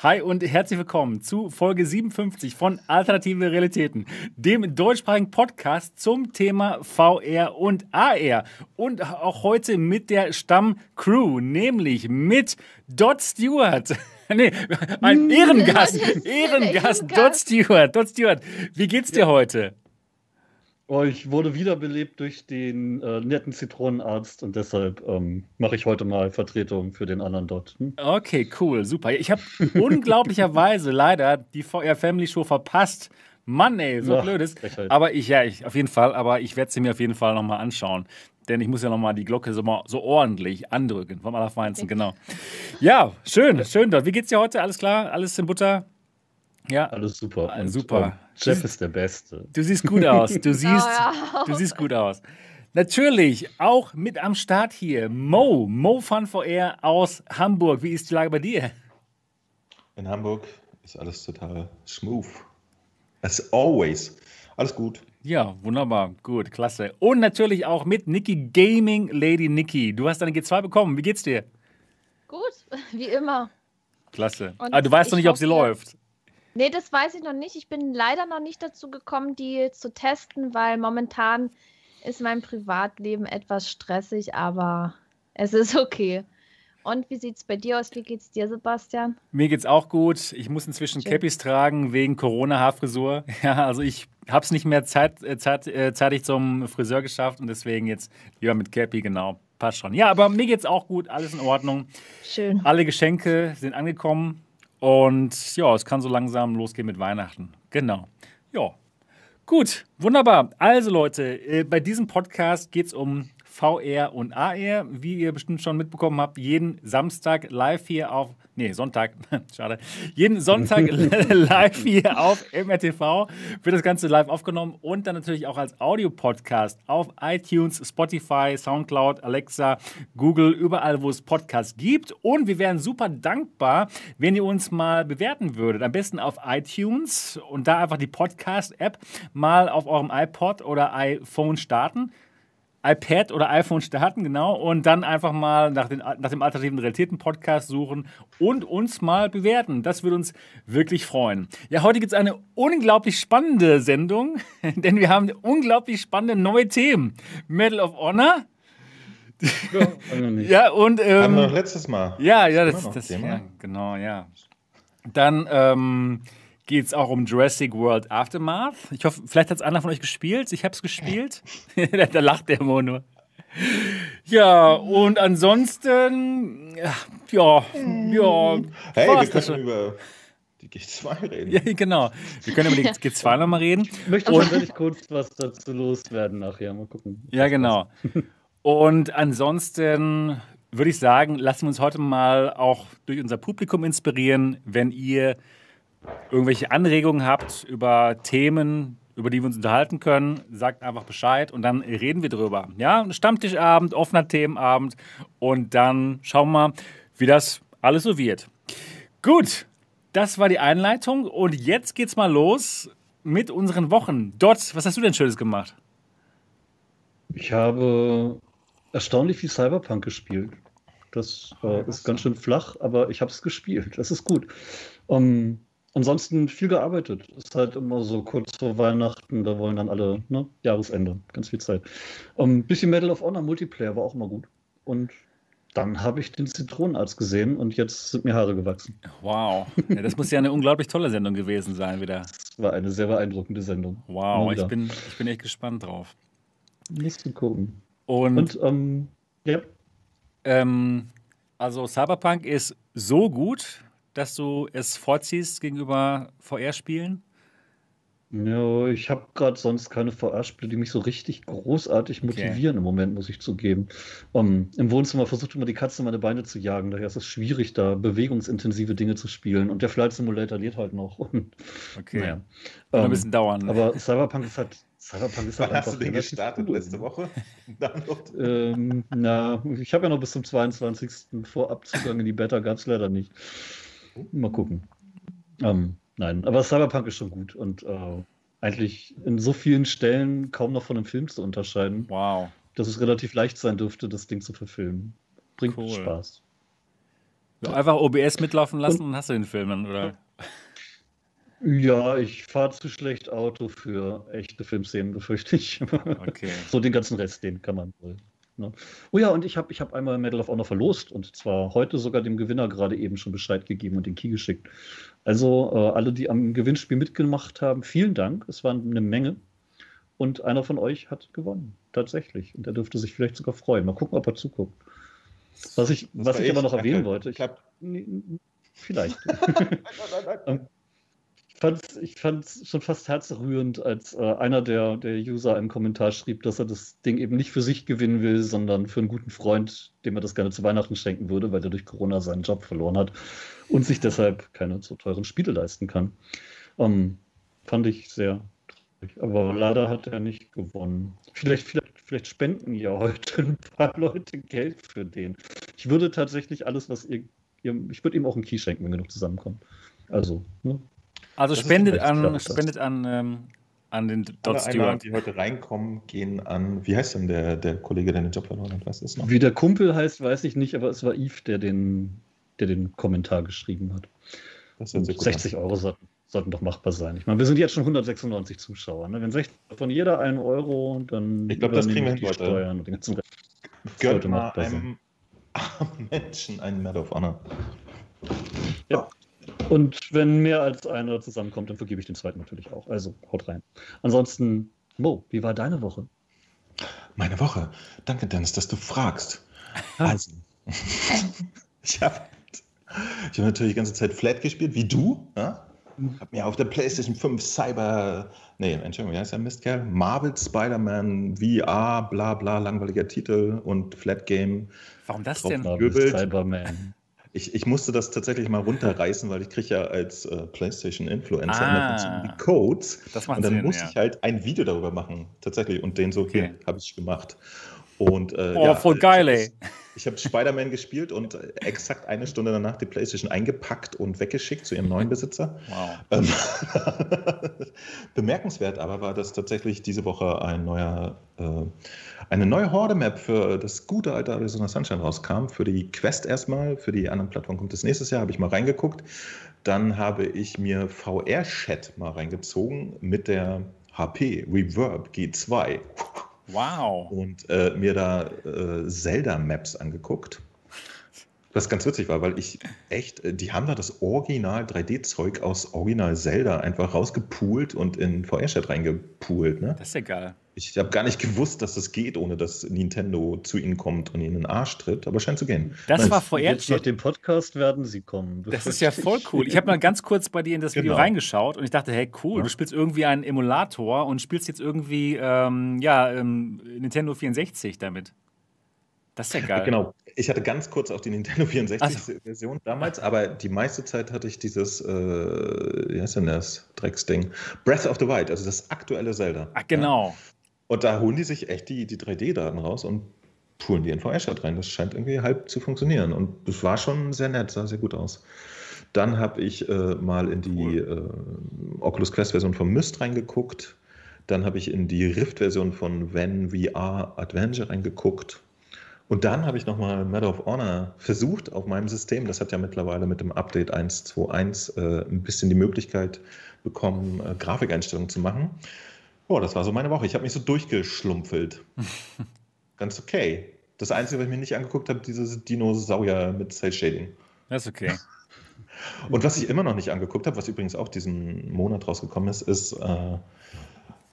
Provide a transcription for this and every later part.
Hi und herzlich willkommen zu Folge 57 von Alternative Realitäten, dem deutschsprachigen Podcast zum Thema VR und AR. Und auch heute mit der Stammcrew, nämlich mit Dot Stewart. nee, ein Ehrengast, Ehrengast, Dot Stewart. Dot Stewart, wie geht's dir heute? Oh, ich wurde wiederbelebt durch den äh, netten Zitronenarzt und deshalb ähm, mache ich heute mal Vertretung für den anderen dort. Hm? Okay, cool, super. Ich habe unglaublicherweise leider die VR Family Show verpasst. Mann, ey, so Ach, blöd ist. Aber ich, ja, ich, auf jeden Fall, aber ich werde sie mir auf jeden Fall nochmal anschauen. Denn ich muss ja nochmal die Glocke so, mal, so ordentlich andrücken vom Allerfeinsten, genau. Ja, schön, schön dort. Wie geht's dir heute? Alles klar? Alles in Butter? Ja. Alles super. Und, super. Ähm, Jeff ist der Beste. Du siehst gut aus. Du siehst, oh, ja. du siehst gut aus. Natürlich auch mit am Start hier Mo, Mo Fun VR aus Hamburg. Wie ist die Lage bei dir? In Hamburg ist alles total smooth. As always. Alles gut. Ja, wunderbar. Gut, klasse. Und natürlich auch mit Niki Gaming Lady Niki. Du hast deine G2 bekommen. Wie geht's dir? Gut, wie immer. Klasse. Und ah, du weißt noch nicht, ob sie läuft. Nee, das weiß ich noch nicht. Ich bin leider noch nicht dazu gekommen, die zu testen, weil momentan ist mein Privatleben etwas stressig, aber es ist okay. Und wie sieht es bei dir aus? Wie geht's dir, Sebastian? Mir geht's auch gut. Ich muss inzwischen Schön. Cappies tragen wegen Corona-Haarfrisur. Ja, also ich habe es nicht mehr zeit, äh, zeit, äh, zeitig zum Friseur geschafft und deswegen jetzt lieber mit Cappy, genau. Passt schon. Ja, aber mir geht's auch gut, alles in Ordnung. Schön. Alle Geschenke sind angekommen. Und ja, es kann so langsam losgehen mit Weihnachten. Genau. Ja. Gut, wunderbar. Also Leute, äh, bei diesem Podcast geht es um VR und AR, wie ihr bestimmt schon mitbekommen habt, jeden Samstag live hier auf Nee, Sonntag. Schade. Jeden Sonntag live hier auf MRTV wird das Ganze live aufgenommen und dann natürlich auch als Audiopodcast auf iTunes, Spotify, Soundcloud, Alexa, Google, überall, wo es Podcasts gibt. Und wir wären super dankbar, wenn ihr uns mal bewerten würdet. Am besten auf iTunes und da einfach die Podcast-App mal auf eurem iPod oder iPhone starten iPad oder iPhone starten, genau, und dann einfach mal nach, den, nach dem alternativen Realitäten-Podcast suchen und uns mal bewerten. Das würde uns wirklich freuen. Ja, heute gibt es eine unglaublich spannende Sendung, denn wir haben unglaublich spannende neue Themen. Medal of Honor. Ja, und. Ähm, haben wir noch letztes Mal. Ja, ja, das, das, ja, genau, ja. Dann, ähm, geht es auch um Jurassic World Aftermath. Ich hoffe, vielleicht hat es einer von euch gespielt. Ich habe es gespielt. da lacht der Mo nur. Ja, und ansonsten, ja, ja. Hey, wir können über die G2 reden. Ja, genau. Wir können über die G2 nochmal reden. Ich möchte und, wirklich kurz was dazu loswerden nachher. Mal gucken. Ja, genau. Und ansonsten würde ich sagen, lassen wir uns heute mal auch durch unser Publikum inspirieren, wenn ihr irgendwelche Anregungen habt über Themen, über die wir uns unterhalten können, sagt einfach Bescheid und dann reden wir drüber. Ja, Stammtischabend, offener Themenabend und dann schauen wir mal, wie das alles so wird. Gut, das war die Einleitung und jetzt geht's mal los mit unseren Wochen. Dort, was hast du denn Schönes gemacht? Ich habe erstaunlich viel Cyberpunk gespielt. Das äh, ist ganz schön flach, aber ich habe es gespielt. Das ist gut. Um, ähm, Ansonsten viel gearbeitet. Ist halt immer so kurz vor Weihnachten, da wollen dann alle, ne, Jahresende, ganz viel Zeit. Ein um, bisschen Medal of Honor Multiplayer war auch immer gut. Und dann habe ich den Zitronenarzt gesehen und jetzt sind mir Haare gewachsen. Wow. Ja, das muss ja eine unglaublich tolle Sendung gewesen sein wieder. Das war eine sehr beeindruckende Sendung. Wow, ich bin, ich bin echt gespannt drauf. Musst du gucken. Und, und ähm, ja. Ähm, also Cyberpunk ist so gut, dass du es vorziehst gegenüber VR-Spielen? Ja, ich habe gerade sonst keine VR-Spiele, die mich so richtig großartig motivieren okay. im Moment, muss ich zugeben. Um, Im Wohnzimmer versucht immer die Katze meine Beine zu jagen, daher ist es schwierig, da bewegungsintensive Dinge zu spielen. Und der Flight Simulator lädt halt noch. Und, okay. Naja. Um, ein bisschen dauern. Aber Cyberpunk ist halt. Cyberpunk ist halt Wann einfach hast du den gestartet cool. letzte Woche? ähm, na, ich habe ja noch bis zum 22. Vorabzugang in die Beta, gab es leider nicht. Mal gucken. Ähm, nein, aber Cyberpunk ist schon gut und äh, eigentlich in so vielen Stellen kaum noch von einem Film zu unterscheiden. Wow. Dass es relativ leicht sein dürfte, das Ding zu verfilmen. Bringt cool. Spaß. Einfach OBS mitlaufen lassen und, und hast du den Film dann, oder? Ja, ich fahre zu schlecht Auto für echte Filmszenen, befürchte ich. Okay. so den ganzen Rest, den kann man wohl. Ne? Oh ja, und ich habe ich hab einmal Medal of Honor verlost und zwar heute sogar dem Gewinner gerade eben schon Bescheid gegeben und den Key geschickt. Also äh, alle, die am Gewinnspiel mitgemacht haben, vielen Dank. Es waren eine Menge. Und einer von euch hat gewonnen, tatsächlich. Und er dürfte sich vielleicht sogar freuen. Mal gucken, ob er zuguckt. Was ich, was ich aber noch erwähnen wollte, ich, vielleicht. ich fand es schon fast herzrührend, als äh, einer der, der User im Kommentar schrieb, dass er das Ding eben nicht für sich gewinnen will, sondern für einen guten Freund, dem er das gerne zu Weihnachten schenken würde, weil er durch Corona seinen Job verloren hat und sich deshalb keine so teuren Spiele leisten kann. Ähm, fand ich sehr traurig. Aber leider hat er nicht gewonnen. Vielleicht, vielleicht, vielleicht spenden ja heute ein paar Leute Geld für den. Ich würde tatsächlich alles, was ihr, ihr ich würde ihm auch einen Key schenken, wenn genug zusammenkommt. Also, ne? Also spendet an, spendet an, ähm, an den Dot Stewart. die heute reinkommen, gehen an, wie heißt denn der, der Kollege, der den Job verloren hat? Was ist noch? Wie der Kumpel heißt, weiß ich nicht, aber es war Yves, der den, der den Kommentar geschrieben hat. Das 60 Euro sollten, sollten doch machbar sein. Ich meine, wir sind jetzt schon 196 Zuschauer. Ne? Wenn 60 von jeder einen Euro, dann ich glaube, das kriegen wir hin, Steuern und den ganzen Rest. Gönnt mal einem Menschen einen Medal of Honor. Ja. Und wenn mehr als einer zusammenkommt, dann vergebe ich den zweiten natürlich auch. Also haut rein. Ansonsten, Mo, wie war deine Woche? Meine Woche? Danke, Dennis, dass du fragst. Also, ich habe ich hab natürlich die ganze Zeit Flat gespielt, wie du. Ja? Hab mir auf der PlayStation 5 Cyber, nee, Entschuldigung, wie heißt der Mistkerl? Marvel Spider-Man VR, bla bla, langweiliger Titel und Flat Game. Warum das denn? Marvel Cyberman. Ich, ich musste das tatsächlich mal runterreißen, weil ich kriege ja als äh, PlayStation-Influencer ah, die Codes. und dann Sinn, musste ja. ich halt ein Video darüber machen, tatsächlich. Und den so, okay, habe ich gemacht. Und, äh, oh, ja, voll geil, ey. Ich habe Spider-Man gespielt und exakt eine Stunde danach die PlayStation eingepackt und weggeschickt zu ihrem neuen Besitzer. Wow. Ähm, bemerkenswert aber war, dass tatsächlich diese Woche ein neuer, äh, eine neue Horde-Map für das gute alte Arizona Sunshine rauskam. Für die Quest erstmal, für die anderen Plattformen kommt es nächstes Jahr, habe ich mal reingeguckt. Dann habe ich mir VR-Chat mal reingezogen mit der HP Reverb G2. Wow. Und äh, mir da äh, Zelda-Maps angeguckt. Was ganz witzig war, weil ich echt, äh, die haben da das Original 3D-Zeug aus Original Zelda einfach rausgepoolt und in VR-Chat reingepoolt. Ne? Das ist ja geil. Ich habe gar nicht gewusst, dass das geht, ohne dass Nintendo zu ihnen kommt und ihnen in den Arsch tritt, aber scheint zu gehen. Das Nein, war VR. Jetzt nach dem Podcast werden sie kommen. Das ist ja voll cool. Ich habe mal ganz kurz bei dir in das Video genau. reingeschaut und ich dachte, hey, cool, ja. du spielst irgendwie einen Emulator und spielst jetzt irgendwie ähm, ja, ähm, Nintendo 64 damit. Das ist ja geil. Genau. Ich hatte ganz kurz auch die Nintendo 64-Version so. damals, aber die meiste Zeit hatte ich dieses, äh, wie heißt denn das, Drecksding? Breath of the Wild, also das aktuelle Zelda. Ach, genau. Ja. Und da holen die sich echt die, die 3D-Daten raus und pulen die in VR-Chat rein. Das scheint irgendwie halb zu funktionieren. Und das war schon sehr nett, sah sehr gut aus. Dann habe ich äh, mal in die äh, Oculus Quest-Version von Myst reingeguckt. Dann habe ich in die Rift-Version von Van VR Adventure reingeguckt. Und dann habe ich nochmal Medal of Honor versucht auf meinem System. Das hat ja mittlerweile mit dem Update 1.2.1 äh, ein bisschen die Möglichkeit bekommen, äh, Grafikeinstellungen zu machen. Oh, das war so meine Woche. Ich habe mich so durchgeschlumpfelt. Ganz okay. Das Einzige, was ich mir nicht angeguckt habe, dieses Dinosaurier mit Cell Shading. Das ist okay. Und was ich immer noch nicht angeguckt habe, was übrigens auch diesen Monat rausgekommen ist, ist äh,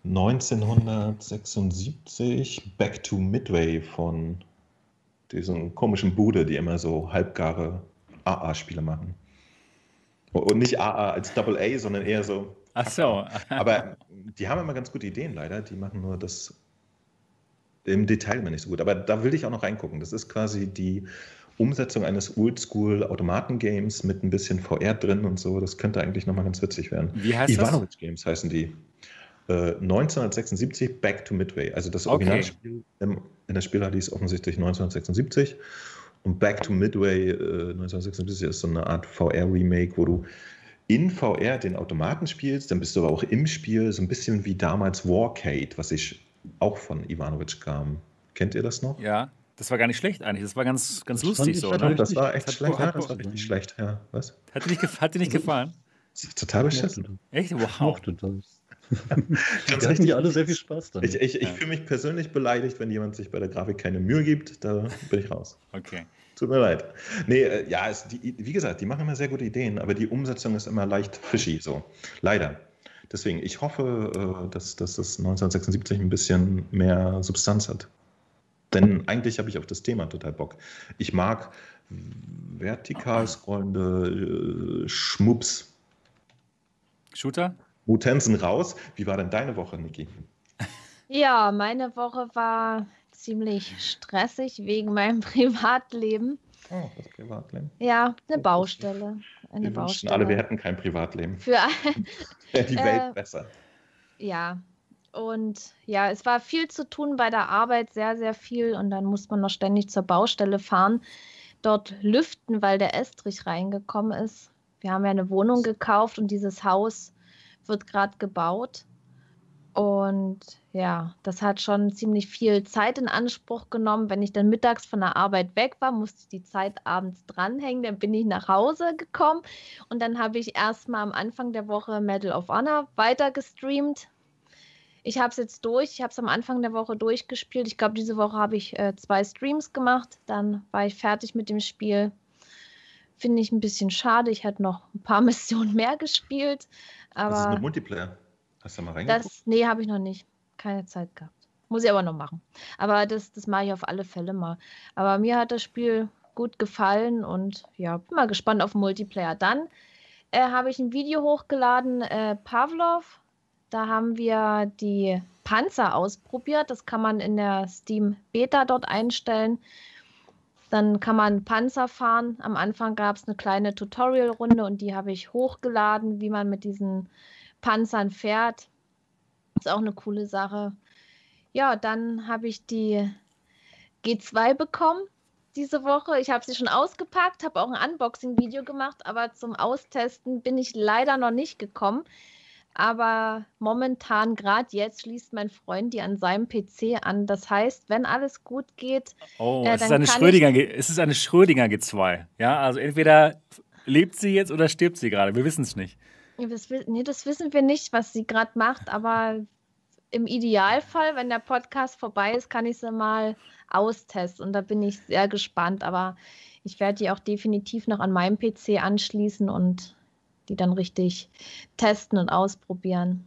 1976 Back to Midway von diesem komischen Bude, die immer so halbgare AA-Spiele machen. Und nicht AA als Double A, sondern eher so Ach so. Aber die haben immer ganz gute Ideen leider. Die machen nur das im Detail immer nicht so gut. Aber da will ich auch noch reingucken. Das ist quasi die Umsetzung eines Oldschool-Automaten-Games mit ein bisschen VR drin und so. Das könnte eigentlich nochmal ganz witzig werden. Wie heißt Ivanovic das? Games heißen die. Äh, 1976 Back to Midway. Also das Originalspiel okay. In der Spieler ist offensichtlich 1976. Und Back to Midway äh, 1976 ist so eine Art VR-Remake, wo du in VR den Automaten spielst, dann bist du aber auch im Spiel so ein bisschen wie damals Warcade, was ich auch von Ivanovic kam. Kennt ihr das noch? Ja. Das war gar nicht schlecht eigentlich. Das war ganz, ganz Das lustig so, leider ne? Das war Das echt hat schlecht. Ja, das war richtig schlecht. Ja, was? Hat dir nicht, hat dir nicht gefallen? Das ist total beschissen. Echt? Ich Wow. mochte das. Die hatten die alle sehr viel Spaß damit. Ich, ich, ich Ja. fühle mich persönlich beleidigt, wenn jemand sich bei der Grafik keine Mühe gibt. Da bin ich raus. Okay. Tut mir leid. Nee, äh, ja, es, die, wie gesagt, die machen immer sehr gute Ideen, aber die Umsetzung ist immer leicht fishy, so. Leider. Deswegen, ich hoffe, äh, dass, dass das 1976 ein bisschen mehr Substanz hat. Denn eigentlich habe ich auf das Thema total Bock. Ich mag vertikal scrollende äh, Schmups. Shooter? Mutensen raus. Wie war denn deine Woche, Niki? Ja, meine Woche war ziemlich stressig wegen meinem Privatleben. Oh, das Privatleben. Ja, eine Baustelle. Eine Wir Baustelle. alle, wir hätten kein Privatleben. Für die Äh, Welt besser. Ja, und ja, es war viel zu tun bei der Arbeit, sehr, sehr viel. Und dann muss man noch ständig zur Baustelle fahren, dort lüften, weil der Estrich reingekommen ist. Wir haben ja eine Wohnung gekauft und dieses Haus wird gerade gebaut. Und ja, das hat schon ziemlich viel Zeit in Anspruch genommen. Wenn ich dann mittags von der Arbeit weg war, musste ich die Zeit abends dranhängen. Dann bin ich nach Hause gekommen und dann habe ich erstmal am Anfang der Woche Medal of Honor weiter gestreamt. Ich habe es jetzt durch. Ich habe es am Anfang der Woche durchgespielt. Ich glaube, diese Woche habe ich äh, zwei Streams gemacht. Dann war ich fertig mit dem Spiel. Finde ich ein bisschen schade. Ich hätte noch ein paar Missionen mehr gespielt. Das ist Aber mit Multiplayer. Hast du mal reingeguckt? das, nee, habe ich noch nicht. Keine Zeit gehabt. Muss ich aber noch machen. Aber das, das mache ich auf alle Fälle mal. Aber mir hat das Spiel gut gefallen und ja, bin mal gespannt auf Multiplayer. Dann äh, habe ich ein Video hochgeladen, äh, Pavlov. Da haben wir die Panzer ausprobiert. Das kann man in der Steam Beta dort einstellen. Dann kann man Panzer fahren. Am Anfang gab es eine kleine Tutorial-Runde und die habe ich hochgeladen, wie man mit diesen Panzern fährt. Ist auch eine coole Sache. Ja, dann habe ich die G2 bekommen diese Woche. Ich habe sie schon ausgepackt, habe auch ein Unboxing-Video gemacht, aber zum Austesten bin ich leider noch nicht gekommen. Aber momentan, gerade jetzt, schließt mein Freund die an seinem PC an. Das heißt, wenn alles gut geht, Oh, Äh, es, ist eine Schrödinger, es ist eine Schrödinger G2. Ja, also entweder lebt sie jetzt oder stirbt sie gerade. Wir wissen es nicht. das, nee, das wissen wir nicht, was sie gerade macht, aber im Idealfall, wenn der Podcast vorbei ist, kann ich sie mal austesten und da bin ich sehr gespannt. Aber ich werde die auch definitiv noch an meinem PC anschließen und die dann richtig testen und ausprobieren.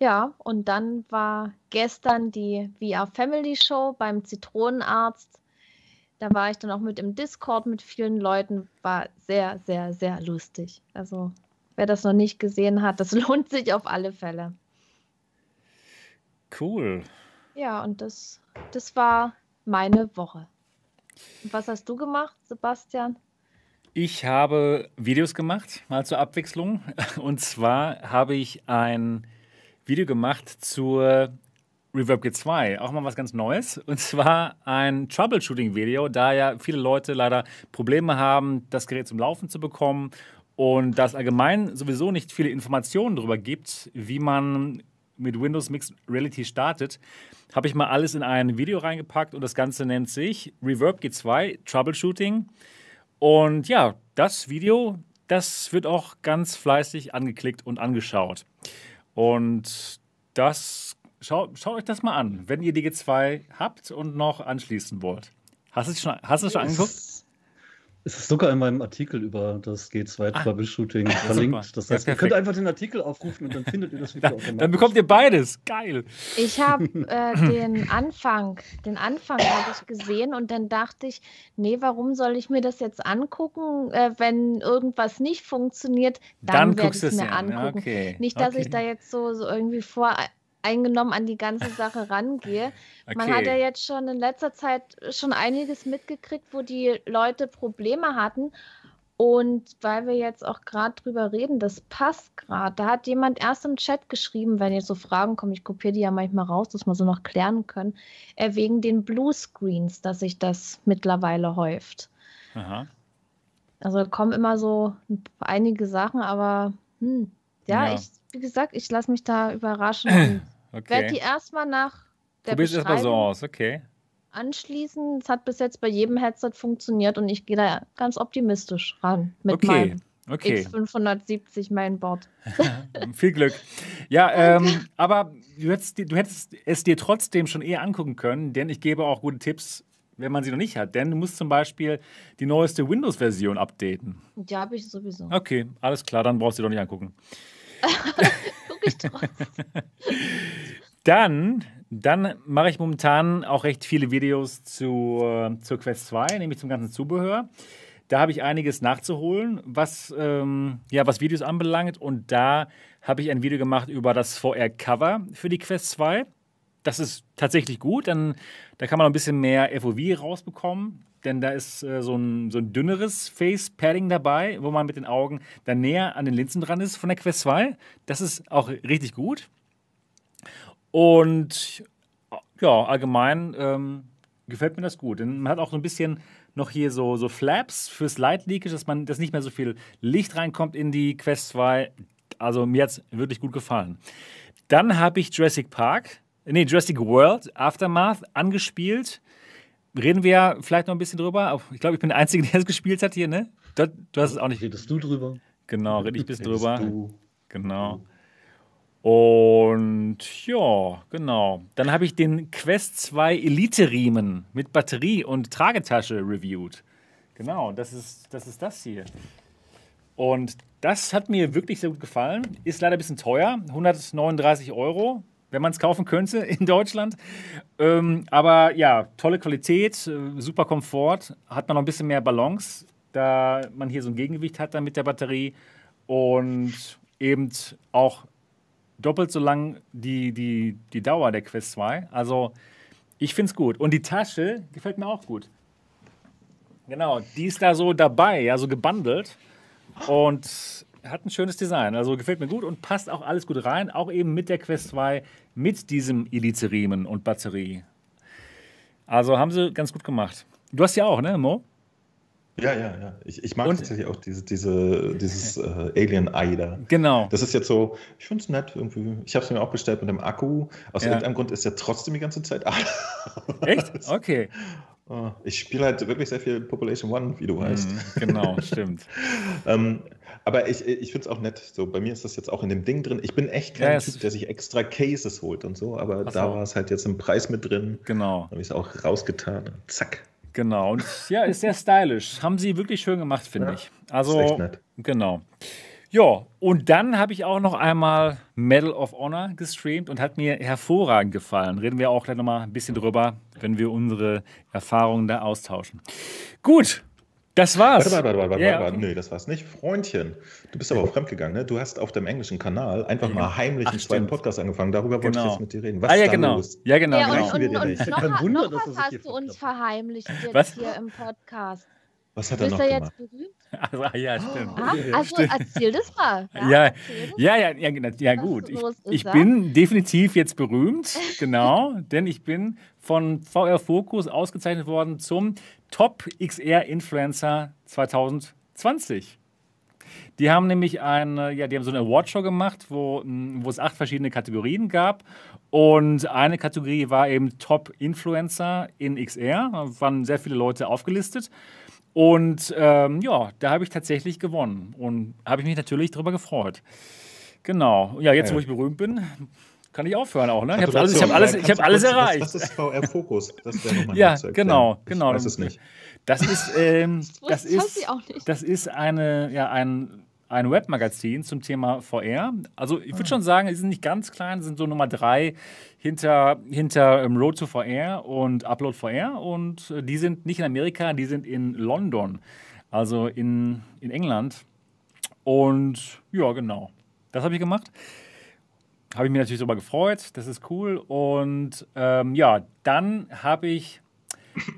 Ja, und dann war gestern die VR Family Show beim Zitronenarzt. Da war ich dann auch mit im Discord mit vielen Leuten. War sehr, sehr, sehr lustig. Also, wer das noch nicht gesehen hat, das lohnt sich auf alle Fälle. Cool. Ja, und das, das war meine Woche. Und was hast du gemacht, Sebastian? Ich habe Videos gemacht, mal zur Abwechslung. Und zwar habe ich ein Video gemacht zur Reverb G2, auch mal was ganz Neues. Und zwar ein Troubleshooting-Video, da ja viele Leute leider Probleme haben, das Gerät zum Laufen zu bekommen und da es allgemein sowieso nicht viele Informationen darüber gibt, wie man mit Windows Mixed Reality startet, habe ich mal alles in ein Video reingepackt und das Ganze nennt sich Reverb G2 Troubleshooting. Und ja, das Video, das wird auch ganz fleißig angeklickt und angeschaut. Und das, schaut, schaut euch das mal an, wenn ihr die G2 habt und noch anschließen wollt. Hast du es schon, hast du es schon angeguckt? Es ist sogar in meinem Artikel über das G2 Ah. Troubleshooting super. verlinkt. Das Ja, heißt, ihr perfekt. könnt einfach den Artikel aufrufen und dann findet ihr das Video Dann, automatisch. dann bekommt ihr beides. Geil. Ich habe äh, den Anfang, den Anfang habe ich gesehen und dann dachte ich, nee, warum soll ich mir das jetzt angucken, äh, wenn irgendwas nicht funktioniert, dann, Dann, werde guckst ich du es mir an. angucken. Okay. Nicht, dass okay. ich da jetzt so, so irgendwie voreingenommen an die ganze Sache rangehe. Man Okay. hat ja jetzt schon in letzter Zeit schon einiges mitgekriegt, wo die Leute Probleme hatten. Und weil wir jetzt auch gerade drüber reden, das passt gerade. Da hat jemand erst im Chat geschrieben, wenn jetzt so Fragen kommen, ich kopiere die ja manchmal raus, dass wir so noch klären können, äh, wegen den Bluescreens, dass sich das mittlerweile häuft. Aha. Also kommen immer so einige Sachen, aber hm, ja, Ja. ich, wie gesagt, ich lasse mich da überraschen und werde die Okay. erstmal nach der Probier's erstmal so Beschreibung aus. Okay. anschließen. Es hat bis jetzt bei jedem Headset funktioniert und ich gehe da ganz optimistisch ran mit Okay, meinem okay. X570 Mainboard. Viel Glück. Ja, ähm, aber du hättest, du hättest es dir trotzdem schon eher angucken können, denn ich gebe auch gute Tipps, wenn man sie noch nicht hat. Denn du musst zum Beispiel die neueste Windows-Version updaten. Die habe ich sowieso. Okay, alles klar, dann brauchst du doch nicht angucken. Guck ich drauf. Dann, dann mache ich momentan auch recht viele Videos zu, äh, zur Quest 2, nämlich zum ganzen Zubehör. Da habe ich einiges nachzuholen, was, ähm, ja, was Videos anbelangt. Und da habe ich ein Video gemacht über das VR-Cover für die Quest 2. Das ist tatsächlich gut, denn da kann man noch ein bisschen mehr FOV rausbekommen. Denn da ist äh, so, ein, so ein dünneres Face-Padding dabei, wo man mit den Augen dann näher an den Linsen dran ist von der Quest 2. Das ist auch richtig gut. Und ja, allgemein ähm, gefällt mir das gut. Denn man hat auch so ein bisschen noch hier so, so Flaps fürs Light Leakage, dass man dass nicht mehr so viel Licht reinkommt in die Quest 2. Also mir hat es wirklich gut gefallen. Dann habe ich Jurassic Park, nee, Jurassic World Aftermath angespielt. Reden wir vielleicht noch ein bisschen drüber. Ich glaube, ich bin der Einzige, der es gespielt hat hier, ne? Du, du hast es auch nicht. Redest du drüber? Genau, rede ich bis Redest drüber. du- Genau. Und ja, genau. Dann habe ich den Quest 2 Elite-Riemen mit Batterie und Tragetasche reviewed. Genau, das ist, das ist das hier. Und das hat mir wirklich sehr gut gefallen. Ist leider ein bisschen teuer, 139 Euro, wenn man es kaufen könnte in Deutschland. Ähm, aber ja, tolle Qualität, äh, super Komfort, hat man noch ein bisschen mehr Balance, da man hier so ein Gegengewicht hat dann mit der Batterie und eben auch doppelt so lang die, die, die Dauer der Quest 2. Also ich finde es gut. Und die Tasche gefällt mir auch gut. Genau, die ist da so dabei, ja, so gebundelt und hat ein schönes Design. Also gefällt mir gut und passt auch alles gut rein, auch eben mit der Quest 2, mit diesem Elite-Riemen und Batterie. Also haben sie ganz gut gemacht. Du hast ja auch, ne, Mo? Ja, ja, ja. Ich, ich mag Und- tatsächlich auch diese, diese, dieses äh, Alien-Ei da. Genau. Das ist jetzt so, ich finde es nett irgendwie. Ich habe es mir auch bestellt mit dem Akku. Aus Ja. irgendeinem Grund ist er trotzdem die ganze Zeit. Echt? Okay. Oh, Ich spiele halt wirklich sehr viel Population One, wie du weißt. Mhm, genau, stimmt. Ähm, aber ich, ich finde es auch nett. So, bei mir ist das jetzt auch in dem Ding drin. Ich bin echt kein Ja, Typ, der sich extra Cases holt und so, aber Ach da so. war es halt jetzt im Preis mit drin. Genau. Habe ich es auch rausgetan. Zack. Genau. Und ja, ist sehr stylisch. Haben sie wirklich schön gemacht, finde Ja, ich. Also, ist echt nett. genau. Ja, und dann habe ich auch noch einmal Medal of Honor gestreamt und hat mir hervorragend gefallen. Reden wir auch gleich nochmal ein bisschen drüber, wenn wir unsere Erfahrungen da austauschen. Gut, das war's. Warte, warte, warte, warte, Ja, warte. okay. Nee, das war's nicht. Freundchen, du bist aber auch fremdgegangen, ne? Du hast auf dem englischen Kanal einfach mal heimlich Ach, einen zweiten stimmt. Podcast angefangen. Darüber wollte Genau. ich jetzt mit dir reden. Was Ah, ist ja, da genau. los? Ja, genau. Ja, genau. und, und, wir und, nicht. noch, Wunder, noch dass was hast du uns verheimlicht jetzt Was? hier im Podcast. Was hat er Bist noch du gemacht? jetzt berühmt? Also, ah, ja, stimmt. Ah, also erzähl das mal. Ja. Ja, ja, ja, genau. ja Was gut. Ich, ich ja? bin definitiv jetzt berühmt, genau, denn ich bin von VR Focus ausgezeichnet worden zum Top XR Influencer 2020. Die haben nämlich eine, ja, die haben so eine Awardshow gemacht, wo, mh, wo es acht verschiedene Kategorien gab. Und eine Kategorie war eben Top Influencer in XR. Da waren sehr viele Leute aufgelistet. Und ähm, ja, da habe ich tatsächlich gewonnen und habe ich mich natürlich darüber gefreut. Genau. Ja, jetzt, wo ich berühmt bin, kann ich aufhören auch. Ne? Ich habe alles, ich hab alles, ich hab alles kurz- erreicht. Ist Fokus? Das wäre nochmal Ja, genau, genau. Ich weiß es nicht. Das ist, ähm, das Das ist, ich auch nicht. das ist eine, ja, ein, ein Webmagazin zum Thema VR. Also ich würde Ah. schon sagen, die sind nicht ganz klein, sind so Nummer drei hinter, hinter ähm, Road to VR und Upload VR. Und äh, die sind nicht in Amerika, die sind in London, also in, in England. Und ja, genau. Das habe ich gemacht. Habe ich mich natürlich darüber gefreut. Das ist cool. Und ähm, ja, dann habe ich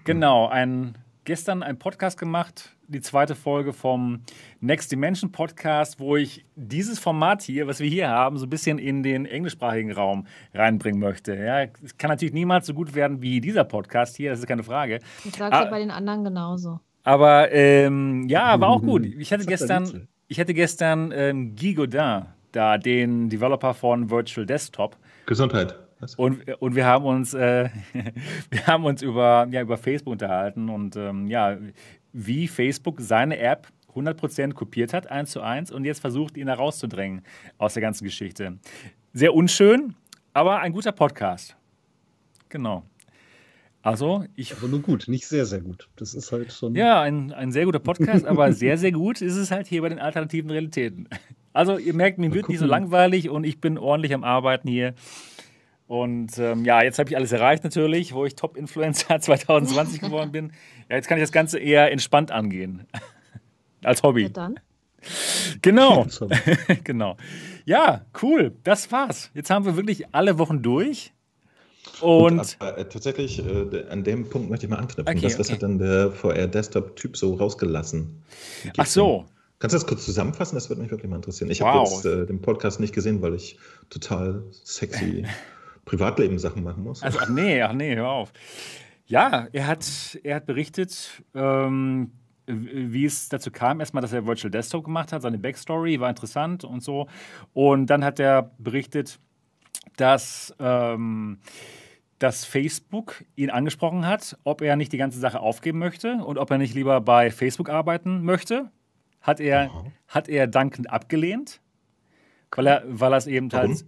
genau ein, gestern einen Podcast gemacht, die zweite Folge vom Next Dimension Podcast, wo ich dieses Format hier, was wir hier haben, so ein bisschen in den englischsprachigen Raum reinbringen möchte. Ja, es kann natürlich niemals so gut werden wie dieser Podcast hier, das ist keine Frage. Das sagst Ah. du bei den anderen genauso. Aber ähm, ja, war auch gut. Ich hatte er gestern, ich hatte gestern ähm, Guy Godin, da den Developer von Virtual Desktop. Gesundheit. Und, und wir haben uns, äh, wir haben uns über, ja, über Facebook unterhalten und ähm, ja, wie Facebook seine App 100% kopiert hat, eins zu eins, und jetzt versucht, ihn herauszudrängen aus der ganzen Geschichte. Sehr unschön, aber ein guter Podcast. Genau. Also, ich. Aber nur gut, nicht sehr, sehr gut. Das ist halt schon. Ja, ein, ein sehr guter Podcast, aber sehr, sehr gut ist es halt hier bei den alternativen Realitäten. Also, ihr merkt, mir wird nicht so langweilig und ich bin ordentlich am Arbeiten hier. Und ähm, ja, jetzt habe ich alles erreicht natürlich, wo ich Top-Influencer 2020 geworden bin. Ja, jetzt kann ich das Ganze eher entspannt angehen. Als Hobby. Ja, dann. Genau. genau. Ja, cool. Das war's. Jetzt haben wir wirklich alle Wochen durch. Und, und aber, äh, tatsächlich, äh, an dem Punkt möchte ich mal anknüpfen. Okay, das, okay. hat dann der VR-Desktop-Typ so rausgelassen. Ach so. Kannst du das kurz zusammenfassen? Das würde mich wirklich mal interessieren. Ich wow. habe jetzt äh, den Podcast nicht gesehen, weil ich total sexy Privatleben-Sachen machen muss. Also, ach nee, ach nee, hör auf. Ja, er hat, er hat berichtet, ähm, wie es dazu kam. Erstmal, dass er Virtual Desktop gemacht hat, seine Backstory war interessant und so. Und dann hat er berichtet, dass, ähm, dass Facebook ihn angesprochen hat, ob er nicht die ganze Sache aufgeben möchte und ob er nicht lieber bei Facebook arbeiten möchte. Hat er, hat er dankend abgelehnt, weil er, weil er es eben Warum? halt.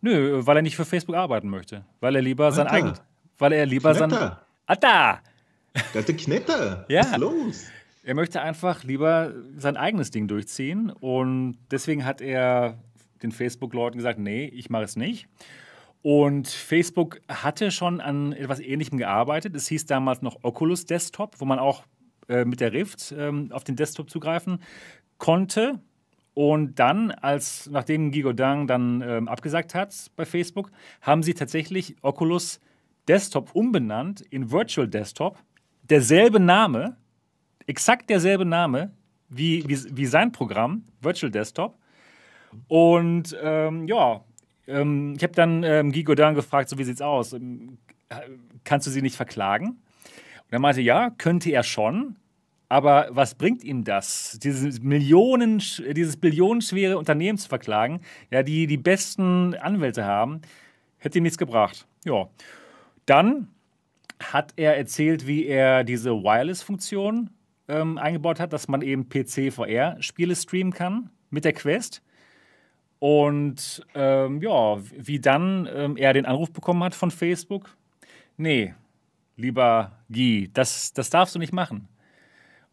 Nö, weil er nicht für Facebook arbeiten möchte. Weil er lieber sein eigenes. Weil er lieber sein. Ah! Das ist der Knetter. ja. Was ist los? Er möchte einfach lieber sein eigenes Ding durchziehen und deswegen hat er den Facebook-Leuten gesagt, nee, ich mache es nicht. Und Facebook hatte schon an etwas Ähnlichem gearbeitet. Es hieß damals noch Oculus Desktop, wo man auch äh, mit der Rift ähm, auf den Desktop zugreifen konnte. Und dann, als nachdem Gigodang dann ähm, abgesagt hat bei Facebook, haben sie tatsächlich Oculus Desktop umbenannt in Virtual Desktop. Derselbe Name, exakt derselbe Name wie, wie, wie sein Programm, Virtual Desktop. Und ähm, ja, ähm, ich habe dann ähm, Guy Godin gefragt, so wie sieht's aus? Ähm, kannst du sie nicht verklagen? Und er meinte, ja, könnte er schon. Aber was bringt ihm das, dieses Millionen, dieses billionenschwere Unternehmen zu verklagen, ja, die die besten Anwälte haben, hätte ihm nichts gebracht. Ja. Dann hat er erzählt, wie er diese Wireless-Funktion ähm, eingebaut hat, dass man eben PC-VR-Spiele streamen kann mit der Quest. Und ähm, ja, wie dann ähm, er den Anruf bekommen hat von Facebook. Nee, lieber Guy, das, das darfst du nicht machen.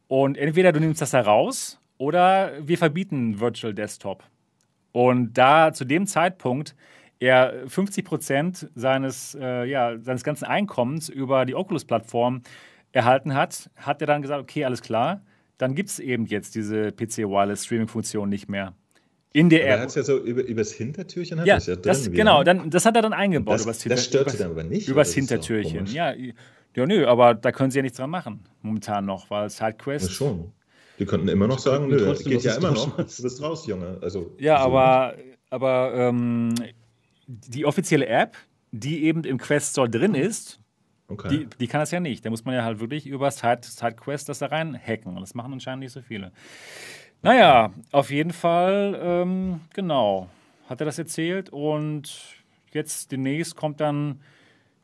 Und entweder du nimmst das da raus oder wir verbieten Virtual Desktop. Und da zu dem Zeitpunkt er 50 Prozent seines, äh, ja, seines ganzen Einkommens über die Oculus-Plattform erhalten hat, hat er dann gesagt, okay, alles klar, dann gibt es eben jetzt diese PC-Wireless-Streaming-Funktion nicht mehr. In der App. Er hat es ja so über, übers Hintertürchen. Hat ja, das, ja drin, das, genau, dann, das hat er dann eingebaut. Das, übers das stört sie dann aber nicht. Übers Hintertürchen. Ja, ja, nö, aber da können sie ja nichts dran machen, momentan noch, weil SideQuest. Ja, schon. Die könnten immer noch sagen, nö, trotzdem, geht ja immer noch, du bist raus, Junge. Also, ja, aber, aber ähm, die offizielle App, die eben im Quest Store drin ist, Okay. Die, die, kann das ja nicht. Da muss man ja halt wirklich über Side, Sidequest das da rein hacken. Und das machen anscheinend nicht so viele. Naja, auf jeden Fall, ähm, genau, hat er das erzählt. Und jetzt demnächst kommt dann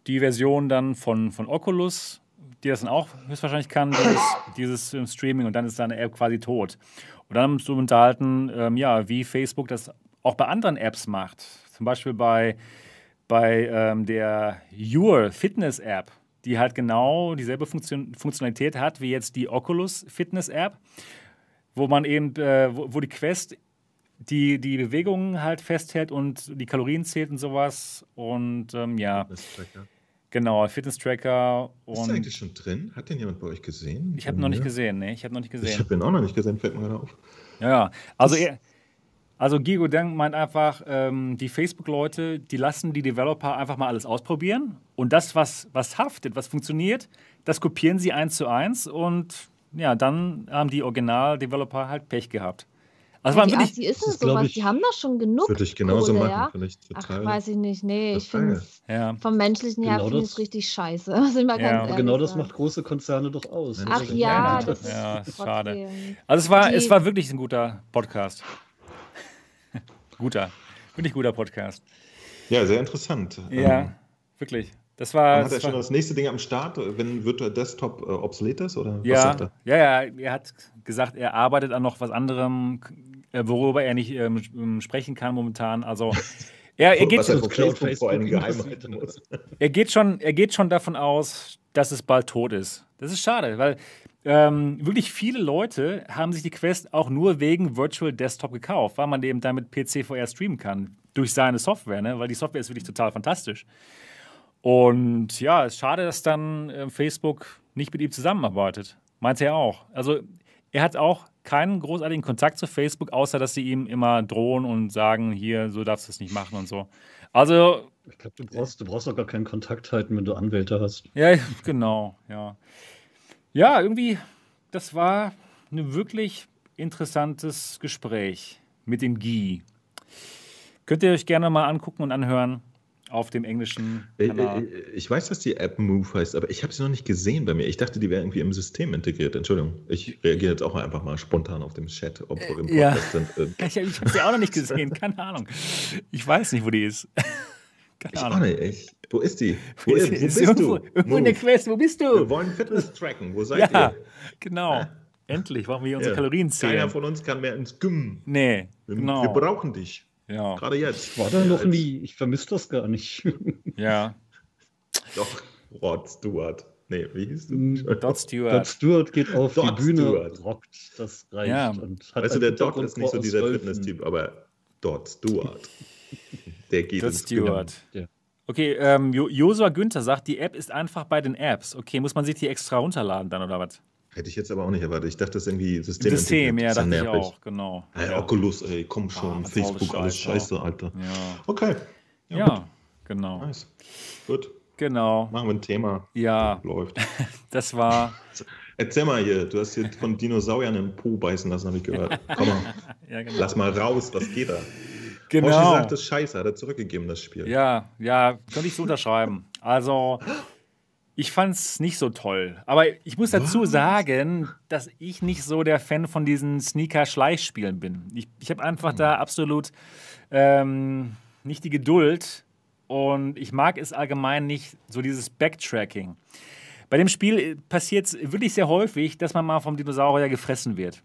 die Version dann von, von Oculus, die das dann auch höchstwahrscheinlich kann, dieses, dieses ähm, Streaming. Und dann ist seine App quasi tot. Und dann musst du unterhalten, ähm, ja, wie Facebook das auch bei anderen Apps macht. Zum Beispiel bei bei ähm, der Your Fitness App, die halt genau dieselbe Funktion Funktionalität hat wie jetzt die Oculus Fitness App, wo man eben, äh, wo, wo, die Quest die, die Bewegungen halt festhält und die Kalorien zählt und sowas. Und ähm, ja. Fitness-Tracker. Genau, Fitness-Tracker. Ist der eigentlich schon drin? Hat den jemand bei euch gesehen? Ich habe noch nicht gesehen, ne? Ich habe noch nicht gesehen. Ich habe ihn auch noch nicht gesehen, fällt mir gerade auf. Ja, also er, also Gigo Deng meint einfach, ähm, die Facebook-Leute, die lassen die Developer einfach mal alles ausprobieren und das, was, was haftet, was funktioniert, das kopieren sie eins zu eins und ja, dann haben die Original-Developer halt Pech gehabt. Also ja, die wirklich, die ist es sowas, die haben doch schon genug. Würde ich genauso Kohle, machen, ja? vielleicht total. Ach, weiß ich nicht. Nee, ich finde ja. vom menschlichen her genau finde ich es richtig scheiße. Also ja. genau das macht große Konzerne doch aus. Ach ja, das ist ja, schade. Also es war, es war wirklich ein guter Podcast. Guter, wirklich guter Podcast. Ja, sehr interessant. Ja, Ähm, wirklich. Das war. Dann hat er das schon war das nächste Ding am Start, wenn Virtual Desktop äh, obsolet ist? Oder was ja, sagt er? ja, ja, er hat gesagt, er arbeitet an noch was anderem, äh, worüber er nicht ähm, sprechen kann momentan. Also er, er, geht, was er muss. er, geht schon, er geht schon davon aus, dass es bald tot ist. Das ist schade, weil ähm, wirklich viele Leute haben sich die Quest auch nur wegen Virtual Desktop gekauft, weil man eben damit PC VR streamen kann. Durch seine Software, ne? weil die Software ist wirklich total fantastisch. Und ja, es ist schade, dass dann äh, Facebook nicht mit ihm zusammenarbeitet. Meint er auch. Also er hat auch keinen großartigen Kontakt zu Facebook, außer dass sie ihm immer drohen und sagen, hier, so darfst du es nicht machen und so. Also, Ich glaube, du brauchst, du brauchst auch gar keinen Kontakt halten, wenn du Anwälte hast. ja, genau, ja. Ja, irgendwie, das war ein wirklich interessantes Gespräch mit dem Guy. Könnt ihr euch gerne mal angucken und anhören auf dem englischen Äh, Kanal. äh, Ich weiß, dass die App Move heißt, aber ich habe sie noch nicht gesehen bei mir. Ich dachte, die wäre irgendwie im System integriert. Entschuldigung. Ich reagiere jetzt auch einfach mal spontan auf dem Chat, ob wir im Ja. Sind. Äh, Ich, ich habe sie auch noch nicht gesehen, keine Ahnung. Ich weiß nicht, wo die ist. Ich Keine auch nicht. Ich, wo ist die? Wo, Wo ist, wo ist bist irgendwo, du? irgendwo in der. Quest, wo bist Wir du? wollen Fitness tracken. Wo seid Ja, ihr? genau. Ja. Endlich wollen wir unsere Ja. Kalorien Keiner zählen. von uns kann mehr ins Gym. Nee, Wir, genau. wir brauchen dich. Ja. Gerade jetzt. War da Ja, noch nie. Ich vermisse das gar nicht. ja. Doch, Rod Stewart. Nee, wie hieß du? Mm, Dot Dot Stewart. Stewart geht auf Dot die Bühne, Stewart. rockt, das reicht. Ja. Und hat Weißt du, der Dot Hintergrund ist nicht so dieser. Fitness-Typ, aber Dot Stewart. Der geht Dot. Stewart. Ja. Okay, ähm, Jo- Josua Günther sagt, die App ist einfach bei den Apps. Okay, muss man sich die extra runterladen dann oder was? Hätte ich jetzt aber auch nicht erwartet. Ich dachte, das ist irgendwie System. System, ja, Das ist dachte ich nervig. auch, genau. Ey, ja. Oculus, ey, komm schon. Ah, Facebook, alles Scheiß, scheiße, Alter. ja. Okay. Ja, genau. Gut. Nice. Gut. Genau. Machen wir ein Thema. Ja, Läuft. das war. Erzähl mal hier, du hast hier von Dinosauriern im Po beißen lassen, habe ich gehört. Komm mal, Ja, genau. lass mal raus, was geht da? Hoshi genau. sagt, das ist scheiße, hat er zurückgegeben, das Spiel. Ja, ja, könnte ich so unterschreiben. Also, ich fand es nicht so toll. Aber ich muss dazu Was? sagen, dass ich nicht so der Fan von diesen Sneaker-Schleichspielen bin. Ich, ich habe einfach da absolut ähm, nicht die Geduld und ich mag es allgemein nicht, so dieses Backtracking. Bei dem Spiel passiert es wirklich sehr häufig, dass man mal vom Dinosaurier gefressen wird.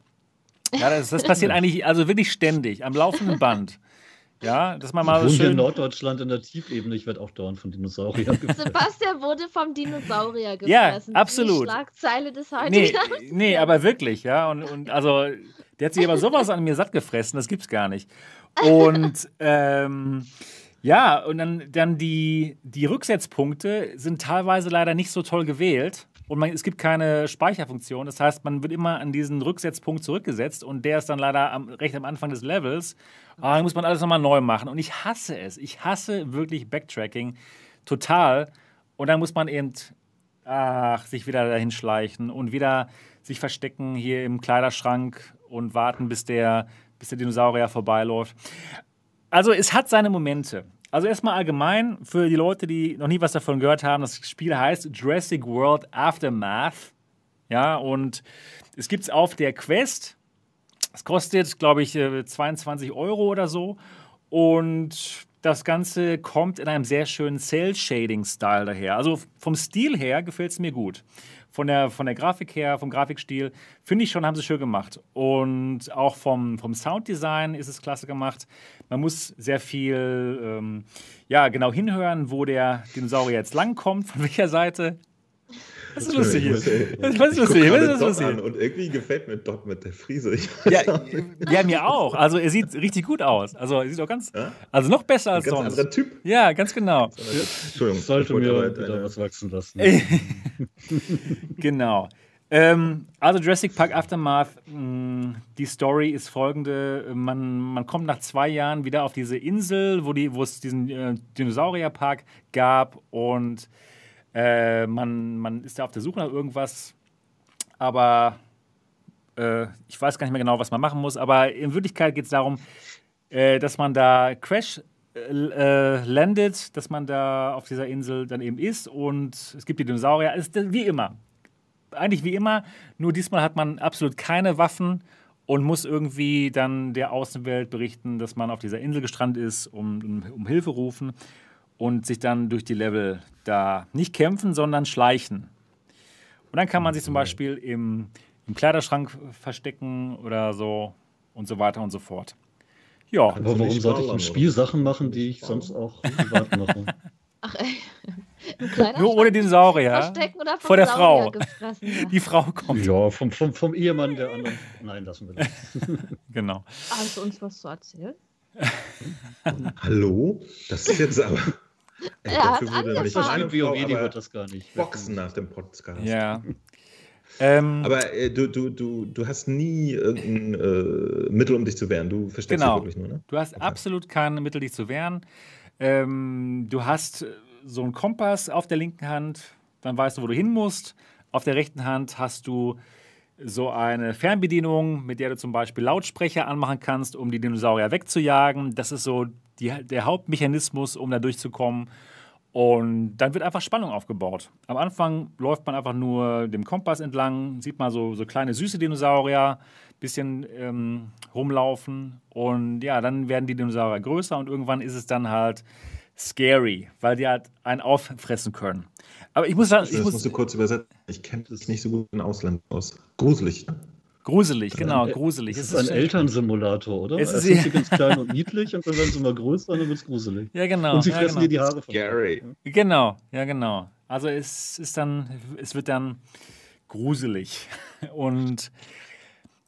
Ja, das, das passiert eigentlich also wirklich ständig, am laufenden Band. Ja, dass man Ich mal so hier in schön. Norddeutschland in der Tiefebene. Ich werde auch dauernd von Dinosauriern gefressen. Sebastian wurde vom Dinosaurier gefressen. Ja, Die absolut. Schlagzeile des heutigen Nee, Tages. nee, aber wirklich, ja. Und, und also, der hat sich aber sowas an mir satt gefressen, das gibt's gar nicht. Und ähm, ja, und dann, dann die, die Rücksetzpunkte sind teilweise leider nicht so toll gewählt. Und man, es gibt keine Speicherfunktion. Das heißt, man wird immer an diesen Rücksetzpunkt zurückgesetzt und der ist dann leider am, recht am Anfang des Levels. Ah, dann muss man alles nochmal neu machen. Und ich hasse es. Ich hasse wirklich Backtracking total. Und dann muss man eben ach, sich wieder dahin schleichen und wieder sich verstecken hier im Kleiderschrank und warten, bis der, bis der Dinosaurier vorbeiläuft. Also es hat seine Momente. Also erstmal allgemein für die Leute, die noch nie was davon gehört haben, das Spiel heißt Jurassic World Aftermath. Ja, und es gibt es auf der Quest. Es kostet, glaube ich, äh, 22 Euro oder so. Und das Ganze kommt in einem sehr schönen Cell-Shading-Style daher. Also vom Stil her gefällt es mir gut. Von der, von der Grafik her, vom Grafikstil, finde ich schon, haben sie schön gemacht. Und auch vom, vom Sounddesign ist es klasse gemacht. Man muss sehr viel ähm, ja, genau hinhören, wo der Dinosaurier jetzt langkommt, von welcher Seite. Was ist lustig hier? Was ist lustig? Was ist lustig? An und irgendwie gefällt mir Dot mit der Frise. Ja, ja, mir auch. Also er sieht richtig gut aus. Also er sieht auch ganz, Ja? also noch besser ein als ganz sonst. anderer Typ. Ja, ganz genau. Entschuldigung. Sollte mir wieder deine- was wachsen lassen. Genau. Ähm, also Jurassic Park Aftermath, mh, die Story ist folgende. Man, man kommt nach zwei Jahren wieder auf diese Insel, wo, die, wo es diesen äh, Dinosaurierpark gab und äh, man, man ist da auf der Suche nach irgendwas, aber äh, ich weiß gar nicht mehr genau, was man machen muss, aber in Wirklichkeit geht es darum, äh, dass man da Crash äh, äh, landet, dass man da auf dieser Insel dann eben ist und es gibt die Dinosaurier. Ist wie immer. Eigentlich wie immer, nur diesmal hat man absolut keine Waffen und muss irgendwie dann der Außenwelt berichten, dass man auf dieser Insel gestrandet ist, um, um Hilfe rufen und sich dann durch die Level da nicht kämpfen, sondern schleichen. Und dann kann man sich zum Beispiel im, im Kleiderschrank verstecken oder so und so weiter und so fort. Ja. Aber warum sollte ich im Spiel Sachen machen, die ich sonst auch privat mache? Ach, ey. Nur ohne Dinosaurier. Verstecken oder vom Vor der Saurier Frau. gefressen, ja. Die Frau kommt. Ja, vom, vom, vom Ehemann der anderen. Nein, lassen wir das. Genau. Hast du uns was zu erzählen? Hallo? Das ist jetzt aber. Ey, hat dafür würde angefangen. nicht Das meine WoW, die aber wird das gar nicht. boxen nach dem Podcast. Ja. Ähm, Aber äh, du, du, du, du hast nie irgendein äh, Mittel, um dich zu wehren. Du versteckst Genau. dich wirklich nur, ne? Du hast Okay. absolut keine Mittel, dich zu wehren. Ähm, du hast äh, so einen Kompass auf der linken Hand, dann weißt du, wo du hin musst. Auf der rechten Hand hast du so eine Fernbedienung, mit der du zum Beispiel Lautsprecher anmachen kannst, um die Dinosaurier wegzujagen. Das ist so die, der Hauptmechanismus, um da durchzukommen. Und dann wird einfach Spannung aufgebaut. Am Anfang läuft man einfach nur dem Kompass entlang, sieht man so, so kleine süße Dinosaurier, bisschen ähm, rumlaufen. Und ja, dann werden die Dinosaurier größer und irgendwann ist es dann halt scary, weil die halt einen auffressen können. Aber ich muss sagen, ich das muss, musst du kurz übersetzen. Ich kenne das nicht so gut in Ausland aus. Gruselig. ne? gruselig, genau, Äh, gruselig. Das Es ist ein Elternsimulator, oder? Es Es ist- sind sie ganz klein und niedlich und dann werden sie immer größer und dann wird es gruselig. Ja, genau. und sie ja, fressen genau. dir die Haare von Scary. Genau, ja, genau. Also es ist dann, es wird dann gruselig. Und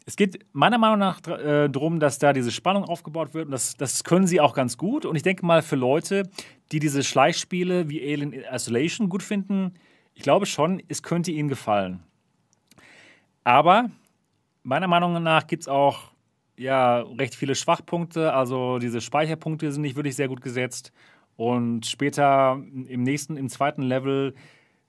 es geht meiner Meinung nach äh, darum, dass da diese Spannung aufgebaut wird. Und das, das können sie auch ganz gut. Und ich denke mal, für Leute, die diese Schleichspiele wie Alien Isolation gut finden, ich glaube schon, es könnte ihnen gefallen. Aber meiner Meinung nach gibt es auch ja, recht viele Schwachpunkte. Also diese Speicherpunkte sind nicht wirklich sehr gut gesetzt. Und später im nächsten, im zweiten Level,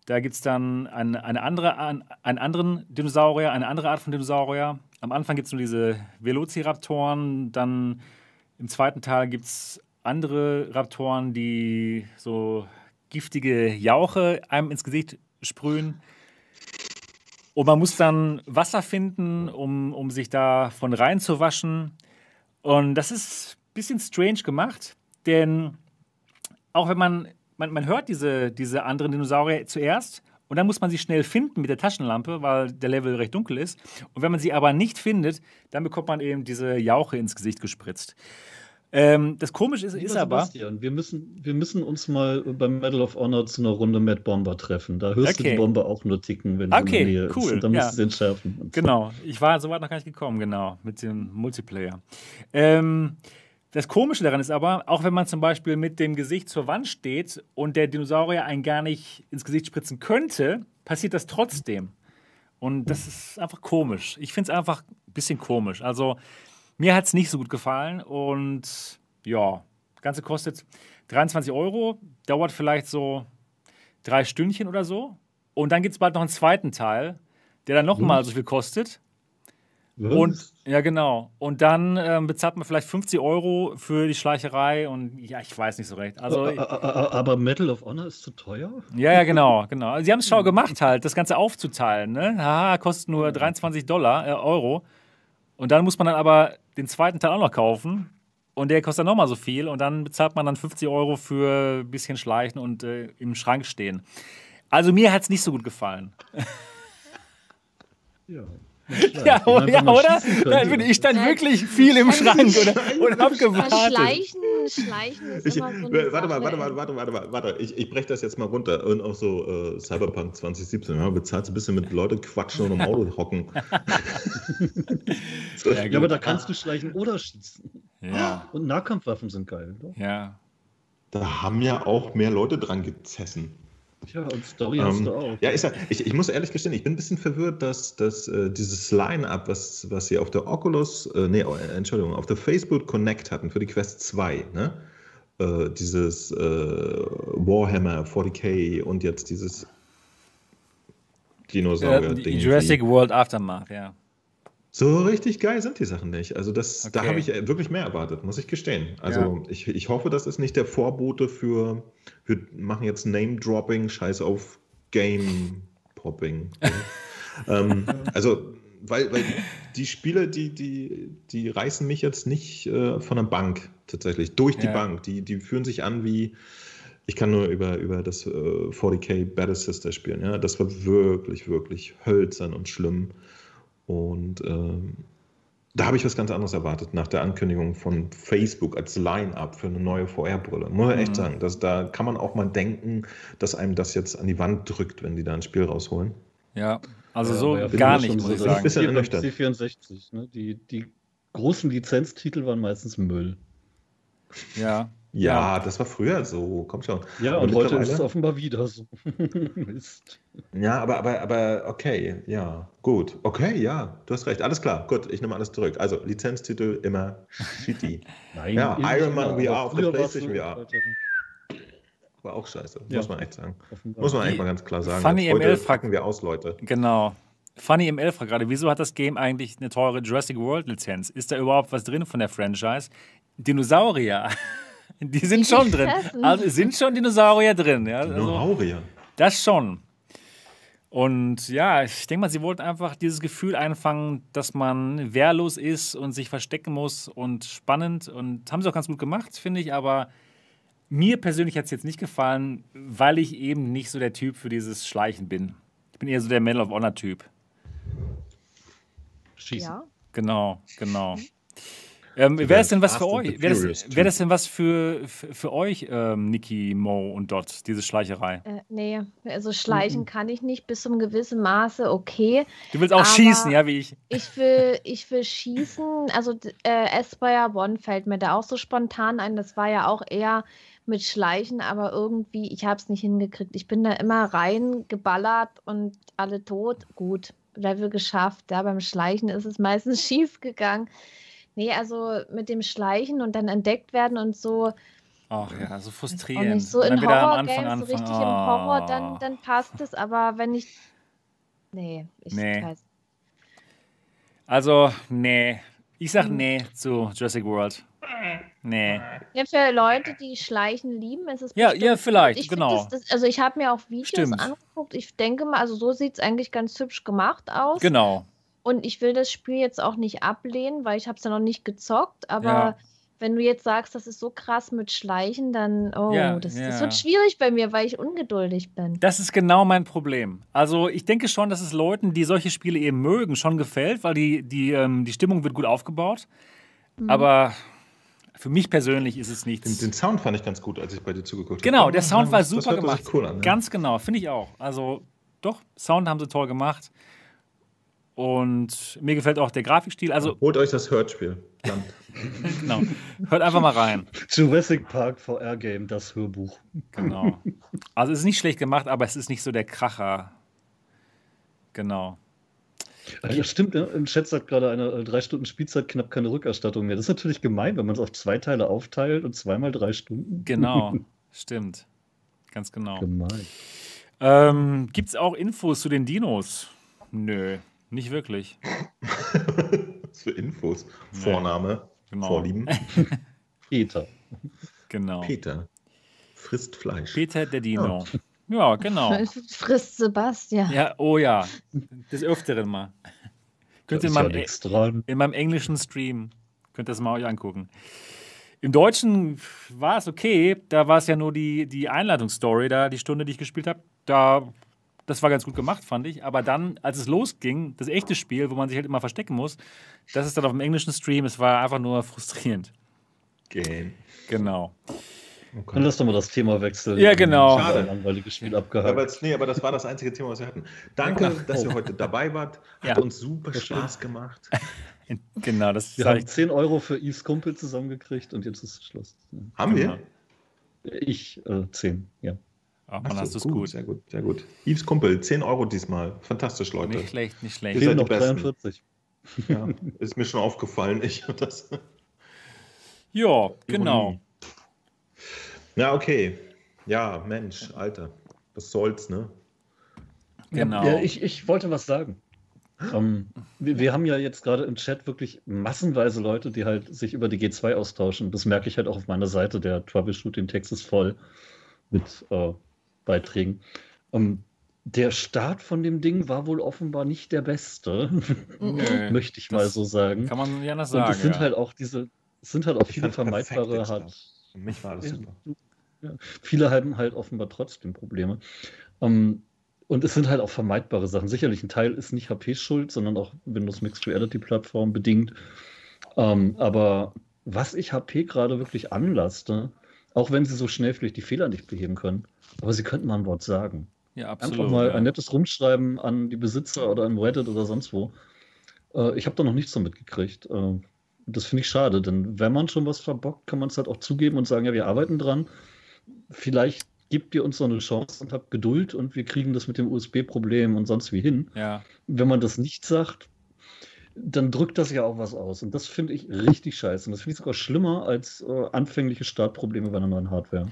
da gibt es dann eine, eine andere, ein- einen anderen Dinosaurier, eine andere Art von Dinosaurier. Am Anfang gibt es nur diese Velociraptoren, dann im zweiten Teil gibt es andere Raptoren, die so giftige Jauche einem ins Gesicht sprühen. Und man muss dann Wasser finden, um, um sich davon reinzuwaschen. Und das ist ein bisschen strange gemacht, denn auch wenn man, man, man hört diese, diese anderen Dinosaurier zuerst und dann muss man sie schnell finden mit der Taschenlampe, weil der Level recht dunkel ist. Und wenn man sie aber nicht findet, dann bekommt man eben diese Jauche ins Gesicht gespritzt. Ähm, das Komische ist, ist aber. Sebastian, wir müssen, wir müssen uns mal beim Medal of Honor zu einer Runde Mad Bomber treffen. Da hörst du Okay. die Bombe auch nur ticken, wenn Okay, sie in der Nähe cool, ist. Dann ja. musst du sie entschärfen. So. Genau, ich war soweit noch gar nicht gekommen, genau, mit dem Multiplayer. Ähm, das Komische daran ist aber, auch wenn man zum Beispiel mit dem Gesicht zur Wand steht und der Dinosaurier einen gar nicht ins Gesicht spritzen könnte, passiert das trotzdem. Und das ist einfach komisch. Ich finde es einfach ein bisschen komisch. Also, mir hat es nicht so gut gefallen und ja, das Ganze kostet 23 Euro, dauert vielleicht so drei Stündchen oder so. Und dann gibt es bald noch einen zweiten Teil, der dann nochmal so viel kostet. Was? Und ja, genau. Und dann ähm, bezahlt man vielleicht 50 Euro für die Schleicherei und ja, ich weiß nicht so recht. Also, A- a- a- aber Medal of Honor ist zu teuer? ja, ja, genau, genau. Also, sie haben es schau gemacht, halt, das Ganze aufzuteilen. Ne? Haha, kostet nur 23 Dollar, äh, Euro. Und dann muss man dann aber den zweiten Teil auch noch kaufen. Und der kostet dann nochmal so viel. Und dann bezahlt man dann 50 Euro für ein bisschen Schleichen und äh, im Schrank stehen. Also mir hat es nicht so gut gefallen. Ja. Ja, ja oder? Da, könnte. ich stand Ja. wirklich viel im Schrank oder, und hab gewartet. Schleichen, Schleichen ist Ich, so warte mal, Sache, warte mal, warte mal, warte mal, warte. Ich, ich breche das jetzt mal runter. Und auch so äh, Cyberpunk 2017. Ja, bezahlst ein bisschen mit Leute quatschen und im Auto hocken. So. Ja, Ja, aber da kannst du schleichen oder schießen. Ja, Und Nahkampfwaffen sind geil. Oder? ja. Da haben ja auch mehr Leute dran gezessen. Ja, und Story hast Ähm, du auch. ja, ist ja, ich, ich muss ehrlich gestehen, ich bin ein bisschen verwirrt, dass, dass äh, dieses Line-Up, was, was sie auf der Oculus, äh, nee, oh, äh, Entschuldigung, auf der Facebook Connect hatten für die Quest 2, ne? Äh, dieses äh, Warhammer 40k und jetzt dieses Dinosaurier-Ding. Jurassic World Aftermath, ja. So richtig geil sind die Sachen nicht. Also das, da Okay. habe ich äh, wirklich mehr erwartet, muss ich gestehen. Also Ja. ich, ich hoffe, das ist nicht der Vorbote für, wir machen jetzt Name-Dropping, scheiß auf Game-Popping. ähm, also, weil, weil die Spiele, die, die, die reißen mich jetzt nicht äh, von der Bank tatsächlich, durch die Ja. Bank. Die, die fühlen sich an wie, ich kann nur über, über das äh, 40k Battle Sister spielen. Ja? Das war wirklich, wirklich hölzern und schlimm. Und ähm, da habe ich was ganz anderes erwartet nach der Ankündigung von Facebook als Line-Up für eine neue VR-Brille. Muss man echt Mhm. sagen, dass, da kann man auch mal denken, dass einem das jetzt an die Wand drückt, wenn die da ein Spiel rausholen. Ja, also Ja, so ja, gar nicht, muss ich so, sagen. Bisschen wie beim ernüchternd. C64. Ne? Die, die großen Lizenztitel waren meistens Müll. Ja. Ja, das war früher so, kommt schon. Ja, Aber und heute ist es offenbar wieder so. Mist. Ja, aber, aber, aber okay, ja, gut. Okay, ja, du hast recht. Alles klar, gut, ich nehme alles zurück. Also Lizenztitel immer shitty. Nein, Ja, Iron Man VR auf der PlayStation VR. War auch scheiße, Ja. muss man echt sagen. offenbar. Muss man echt mal ganz klar sagen. Funny Heute ML fragt- packen wir aus, Leute. Genau. Funny ML fragt gerade, wieso hat das Game eigentlich eine teure Jurassic World Lizenz? Ist da überhaupt was drin von der Franchise? Dinosaurier. Die sind Die schon drin. fressen. Also sind schon Dinosaurier drin. Ja? Also, Dinosaurier. das schon. Und ja, ich denke mal, sie wollten einfach dieses Gefühl einfangen, dass man wehrlos ist und sich verstecken muss und spannend. Und haben sie auch ganz gut gemacht, finde ich. Aber mir persönlich hat es jetzt nicht gefallen, weil ich eben nicht so der Typ für dieses Schleichen bin. Ich bin eher so der Medal of Honor-Typ. Schießen. Ja. Genau, genau. Ähm, Wäre das denn was für euch? Wäre das, wär das denn was für, für, für euch, ähm, Niki, Mo und Dot, diese Schleicherei? Äh, nee, also schleichen kann ich nicht bis zum gewissen Maße, okay. Du willst auch schießen, ja, wie ich. Ich will, ich will schießen. Also äh, Aspire One fällt mir da auch so spontan ein. Das war ja auch eher mit Schleichen, aber irgendwie, ich habe es nicht hingekriegt. Ich bin da immer rein geballert und alle tot. Gut, Level geschafft. Ja, beim Schleichen ist es meistens schief gegangen. Nee, also mit dem Schleichen und dann entdeckt werden und so, Ach ja, so frustrierend. nicht so Und dann in wieder am Anfang Horror-Games, so richtig im Horror, Ah. dann, dann passt es. Aber wenn ich. Nee, ich Nee. weiß. Also, nee. Ich sag Hm. nee zu Jurassic World. Nee. Ja, für Leute, die Schleichen lieben, ist es Ja, bestimmt ja, vielleicht, Ich genau. Das, das, also ich habe mir auch Videos Stimmt. angeguckt. Ich denke mal, also so sieht es eigentlich ganz hübsch gemacht aus. Genau. Und ich will das Spiel jetzt auch nicht ablehnen, weil ich habe es ja noch nicht gezockt. Aber Ja. wenn du jetzt sagst, das ist so krass mit Schleichen, dann, oh, Ja, das, ja. das wird schwierig bei mir, weil ich ungeduldig bin. Das ist genau mein Problem. Also, ich denke schon, dass es Leuten, die solche Spiele eben mögen, schon gefällt, weil die, die, ähm, die Stimmung wird gut aufgebaut. Hm. Aber für mich persönlich ist es Den, nichts. den Sound fand ich ganz gut, als ich bei dir zugeguckt habe. Genau, der Sound war super gemacht. Cool an, ne? Ganz genau, finde ich auch. Also, doch, Sound haben sie toll gemacht. Und mir gefällt auch der Grafikstil. Also, Holt euch das Hörspiel. Genau. Hört einfach mal rein. Jurassic Park VR Game, das Hörbuch. Genau. Also, es ist nicht schlecht gemacht, aber es ist nicht so der Kracher. Genau. Ja, stimmt, ne? im Chat sagt gerade eine äh, drei Stunden Spielzeit knapp keine Rückerstattung mehr. Das ist natürlich gemein, wenn man es auf zwei Teile aufteilt und zweimal drei Stunden. Genau. Stimmt. Ganz genau. Gemein. Ähm, Gibt es auch Infos zu den Dinos? Nö, nicht wirklich. Was für Infos. Vorname, Genau. Vorlieben. Peter. Genau. Peter frisst Fleisch. Peter der Dino. Ja, genau. Frisst Sebastian. Ja, oh ja. Des Öfteren mal. Könnt ihr mal ja in meinem englischen Stream, könnt ihr das mal euch angucken. Im Deutschen war es okay. Da war es ja nur die, die Einleitungsstory, da die Stunde, die ich gespielt habe. Da, das war ganz gut gemacht, fand ich. Aber dann, als es losging, das echte Spiel, wo man sich halt immer verstecken muss, das ist dann auf dem englischen Stream. Es war einfach nur frustrierend. Game. Genau. Okay. Dann lass doch mal das Thema wechseln. Ja, genau. Schade. Langweiliges Spiel Ja, aber, abgehakt. nee, aber das war das einzige Thema, was wir hatten. Danke, Ach, dass oh. ihr heute dabei wart. Hat Ja. uns super Spaß gemacht. Genau, das Wir haben ich. 10 Euro für Yves Kumpel zusammengekriegt und jetzt ist Schluss. Haben Genau. wir? Ich äh, 10, ja. Ach, Ach man, so, hast du es gut. Sehr gut, sehr gut. Yves Kumpel, 10 Euro diesmal. Fantastisch, Leute. Nicht schlecht, nicht Ihr schlecht. seid Fehlen die noch Besten. 43. Ja, ist mir schon aufgefallen. Ich, das, Ja, genau. ja, okay. Ja, Mensch, Alter. Was soll's, ne? Genau. Ja, ich, ich wollte was sagen. Ähm, wir, wir haben ja jetzt gerade im Chat wirklich massenweise Leute, die halt sich über die G2 austauschen. Das merke ich halt auch auf meiner Seite. Der Troubleshooting-Text ist voll mit äh, Beiträgen. Ähm, der Start von dem Ding war wohl offenbar nicht der beste, Nö, möchte ich mal das so sagen. Kann man ja nicht Und sagen. es sind ja. halt auch diese, es sind halt auch viele vermeidbare halt. Für mich war Ja, super. ja. Viele haben halt offenbar trotzdem Probleme. Ähm, und es sind halt auch vermeidbare Sachen. Sicherlich ein Teil ist nicht HP schuld, sondern auch Windows Mixed Reality Plattform bedingt. Ähm, aber was ich HP gerade wirklich anlaste, auch wenn sie so schnell vielleicht die Fehler nicht beheben können, aber sie könnten mal ein Wort sagen. ja, Einfach absolut. mal ja. ein nettes Rumschreiben an die Besitzer oder an Reddit oder sonst wo. Äh, ich habe da noch nichts so mitgekriegt. Äh, das finde ich schade, denn wenn man schon was verbockt, kann man es halt auch zugeben und sagen, ja, wir arbeiten dran. Vielleicht gebt ihr uns so eine Chance und habt Geduld und wir kriegen das mit dem USB-Problem und sonst wie hin. ja. Wenn man das nicht sagt, dann drückt das ja auch was aus. Und das finde ich richtig scheiße. Und das finde ich sogar schlimmer als äh, anfängliche Startprobleme bei einer neuen Hardware.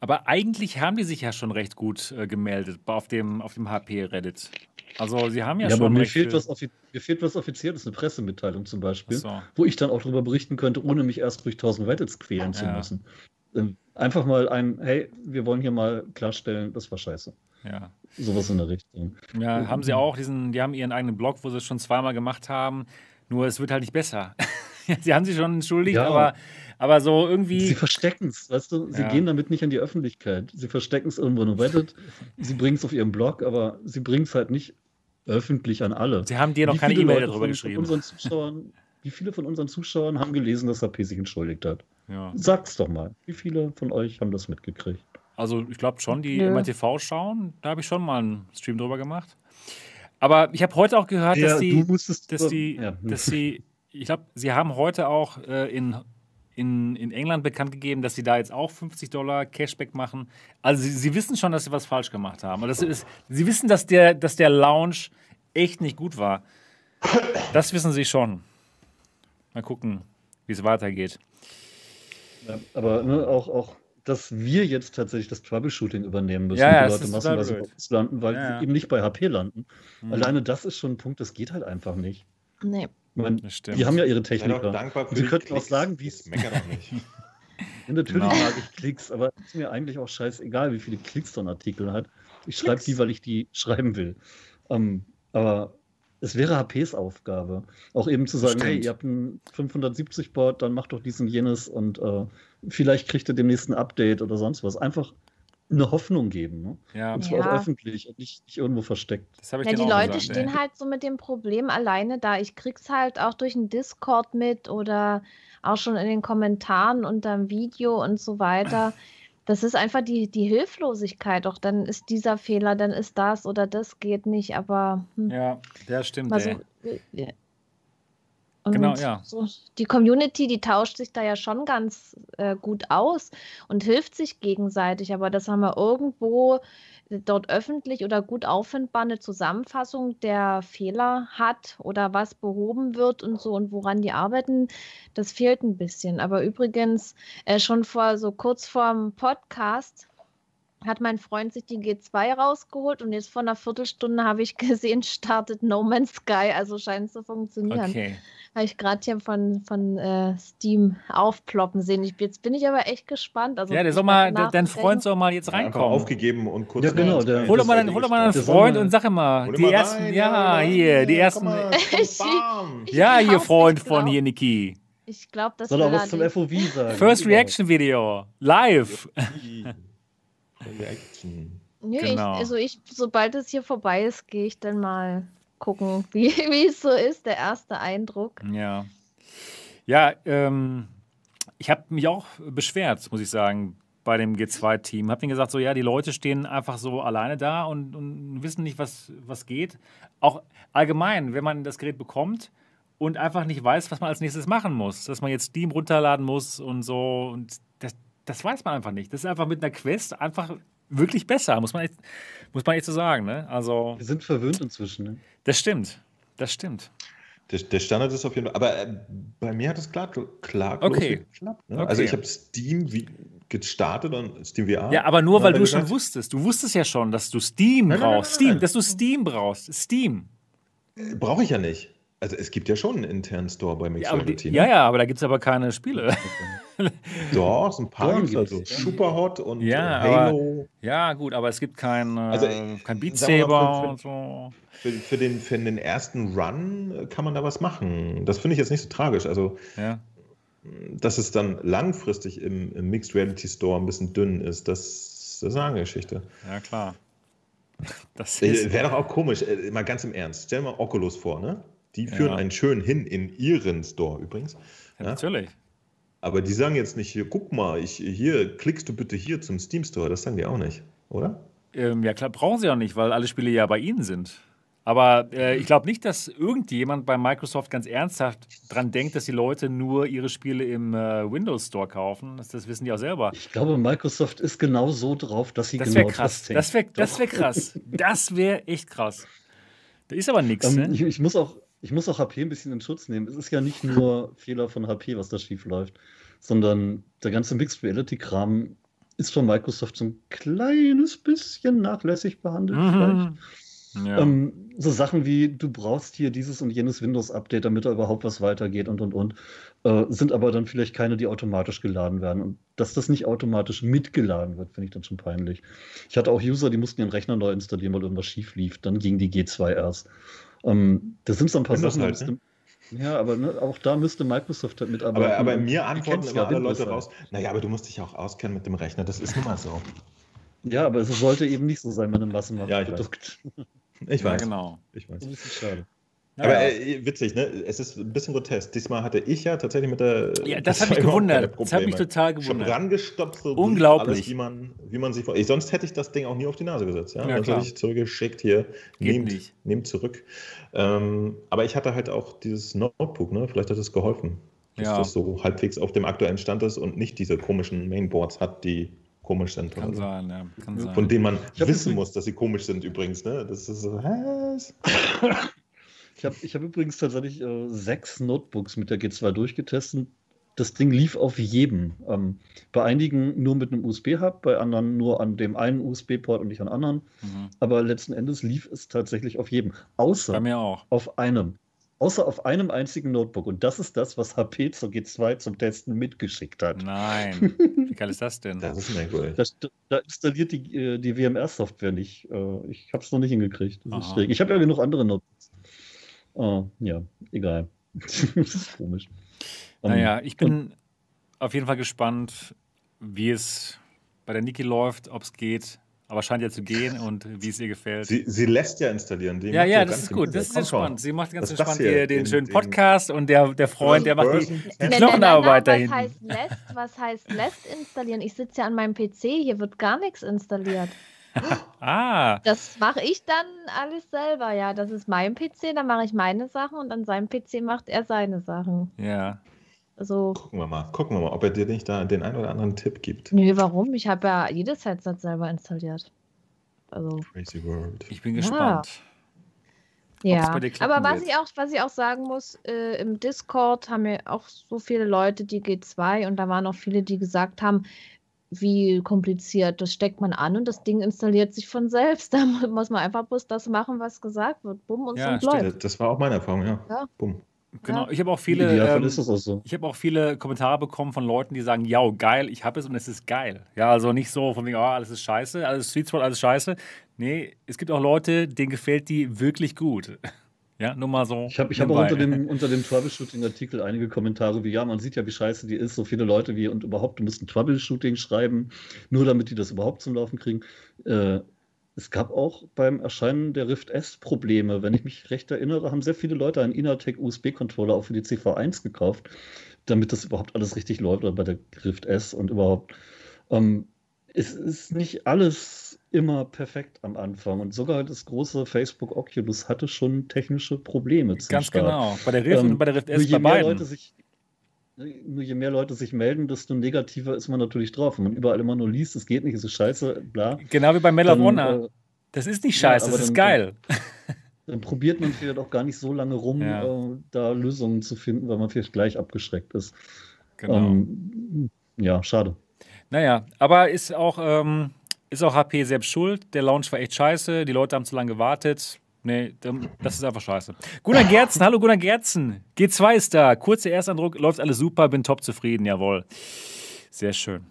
Aber eigentlich haben die sich ja schon recht gut äh, gemeldet auf dem, auf dem HP-Reddit. Also sie haben ja, Ja, schon aber mir fehlt, was mir fehlt was Offizielles, eine Pressemitteilung zum Beispiel, so. wo ich dann auch darüber berichten könnte, ohne mich erst durch tausend Reddits quälen zu Ja. müssen. Ähm, Einfach mal ein, hey, wir wollen hier mal klarstellen, das war scheiße. Ja. Sowas in der Richtung. Ja, haben sie auch diesen, die haben ihren eigenen Blog, wo sie es schon zweimal gemacht haben. Nur es wird halt nicht besser. sie haben sich schon entschuldigt, Ja. aber, aber so Sie irgendwie. verstecken es, weißt du? Sie Ja. gehen damit nicht an die Öffentlichkeit. Sie verstecken es irgendwo in Reddit, sie bringen es auf ihrem Blog, aber sie bringen es halt nicht öffentlich an alle. Sie haben dir noch Wie keine E-Mail darüber geschrieben. Von unseren Zuschauern, wie viele von unseren Zuschauern haben gelesen, dass HP sich entschuldigt hat? Ja. Sag's doch mal. Wie viele von euch haben das mitgekriegt? Also ich glaube schon, die Nö. immer TV schauen, da habe ich schon mal einen Stream drüber gemacht. Aber ich habe heute auch gehört, dass die, musstest dass die, ja. dass sie, ich glaube, sie haben heute auch äh, in, in, in England bekannt gegeben, dass sie da jetzt auch 50 Dollar Cashback machen. Also sie, sie wissen schon, dass sie was falsch gemacht haben. Und das ist, sie wissen, dass der, dass der Lounge echt nicht gut war. Das wissen sie schon. Mal gucken, wie es weitergeht. Ja, aber ne, auch, auch, dass wir jetzt tatsächlich das Troubleshooting übernehmen müssen, Ja, ja, die Leute massenweise bei uns landen, weil Ja, ja. sie eben nicht bei HP landen. Mhm. Alleine das ist schon ein Punkt, das geht halt einfach nicht. Nee. Meine, Das stimmt. die haben ja ihre Techniker. dankbar für sie könnten auch sagen, wie Das es natürlich Genau. mag ich Klicks, aber ist mir eigentlich auch scheißegal, wie viele Klicks so ein Artikel hat. Ich schreibe die, weil ich die schreiben will. Ähm, aber es wäre HPs Aufgabe, auch eben zu sagen, hey, Stimmt. ihr habt ein 570 Board, dann macht doch dies und jenes und äh, vielleicht kriegt ihr demnächst ein Update oder sonst was. Einfach eine Hoffnung geben. Ne? Ja, Und zwar Ja. auch öffentlich und nicht, nicht irgendwo versteckt. das habe ich Ja, die Leute gesagt, stehen ey. halt so mit dem Problem alleine da. Ich krieg's halt auch durch den Discord mit oder auch schon in den Kommentaren unterm Video und so weiter. Das ist einfach die, die Hilflosigkeit. Doch dann ist dieser Fehler, dann ist das oder das geht nicht. Aber hm, Ja, der stimmt. mal ey. Und Genau, ja. So, die Community, die tauscht sich da ja schon ganz äh, gut aus und hilft sich gegenseitig, aber das haben wir irgendwo äh, dort öffentlich oder gut auffindbar eine Zusammenfassung der Fehler hat oder was behoben wird und so und woran die arbeiten, das fehlt ein bisschen. Aber übrigens, äh, schon vor so kurz vorm Podcast hat mein Freund sich die G2 rausgeholt und jetzt vor einer Viertelstunde habe ich gesehen, startet No Man's Sky, also scheint es zu funktionieren. Okay. Habe ich gerade hier von, von äh, Steam aufploppen sehen. Ich, jetzt bin ich aber echt gespannt. Also, Ja, der soll mal, dein Freund soll mal jetzt reinkommen. aufgegeben und kurz. Ja, genau, der- Hol doch mal, war hol doch mal soll Freund und sag mal, die mal ersten, rein, ja, rein, hier, die ersten, mal, Ich- ja, hier Freund von hier, Niki. Ich glaube, das Soll will was zum. FOV sagen? First. Reaction Video, live. Reaction. Nö, Genau. ich, also ich, sobald es hier vorbei ist, gehe ich dann mal gucken, wie, wie es so ist, der erste Eindruck. Ja. Ja, ähm, ich habe mich auch beschwert, muss ich sagen, bei dem G2-Team. Habe denen gesagt, so ja, die Leute stehen einfach so alleine da und, und wissen nicht, was, was geht. Auch allgemein, wenn man das Gerät bekommt und einfach nicht weiß, was man als nächstes machen muss. Dass man jetzt Steam runterladen muss und so. Und das, das weiß man einfach nicht. Das ist einfach mit einer Quest einfach wirklich besser, muss man echt, muss man echt so sagen. Ne? Also, Wir sind verwöhnt inzwischen. Ne? das stimmt. Das stimmt. Der, der Standard ist auf jeden Fall. Aber äh, bei mir hat es klar, klar Okay. geklappt. Ne? Okay. Also ich habe Steam wie gestartet und Steam VR. Ja, aber nur, weil du wie schon gesagt, wusstest. Du wusstest ja schon, dass du Steam Nein, nein, nein, brauchst. nein, Steam, nein. dass du Steam brauchst. Steam. Brauche ich ja nicht. Also es gibt ja schon einen internen Store bei Mixed Ja, aber, Reality. die, ne? ja, ja, aber da gibt es aber keine Spiele. Doch, so ein paar gibt's gibt's, also ja. Superhot und Ja, äh, Halo. ja, gut, aber es gibt kein, äh, Also, kein Beat Saber für- und so. Für, für, den, für den ersten Run kann man da was machen. Das finde ich jetzt nicht so tragisch. Also, Ja. dass es dann langfristig im, im Mixed Reality Store ein bisschen dünn ist, das, das ist eine andere Geschichte. ja, klar. Das ist, Äh, Wäre doch auch komisch, mal ganz im Ernst. Stell dir mal Oculus vor, ne? Die führen Ja. einen schön hin in ihren Store übrigens. ja, Ja? natürlich. Aber die sagen jetzt nicht hier, guck mal, ich, hier, klickst du bitte hier zum Steam Store. Das sagen die auch nicht, oder? Ähm, ja, klar, brauchen sie auch nicht, weil alle Spiele ja bei ihnen sind. Aber äh, ich glaube nicht, dass irgendjemand bei Microsoft ganz ernsthaft dran denkt, dass die Leute nur ihre Spiele im äh, Windows Store kaufen. Das, das wissen die auch selber. Ich glaube, Microsoft ist genau so drauf, dass sie Das genau wäre krass. denkt. Das wäre das Doch. wär krass. Das wäre echt krass. Da ist aber nichts, Ähm, ne? ich, ich, muss auch, ich muss auch HP ein bisschen in Schutz nehmen. Es ist ja nicht nur Fehler von HP, was da schief läuft, sondern der ganze Mixed Reality-Kram ist von Microsoft so ein kleines bisschen nachlässig behandelt. vielleicht. Mhm. Ja. Ähm, so Sachen wie, du brauchst hier dieses und jenes Windows-Update, damit da überhaupt was weitergeht und und und, äh, sind aber dann vielleicht keine, die automatisch geladen werden. Und dass das nicht automatisch mitgeladen wird, finde ich dann schon peinlich. Ich hatte auch User, die mussten ihren Rechner neu installieren, weil irgendwas schief lief. Dann ging die G2 erst. Ähm, da sind so ein paar Windows Sachen. halt, ne? müsste, Ja, aber ne, auch da müsste Microsoft halt mitarbeiten. Aber, aber mir antworten immer ja, alle Windows Leute halt. raus, naja, aber du musst dich auch auskennen mit dem Rechner. Das ist nun mal so. Ja, aber es sollte eben nicht so sein bei einem Ja, ich Massenmarktprodukt. Ich ja, weiß. genau. Ich weiß. Das ist schade. Aber Naja. äh, witzig, ne? Es ist ein bisschen grotesk. Diesmal hatte ich ja tatsächlich mit der. ja, das war hat mich gewundert. Das hat mich total Schon gewundert. rangestopft, so Unglaublich. Alles, wie man, wie man sich vor. Ich, sonst hätte ich das Ding auch nie auf die Nase gesetzt. Ja, Ja, Sonst klar. hätte ich zurückgeschickt hier. Geht Nehmt, nicht. nehmt zurück. Ähm, aber ich hatte halt auch dieses Notebook, ne? Vielleicht hat es geholfen, dass Ja. das so halbwegs auf dem aktuellen Stand ist und nicht diese komischen Mainboards hat, die komisch sind. Kann sein, ja. Kann sein. Von denen man wissen muss, dass sie komisch sind übrigens. Ne? Das ist so, was? Ich habe ich hab übrigens tatsächlich äh, sechs Notebooks mit der G2 durchgetestet. Das Ding lief auf jedem. Ähm, bei einigen nur mit einem USB-Hub, bei anderen nur an dem einen USB-Port und nicht an anderen. Mhm. Aber letzten Endes lief es tatsächlich auf jedem. Außer Bei mir auch. auf einem. Außer auf einem einzigen Notebook. Und das ist das, was HP zur G2 zum Testen mitgeschickt hat. Nein. Wie geil ist das denn? Das ist merkwürdig. Da, da installiert die, äh, die WMR-Software nicht. Äh, Ich habe es noch nicht hingekriegt. Das ist Aha. schräg. Ich habe ja genug andere Notebooks. Äh, ja, egal. das ist komisch. Ähm, Naja, ich bin auf jeden Fall gespannt, wie es bei der Niki läuft, ob es geht. Aber scheint ja zu gehen und wie es ihr gefällt. Sie, sie lässt ja installieren. Die ja, ja, ganz das ist gut. Das ist entspannt. Sie macht ganz entspannt hier? den Den- schönen den- Podcast und der, der Freund, der macht die, die Knochenarbeit da nein, hinten. Was heißt lässt? Was heißt lässt installieren? Ich sitze ja an meinem PC, hier wird gar nichts installiert. Ah, Das mache ich dann alles selber, ja. Das ist mein PC, dann mache ich meine Sachen und an seinem PC macht er seine Sachen. ja. Also, Gucken wir mal, gucken wir mal, ob er dir nicht da den einen oder anderen Tipp gibt. nö, warum? Ich habe ja jedes Headset selber installiert. Also, Crazy World. Ich bin Ja. gespannt. ja. bei dir klappen Aber was wird. ich auch, was ich auch sagen muss, äh, im Discord haben ja auch so viele Leute die G2 und da waren auch viele, die gesagt haben, wie kompliziert, das steckt man an und das Ding installiert sich von selbst. Da mu- muss man einfach bloß das machen, was gesagt wird. Bumm und Ja, so läuft. Das war auch meine Erfahrung, ja. Ja. Bumm. Genau. Ja. Ich habe auch viele. Ähm, ist es auch so. ich habe auch viele Kommentare bekommen von Leuten, die sagen, ja, geil, ich habe es und es ist geil. Ja, also nicht so von wegen, oh, alles ist scheiße, alles Sweet Spot, alles scheiße. Nee, es gibt auch Leute, denen gefällt die wirklich gut. Ja, nur mal so. Ich habe ich hab auch unter dem, unter dem Troubleshooting-Artikel einige Kommentare wie, ja, man sieht ja, wie scheiße die ist, so viele Leute wie, und überhaupt, du musst ein Troubleshooting schreiben, nur damit die das überhaupt zum Laufen kriegen. Äh, es gab auch beim Erscheinen der Rift S Probleme. Wenn ich mich recht erinnere, haben sehr viele Leute einen Inatec USB-Controller auch für die CV1 gekauft, damit das überhaupt alles richtig läuft oder bei der Rift S und überhaupt. Ähm, es ist nicht alles immer perfekt am Anfang und sogar das große Facebook Oculus hatte schon technische Probleme. Ganz Start. genau. Bei der Rift Ähm, und bei der Rift S je bei mehr beiden. Leute sich nur je mehr Leute sich melden, desto negativer ist man natürlich drauf. Wenn man überall immer nur liest, es geht nicht, es ist scheiße, bla. Genau wie bei Medal of dann, Honor. äh, Das ist nicht ja, scheiße, aber das ist dann- geil. dann probiert man vielleicht auch gar nicht so lange rum, Ja. äh, da Lösungen zu finden, weil man vielleicht gleich abgeschreckt ist. Genau. Ähm, ja, schade. Naja, aber ist auch, ähm, ist auch HP selbst schuld. Der Launch war echt scheiße. Die Leute haben zu lange gewartet. Nee, das ist einfach scheiße. Gunnar Gerzen, hallo Gunnar Gerzen. G2 ist da. Kurzer Ersteindruck, läuft alles super, bin top zufrieden, jawohl. Sehr schön.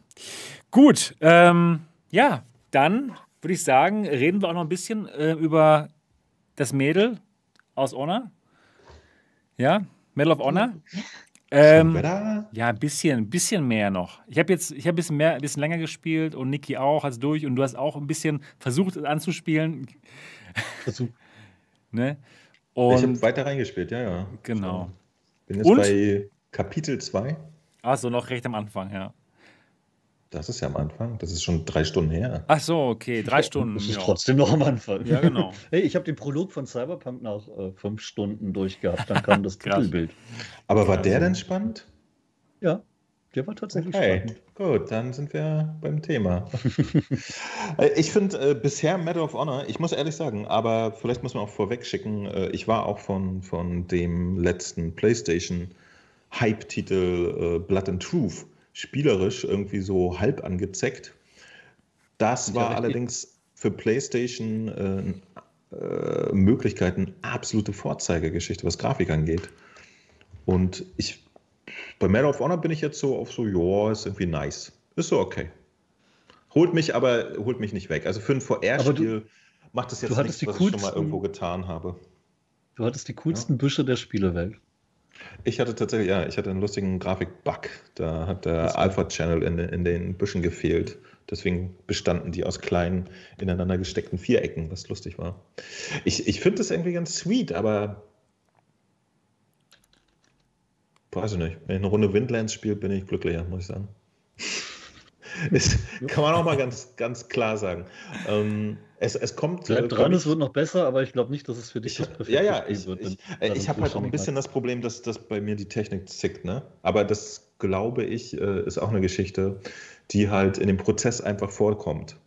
Gut, ähm, ja, dann würde ich sagen, reden wir auch noch ein bisschen äh, über das Mädel aus Honor. Ja, Medal of Honor. Ähm, ja, ein bisschen, ein bisschen mehr noch. Ich habe jetzt, ich habe ein bisschen mehr, ein bisschen länger gespielt und Niki auch, als durch und du hast auch ein bisschen versucht anzuspielen. Versucht. ne? Und ich habe weiter reingespielt, ja, ja. Genau. Bin jetzt und? bei Kapitel 2. Achso, noch recht am Anfang, ja. Das ist ja am Anfang. Das ist schon drei Stunden her. Ach so, okay, drei Stunden. Das ist ja. trotzdem noch am Anfang. Ja, genau. hey, ich habe den Prolog von Cyberpunk nach äh, fünf Stunden durchgehabt. Dann kam das Titelbild. Aber war der denn spannend? Ja, der war tatsächlich okay. spannend. Gut, dann sind wir beim Thema. Ich finde äh, bisher Medal of Honor, ich muss ehrlich sagen, aber vielleicht muss man auch vorweg schicken, äh, ich war auch von, von dem letzten PlayStation Hype-Titel äh, Blood and Truth spielerisch irgendwie so halb angezeckt. Das war ja, allerdings für PlayStation äh, äh, Möglichkeiten absolute Vorzeigegeschichte, was Grafik angeht. Und ich, bei Medal of Honor bin ich jetzt so auf so, ja, ist irgendwie nice. Ist so okay. Holt mich aber, holt mich nicht weg. Also für ein VR-Spiel macht es jetzt nichts, was ich schon mal irgendwo getan habe. Du hattest die coolsten ja. Büsche der Spielewelt. Ich hatte tatsächlich, ja, ich hatte einen lustigen Grafik-Bug. Da hat der Alpha-Channel in, in den Büschen gefehlt. Deswegen bestanden die aus kleinen, ineinander gesteckten Vierecken, was lustig war. Ich, ich finde das irgendwie ganz sweet, aber weiß ich nicht. Wenn ich eine Runde Windlands spiele, bin ich glücklicher, muss ich sagen. Das kann man auch mal ganz, ganz klar sagen. Ähm, es, es kommt. Bleib dran, es wird noch besser, aber ich glaube nicht, dass es für dich ich, das perfekte ja, ja, ich, wird. Ich, ich, ich habe halt auch ein bisschen das Problem, dass, dass bei mir die Technik zickt, ne? Aber das glaube ich, äh, ist auch eine Geschichte, die halt in dem Prozess einfach vorkommt.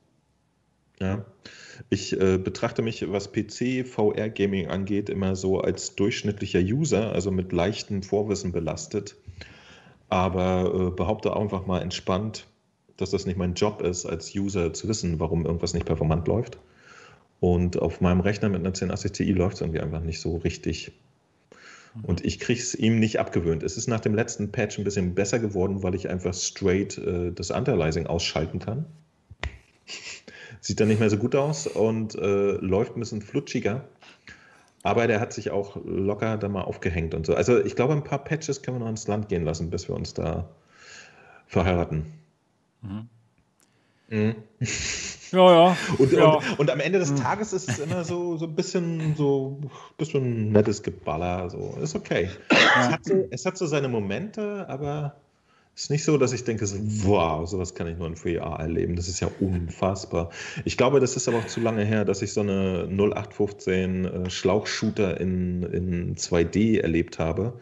Ja. Ich äh, betrachte mich, was PC, VR-Gaming angeht, immer so als durchschnittlicher User, also mit leichtem Vorwissen belastet. Aber äh, behaupte einfach mal entspannt, dass das nicht mein Job ist, als User zu wissen, warum irgendwas nicht performant läuft. Und auf meinem Rechner mit einer 1080 Ti läuft es irgendwie einfach nicht so richtig. Mhm. Und ich kriege es ihm nicht abgewöhnt. Es ist nach dem letzten Patch ein bisschen besser geworden, weil ich einfach straight äh, das Antialiasing ausschalten kann. Sieht dann nicht mehr so gut aus und äh, läuft ein bisschen flutschiger. Aber der hat sich auch locker da mal aufgehängt und so. Also ich glaube, ein paar Patches können wir noch ins Land gehen lassen, bis wir uns da verheiraten. Mhm. Mhm. Ja, ja. Und, ja. Und, und, am Ende des mhm. Tages ist es immer so, so ein bisschen so bisschen nettes Geballer. So. Ist okay. Ja. Es, hat so, es hat so seine Momente, aber es ist nicht so, dass ich denke, so, wow, sowas kann ich nur in VR erleben. Das ist ja unfassbar. Ich glaube, das ist aber auch zu lange her, dass ich so eine 0815 äh, Schlauchshooter in, in 2D erlebt habe.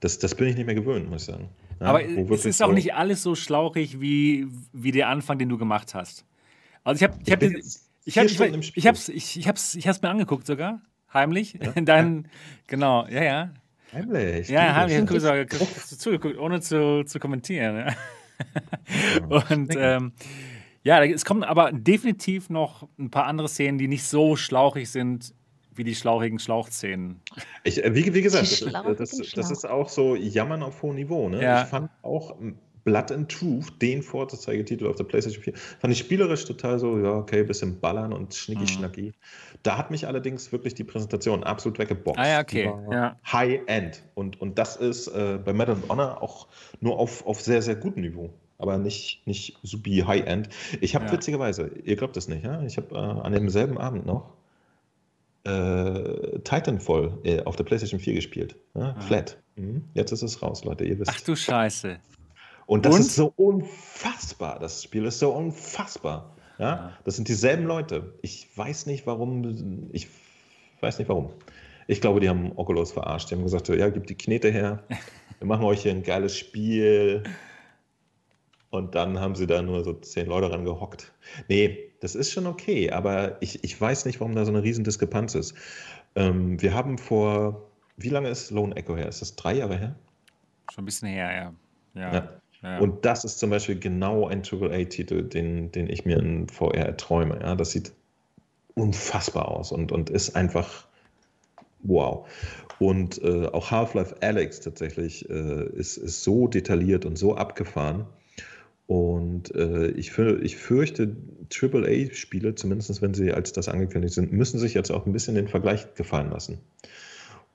Das, das bin ich nicht mehr gewöhnt, muss ich sagen. Ja, Aber es ist auch nicht alles so schlauchig wie, wie der Anfang, den du gemacht hast. Also ich habe ich hab, ich, ich, hab, ich, ich, hab's, ich, ich, hab's, ich hab's mir angeguckt sogar, heimlich. Ja. Dein, genau, ja, ja. Heimlich? Ja, heimlich. Ich habe zugeguckt, ohne zu, zu kommentieren. Und ähm, ja, es kommen aber definitiv noch ein paar andere Szenen, die nicht so schlauchig sind wie die schlauchigen Schlauchszenen. Ich, äh, wie, wie gesagt, das, das, das, ist auch so Jammern auf hohem Niveau. Ne? Ja. Ich fand auch Blood and Truth, den Vorzeigetitel auf der PlayStation 4, fand ich spielerisch total so, ja, okay, bisschen ballern und schnicki-schnacki. Mhm. Da hat mich allerdings wirklich die Präsentation absolut weggeboxt. Ah, ja, okay. Ja. High-End. Und, und das ist äh, bei Medal of Honor auch nur auf, auf sehr, sehr gutem Niveau. Aber nicht, nicht supi High-End. Ich habe ja. witzigerweise, ihr glaubt das nicht, ja? ich habe äh, an demselben Abend noch äh, Titanfall äh, auf der PlayStation 4 gespielt. Ja? Ah. Flat. Mhm. Jetzt ist es raus, Leute, ihr wisst. Ach du Scheiße. Und das Und? ist so unfassbar. Das Spiel ist so unfassbar. Ja? ja? Das sind dieselben Leute. Ich weiß nicht, warum. Ich weiß nicht warum. Ich glaube, die haben Oculus verarscht. Die haben gesagt, ja, gib die Knete her. Wir machen euch hier ein geiles Spiel. Und dann haben sie da nur so zehn Leute ran gehockt. Nee, das ist schon okay, aber ich, ich weiß nicht, warum da so eine riesen Diskrepanz ist. Ähm, wir haben vor, wie lange ist Lone Echo her? Ist das drei Jahre her? Schon ein bisschen her, ja. ja. ja. ja. Und das ist zum Beispiel genau ein AAA-Titel, den, den ich mir in VR erträume. Ja, das sieht unfassbar aus und, und ist einfach wow. Und äh, auch Half-Life Alex tatsächlich äh, ist, ist so detailliert und so abgefahren. Und äh, ich, für, ich fürchte, AAA-Spiele, zumindest wenn sie als das angekündigt sind, müssen sich jetzt auch ein bisschen den Vergleich gefallen lassen.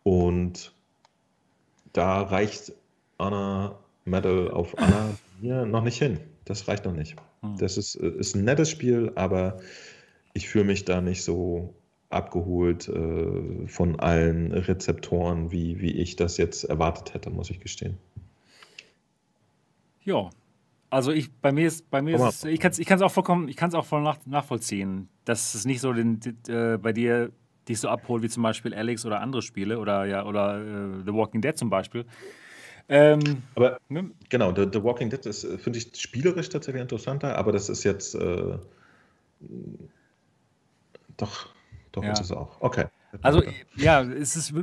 Und da reicht Anna Medal auf Anna mir noch nicht hin. Das reicht noch nicht. Hm. Das ist, ist ein nettes Spiel, aber ich fühle mich da nicht so abgeholt äh, von allen Rezeptoren, wie, wie ich das jetzt erwartet hätte, muss ich gestehen. Ja, also ich, bei mir ist, bei mir ist es, ich kann es ich auch vollkommen, ich kann es auch voll nach, nachvollziehen, dass es nicht so den, äh, bei dir dich so abholt wie zum Beispiel Alex oder andere Spiele oder ja oder äh, The Walking Dead zum Beispiel. Ähm, aber ne? genau, The, The, Walking Dead ist, finde ich, spielerisch tatsächlich interessanter, aber das ist jetzt äh, doch, doch ja. ist es auch. Okay. Also ja, es ist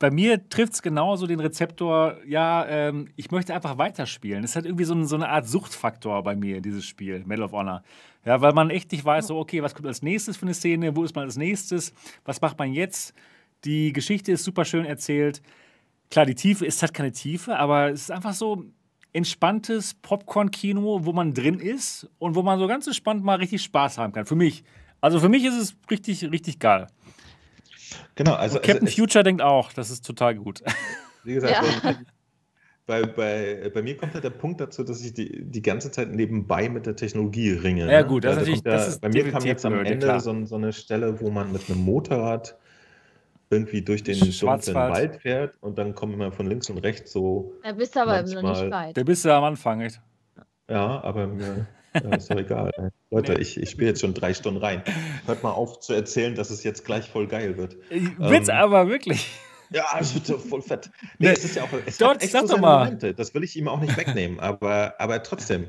bei mir trifft es genauso den Rezeptor, ja, ähm, ich möchte einfach weiterspielen. Es hat irgendwie so, ein, so, eine Art Suchtfaktor bei mir, dieses Spiel, Medal of Honor. Ja, weil man echt nicht weiß, so, okay, was kommt als nächstes für eine Szene, wo ist man als nächstes, was macht man jetzt? Die Geschichte ist super schön erzählt. Klar, die Tiefe ist halt keine Tiefe, aber es ist einfach so entspanntes Popcorn-Kino, wo man drin ist und wo man so ganz entspannt mal richtig Spaß haben kann. Für mich. Also für mich ist es richtig, richtig geil. Genau, also. Und Captain also, Future denkt auch, das ist total gut. Wie gesagt, ja. bei, bei, bei mir kommt halt der Punkt dazu, dass ich die, die ganze Zeit nebenbei mit der Technologie ringe. Ja, gut, das, also ist natürlich. Ja, bei mir kam jetzt am Ende so, so, eine Stelle, wo man mit einem Motorrad irgendwie durch den dunklen Wald fährt und dann kommen immer von links und rechts so. Da bist du aber manchmal, noch nicht weit. Da bist du am Anfang, echt. Ja, aber mir, ja, ist doch egal. Leute, ich, ich spiele jetzt schon drei Stunden rein. Hört mal auf zu erzählen, dass es jetzt gleich voll geil wird. Wird's ähm, aber wirklich. Ja, es wird so voll fett. Nee, nee, es ist ja auch. Es Dort, echt sag so doch mal. Momente. Das will ich ihm auch nicht wegnehmen, aber, aber trotzdem.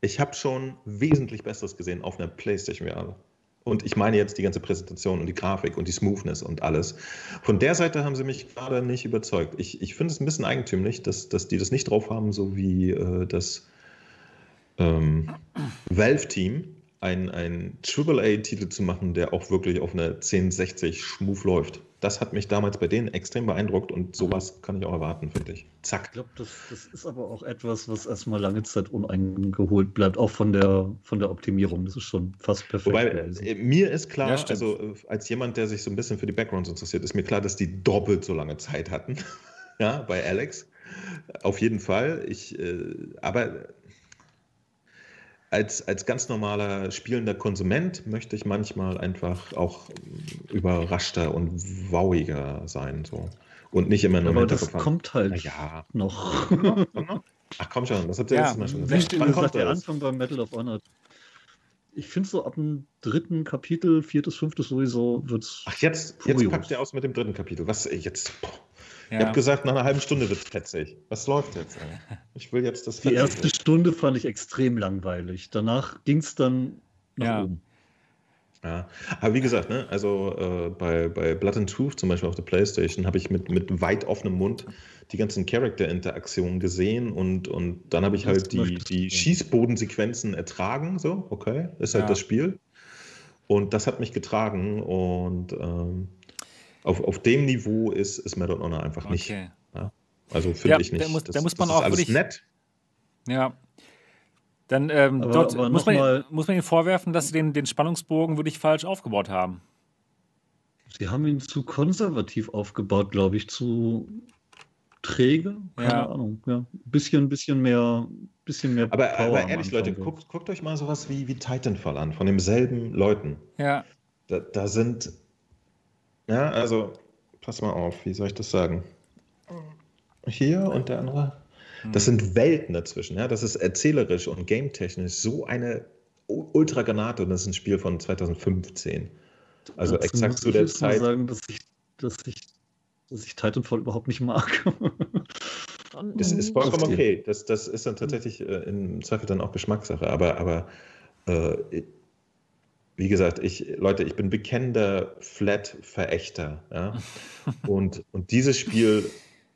Ich habe schon wesentlich Besseres gesehen auf einer PlayStation VR. Und ich meine jetzt die ganze Präsentation und die Grafik und die Smoothness und alles. Von der Seite haben sie mich gerade nicht überzeugt. Ich, ich finde es ein bisschen eigentümlich, dass, dass die das nicht drauf haben, so wie äh, das ähm, Valve-Team, ein, ein AAA-Titel zu machen, der auch wirklich auf einer 1060 Schmuf läuft. Das hat mich damals bei denen extrem beeindruckt und sowas kann ich auch erwarten, finde ich. Zack. Ich glaube, das, das, ist aber auch etwas, was erstmal lange Zeit uneingeholt bleibt, auch von der, von der Optimierung. Das ist schon fast perfekt. Wobei, äh, mir ist klar, ja, also äh, als jemand, der sich so ein bisschen für die Backgrounds interessiert, ist mir klar, dass die doppelt so lange Zeit hatten. ja, bei Alex. Auf jeden Fall. Ich, äh, aber als, als ganz normaler spielender Konsument möchte ich manchmal einfach auch überraschter und wowiger sein. So. Und nicht immer nur Aber das kommt halt ja. noch. Ach komm schon, das habt ihr ja, letztes Mal schon gesagt. Wie gesagt, der Anfang beim Metal of Honor. Ich finde so ab dem dritten Kapitel, viertes, fünftes sowieso wird es. Ach, jetzt, jetzt packt ihr aus mit dem dritten Kapitel. Was, jetzt. Boah. Ja. Ich habe gesagt, nach einer halben Stunde wird es fetzig. Was läuft jetzt? Ey? Ich will jetzt das Die erste wird. Stunde fand ich extrem langweilig. Danach ging es dann nach ja. oben. Ja, aber wie gesagt, ne, also äh, bei, bei Blood and Truth zum Beispiel auf der Playstation habe ich mit, mit weit offenem Mund die ganzen Charakter-Interaktionen gesehen und, und dann habe ich halt die, die Schießbodensequenzen ertragen, so, okay, ist halt ja. das Spiel. Und das hat mich getragen und ähm, auf, auf dem Niveau ist, ist Medal Honor einfach nicht. Okay. Ja? Also finde ja, ich nicht. Da muss, das, da muss man das auch alles wirklich, nett. Ja. Dann ähm, aber, dort aber muss, man, muss man ihnen vorwerfen, dass sie den, den Spannungsbogen wirklich falsch aufgebaut haben. Sie haben ihn zu konservativ aufgebaut, glaube ich, zu träge. Keine ja. Ahnung. Ja. Ein bisschen, bisschen mehr, bisschen mehr. Aber, aber ehrlich, Leute, guckt, guckt, euch mal sowas wie, wie Titanfall an, von demselben Leuten. Ja. Da, da sind ja, also, pass mal auf, wie soll ich das sagen? Hier und der andere. Das sind Welten dazwischen, ja. Das ist erzählerisch und gametechnisch so eine Ultra-Granate und das ist ein Spiel von 2015. Also Dazu exakt zu der Zeit. Ich sagen, dass ich, dass ich, dass ich Titanfall überhaupt nicht mag. das ist vollkommen okay. Das, das ist dann tatsächlich äh, im Zweifel dann auch Geschmackssache. Aber, aber äh, wie gesagt, ich, Leute, ich bin bekennender Flat-Verächter. Ja? und, und dieses Spiel,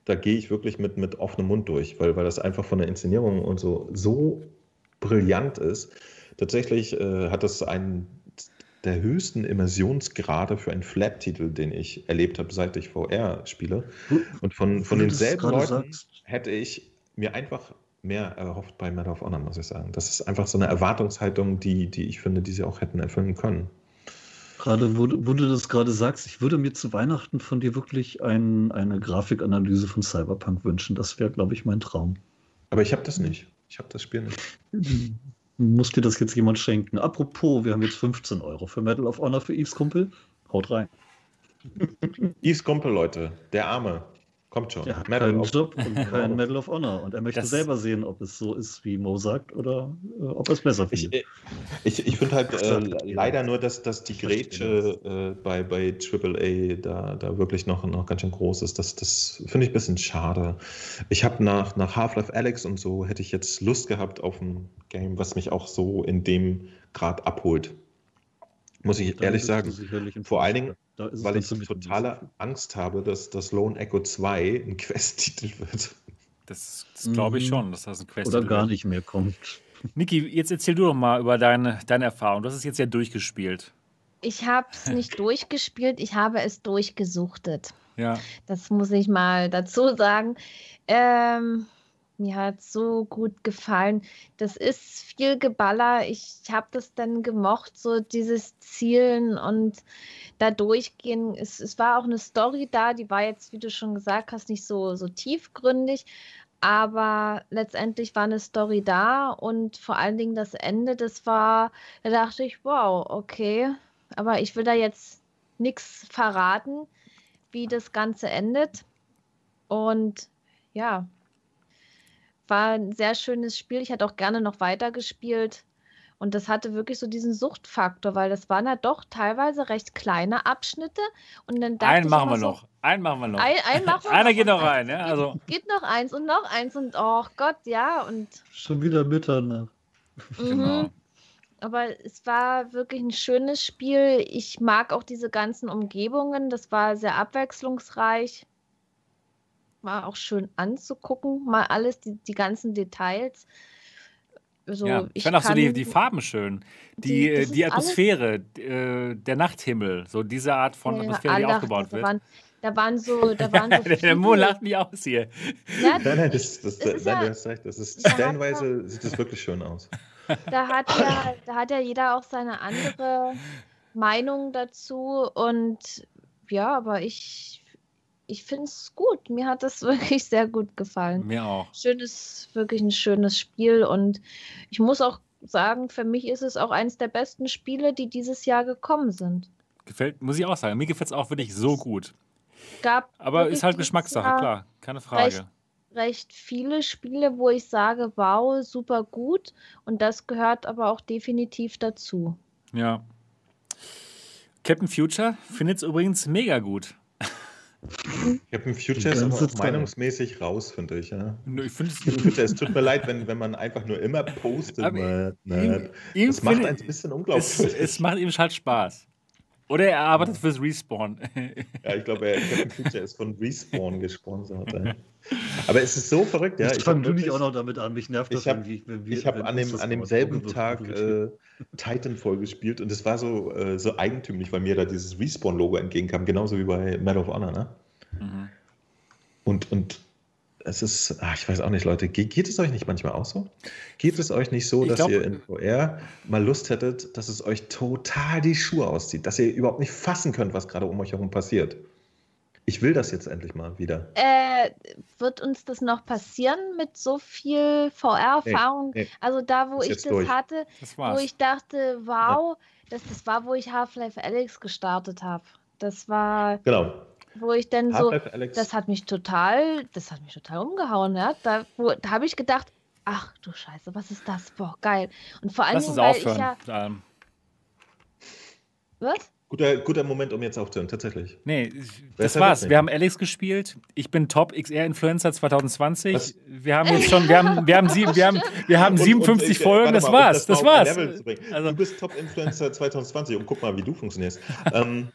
da gehe ich wirklich mit, mit offenem Mund durch, weil, weil das einfach von der Inszenierung und so, so brillant ist. Tatsächlich äh, hat das einen der höchsten Immersionsgrade für einen Flat-Titel, den ich erlebt habe, seit ich VR spiele. Und von, von denselben Leuten sagst. hätte ich mir einfach mehr erhofft bei Medal of Honor, muss ich sagen. Das ist einfach so eine Erwartungshaltung, die, die ich finde, die sie auch hätten erfüllen können. Gerade, wo, wo du das gerade sagst, ich würde mir zu Weihnachten von dir wirklich ein, eine Grafikanalyse von Cyberpunk wünschen. Das wäre, glaube ich, mein Traum. Aber ich habe das nicht. Ich habe das Spiel nicht. Muss dir das jetzt jemand schenken? Apropos, wir haben jetzt 15 Euro für Medal of Honor für Yves Kumpel. Haut rein. Yves Kumpel, Leute, der Arme. Kommt schon. Er hat Medal keinen Job und kein Medal of Honor. Und er möchte das selber sehen, ob es so ist, wie Mo sagt, oder äh, ob er es besser findet. Ich, ich, ich finde halt äh, leider nur, dass, dass die Grätsche äh, bei, bei AAA da, da wirklich noch, noch ganz schön groß ist. Das, das finde ich ein bisschen schade. Ich habe nach, nach Half-Life Alex und so hätte ich jetzt Lust gehabt auf ein Game, was mich auch so in dem Grad abholt. Muss ich ehrlich sagen. Vor allen Dingen, weil ich totale Angst habe, dass das Lone Echo 2 ein Quest-Titel wird. Das, das glaube ich mhm. schon, dass das ein Quest-Titel Oder gar nicht mehr kommt. Niki, jetzt erzähl du doch mal über deine, deine Erfahrung. Du hast es jetzt ja durchgespielt. Ich habe es nicht durchgespielt, ich habe es durchgesuchtet. Ja. Das muss ich mal dazu sagen. Ähm, mir hat so gut gefallen. Das ist viel Geballer. Ich habe das dann gemocht, so dieses Zielen und da durchgehen. Es, es war auch eine Story da, die war jetzt, wie du schon gesagt hast, nicht so, so tiefgründig. Aber letztendlich war eine Story da und vor allen Dingen das Ende, das war, da dachte ich, wow, okay. Aber ich will da jetzt nichts verraten, wie das Ganze endet. Und ja, war ein sehr schönes Spiel. Ich hätte auch gerne noch weiter gespielt. Und das hatte wirklich so diesen Suchtfaktor, weil das waren ja doch teilweise recht kleine Abschnitte. Und dann einen machen wir so, noch. Einen machen wir noch. Ein, ein machen wir Einer noch. geht noch rein, ja. Also. Geht, geht, noch eins und noch eins und oh Gott, ja. Und Schon wieder Mitternacht. Mhm. Genau. Aber es war wirklich ein schönes Spiel. Ich mag auch diese ganzen Umgebungen. Das war sehr abwechslungsreich war auch schön anzugucken, mal alles, die, die ganzen Details. So, ja, ich fand auch so die, die Farben schön. Die, die, die Atmosphäre, äh, der Nachthimmel, so diese Art von ja, Atmosphäre, die aufgebaut da wird. Waren, da waren so. Da waren so der Mo lacht mich aus hier. Ja, nein, nein, das, das, nein ja, du hast recht. Das ist, stellenweise sieht das wirklich schön aus. Da hat, ja, da hat ja jeder auch seine andere Meinung dazu. Und ja, aber ich ich finde es gut. Mir hat das wirklich sehr gut gefallen. Mir auch. Schönes, wirklich ein schönes Spiel. Und ich muss auch sagen, für mich ist es auch eines der besten Spiele, die dieses Jahr gekommen sind. Gefällt, muss ich auch sagen. Mir gefällt es auch wirklich so gut. Gab Aber ist halt Geschmackssache, klar. Keine Frage. Recht, recht viele Spiele, wo ich sage, wow, super gut. Und das gehört aber auch definitiv dazu. Ja. Captain Future findet es übrigens mega gut. Captain Future ist aber auch meinungsmäßig raus, finde ich. Ja. Ich finde Future, es tut mir leid, wenn, wenn man einfach nur immer postet. Aber ihm, ihm das macht ein bisschen unglaublich. Es, es macht ihm halt Spaß. Oder er arbeitet ja. fürs Respawn. Ja, ich glaube, Captain Future ist von Respawn gesponsert. Ja. Aber es ist so verrückt, ja. Ich fange du nicht auch noch damit an, mich nervt das ich hab, Ich habe an, dem, an demselben Tag äh, Titanfall gespielt und es war so, äh, so eigentümlich, weil mir da dieses Respawn-Logo entgegenkam, genauso wie bei Medal of Honor, ne? Mhm. Und, und es ist, ach, ich weiß auch nicht, Leute, geht, geht, es euch nicht manchmal auch so? Geht es euch nicht so, dass glaub, ihr in VR mal Lust hättet, dass es euch total die Schuhe auszieht, dass ihr überhaupt nicht fassen könnt, was gerade um euch herum passiert? Ich will das jetzt endlich mal wieder. Äh, wird uns das noch passieren mit so viel VR-Erfahrung? Nee, nee. Also da, wo ich das durch. hatte, das wo ich dachte, wow, ja. das, das war, wo ich Half-Life Alex gestartet habe. Das war. Genau. Wo ich dann so, das hat mich total, das hat mich total umgehauen. Ja? Da, da habe ich gedacht, ach du Scheiße, was ist das? Boah, geil. Und vor allem, weil aufhören. ich ja. Ähm. Was? Guter, guter Moment, um jetzt aufzuhören, tatsächlich. Nee, das war's. Wir haben Alex gespielt. Ich bin Top XR Influencer 2020. Was? Wir haben jetzt schon, wir haben, wir haben, sieben, wir haben, wir haben 57 und ich, Folgen. Das mal, war's. Das, das war's. Also. Du bist Top Influencer 2020 und guck mal, wie du funktionierst. ähm,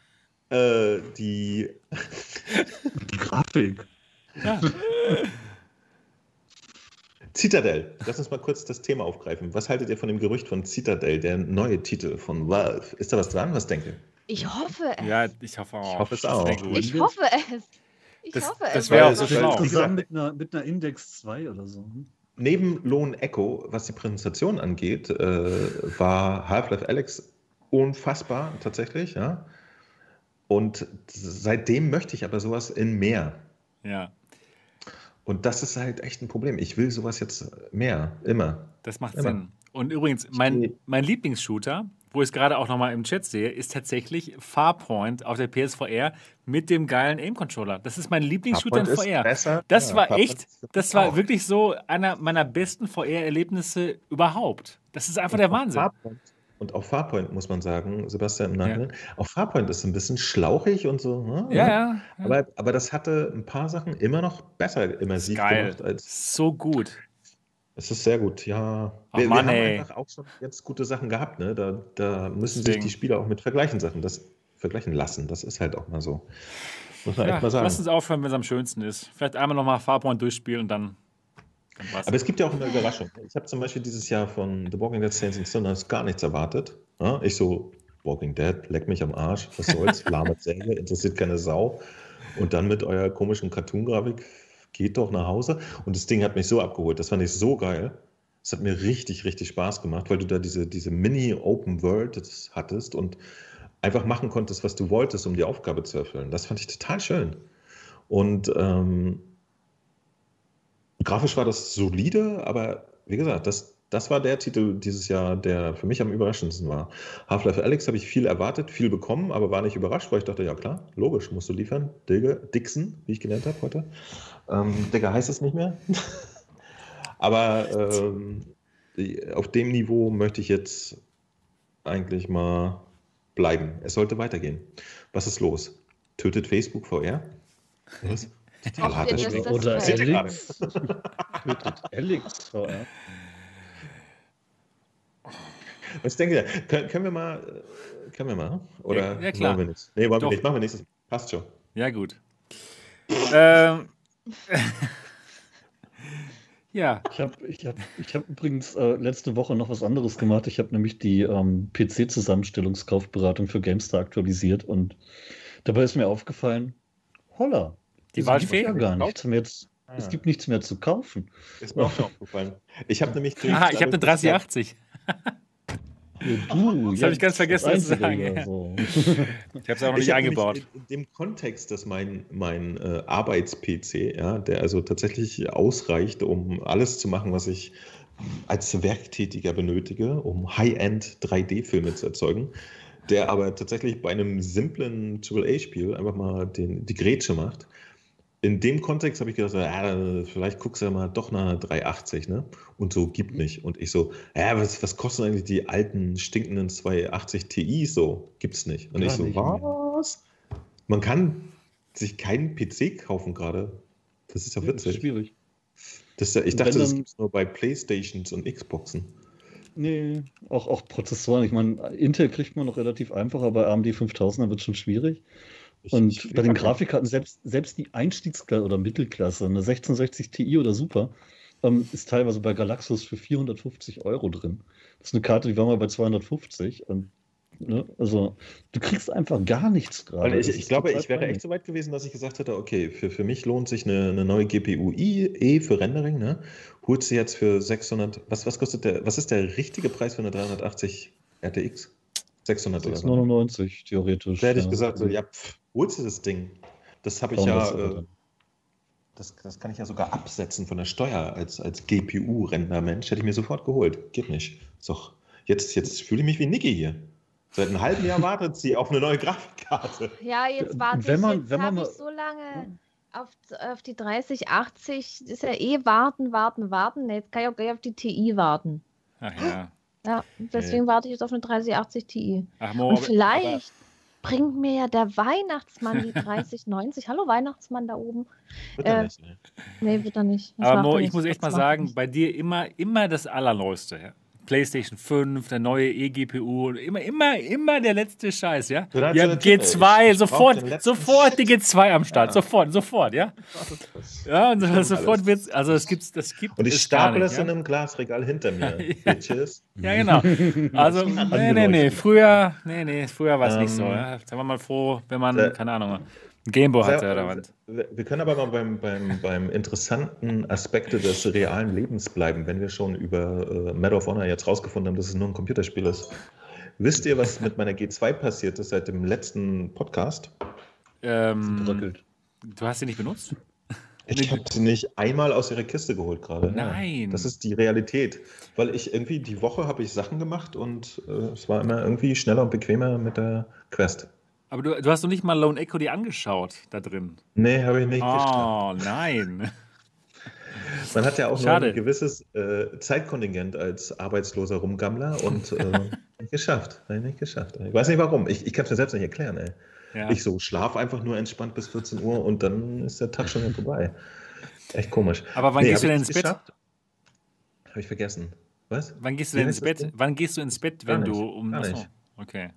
äh, die, die Grafik. Ja. Citadel, lass uns mal kurz das Thema aufgreifen. Was haltet ihr von dem Gerücht von Citadel, der neue Titel von Valve? Ist da was dran? Was denkt ihr? Ich hoffe es. Ja, ich hoffe auch. Ich hoffe es Das auch. Ich hoffe es. Ich Das- hoffe das es. wäre auch so schlau. Zusammen gesagt, mit einer, mit einer Index 2 oder so. Neben Lone Echo, was die Präsentation angeht, äh, war Half-Life Alex unfassbar tatsächlich, ja. Und seitdem möchte ich aber sowas in mehr. Ja, Und das ist halt echt ein Problem. Ich will sowas jetzt mehr, immer. das macht Immer. Sinn. Und übrigens, mein, mein Lieblingsshooter, wo ich es gerade auch nochmal im Chat sehe, ist tatsächlich Farpoint auf der PSVR mit dem geilen Aim-Controller. Das ist mein Lieblingsshooter in VR. besser. Das Ja, war Farpoint echt, das war auch. wirklich so einer meiner besten VR-Erlebnisse überhaupt. Das ist einfach der Und auf Wahnsinn. Farpoint- Und auf Farpoint muss man sagen, Sebastian im Nachhinein, auf Farpoint ist es ein bisschen schlauchig und so. ne? Ja, ja. Aber, aber das hatte ein paar Sachen immer noch besser immersiv Geil. gemacht als. So gut. Es ist sehr gut, ja. Ach wir, Mann, wir haben ey. einfach auch schon jetzt gute Sachen gehabt, ne? Da, da müssen Deswegen. sich die Spieler auch mit vergleichen Sachen, das vergleichen lassen. Das ist halt auch mal so. Muss man Ja, echt mal sagen. lass uns aufhören, wenn es am schönsten ist. Vielleicht einmal nochmal Farpoint durchspielen und dann. Aber es gibt ja auch eine Überraschung. Ich habe zum Beispiel dieses Jahr von The Walking Dead Saints and Sinners gar nichts erwartet. Ich so, Walking Dead, leck mich am Arsch, was soll's, lahme Serie, interessiert keine Sau. Und dann mit eurer komischen Cartoon-Grafik, geht doch nach Hause. Und das Ding hat mich so abgeholt, das fand ich so geil. Es hat mir richtig, richtig Spaß gemacht, weil du da diese, diese Mini-Open World hattest und einfach machen konntest, was du wolltest, um die Aufgabe zu erfüllen. Das fand ich total schön. Und ähm, grafisch war das solide, aber wie gesagt, das, das war der Titel dieses Jahr, der für mich am überraschendsten war. Half-Life Alex habe ich viel erwartet, viel bekommen, aber war nicht überrascht, weil ich dachte, ja klar, logisch, musst du liefern. Digga, Dixon, wie ich gelernt habe heute. Ähm, Digga heißt es nicht mehr. aber ähm, auf dem Niveau möchte ich jetzt eigentlich mal bleiben. Es sollte weitergehen. Was ist los? Tötet Facebook VR? Was? Dass Schnitt. das Oder gerade? Alex. Tötet Alex VR. Was denkt ihr? Können, können wir mal, äh, können wir mal? Oder Ja, ja, klar. wollen wir nicht? Nee, wollen Doch. wir nicht. Machen wir nächstes Mal. Passt schon. Ja, gut. ähm, ja, Ich habe ich hab, ich hab übrigens äh, letzte Woche noch was anderes gemacht. Ich habe nämlich die ähm, PC-Zusammenstellungskaufberatung für GameStar aktualisiert und dabei ist mir aufgefallen, holla, Die es Waldfee? gibt ja gar nichts mehr. zu- Ah. Es gibt nichts mehr zu kaufen. Ist mir auch schon aufgefallen. Ich habe nämlich. Aha, ich habe eine 3080. Du, Das habe ich ganz vergessen zu sagen, ja. so. Ich habe es auch noch Ich nicht eingebaut. In, in dem Kontext, dass mein, mein äh, Arbeits-PC, ja, der also tatsächlich ausreicht, um alles zu machen, was ich als Werktätiger benötige, um High-End 3D-Filme zu erzeugen, der aber tatsächlich bei einem simplen AAA-Spiel einfach mal den, die Grätsche macht. In dem Kontext habe ich gedacht, ja, vielleicht guckst du ja mal doch nach einer 380, ne? Und so gibt nicht. Und ich so, ja, was, was kosten eigentlich die alten, stinkenden 280 Ti so? Gibt's nicht. Und Gar ich so, nicht mehr. was? Man kann sich keinen PC kaufen gerade. Das ist ja Das ist witzig. schwierig. Das ist ja, ich dachte, wenn das dann- gibt es nur bei Playstations und Xboxen. Nee, auch, auch Prozessoren. Ich meine, Intel kriegt man noch relativ einfach, aber AMD 5000er wird schon schwierig. Und bei den Grafikkarten, selbst, selbst die Einstiegsklasse oder Mittelklasse, eine 1660 Ti oder Super, ähm, ist teilweise bei Galaxus für 450 Euro drin. Das ist eine Karte, die war mal bei 250. Und, ne, also, du kriegst einfach gar nichts gerade. Ich, ich glaube, ich wäre peinlich. echt so weit gewesen, dass ich gesagt hätte, okay, für, für mich lohnt sich eine, eine neue GPU I, E für Rendering, ne? Holt sie jetzt für 600, was, was kostet der, was ist der richtige Preis für eine 380 RTX? 600 oder so. 699 theoretisch. Da hätte ich gesagt, so, ja, pff, holst du das Ding? Das habe ich ja, äh, das, das kann ich ja sogar absetzen von der Steuer als, als GPU-Rentnermensch. Hätte ich mir sofort geholt. Geht nicht. Doch, jetzt, jetzt fühle ich mich wie Niki hier. Seit einem halben Jahr wartet sie auf eine neue Grafikkarte. Ja, jetzt warte Wenn ich. man- jetzt wenn man ich so lange auf, auf die 3080. Ist ja eh warten, warten, warten. Nee, jetzt kann ich auch gleich auf die TI warten. Ach ja. Ja, deswegen warte ich jetzt auf eine 3080 Ti. Ach, Mo, Und aber- vielleicht bringt mir ja der Weihnachtsmann die 3090. Hallo Weihnachtsmann da oben. Wird ja Äh, nicht, ne? Nee, wird er nicht. Das Aber Mo, er ich nicht. muss echt mal Das er sagen, nicht. bei dir immer, immer das Allerneueste. ja. PlayStation 5, der neue eGPU und immer, immer, immer der letzte Scheiß, ja? Tippe. G2, Ich- sofort, sofort die Shit. G2 am Start, Ja. sofort, sofort, ja? Ja, und Stimmt sofort alles. wird's, also es gibt, das gibt Und ich stapel das ja? in einem Glasregal hinter mir. Ja. Bitches. Ja, genau. Also, nee, nee, nee. Früher, nee, nee, früher war es nicht so. Ähm, Ja. Sind wir mal froh, wenn man, keine Ahnung, Gameboy hatte Sehr- oder was. Wir können aber mal beim, beim, beim interessanten Aspekte des realen Lebens bleiben, wenn wir schon über äh, Medal of Honor jetzt rausgefunden haben, dass es nur ein Computerspiel ist. Wisst ihr, was mit meiner G2 passiert ist seit dem letzten Podcast? Ähm, Bröckelt. du hast sie nicht benutzt? Ich habe sie nicht einmal aus ihrer Kiste geholt gerade. Nein. Das ist die Realität. Weil ich irgendwie die Woche habe ich Sachen gemacht und äh, es war immer irgendwie schneller und bequemer mit der Quest. Aber du, du hast doch nicht mal Lone Echo dir angeschaut da drin. Nee, habe ich nicht. Oh, nein. Man hat ja auch Schade. ein gewisses äh, Zeitkontingent als arbeitsloser Rumgammler und äh, nicht geschafft. Nicht geschafft. Ich weiß nicht warum. Ich, ich kann es mir selbst nicht erklären. Ey. Ja. Ich so schlaf einfach nur entspannt bis 14 Uhr und dann ist der Tag schon wieder vorbei. Echt komisch. Aber wann gehst hab du denn ins Bett? Habe ich vergessen. Was? Wann gehst du denn ins Bett? Wann gehst du ins Bett, Gar wenn nicht. du um. Gar nicht. okay.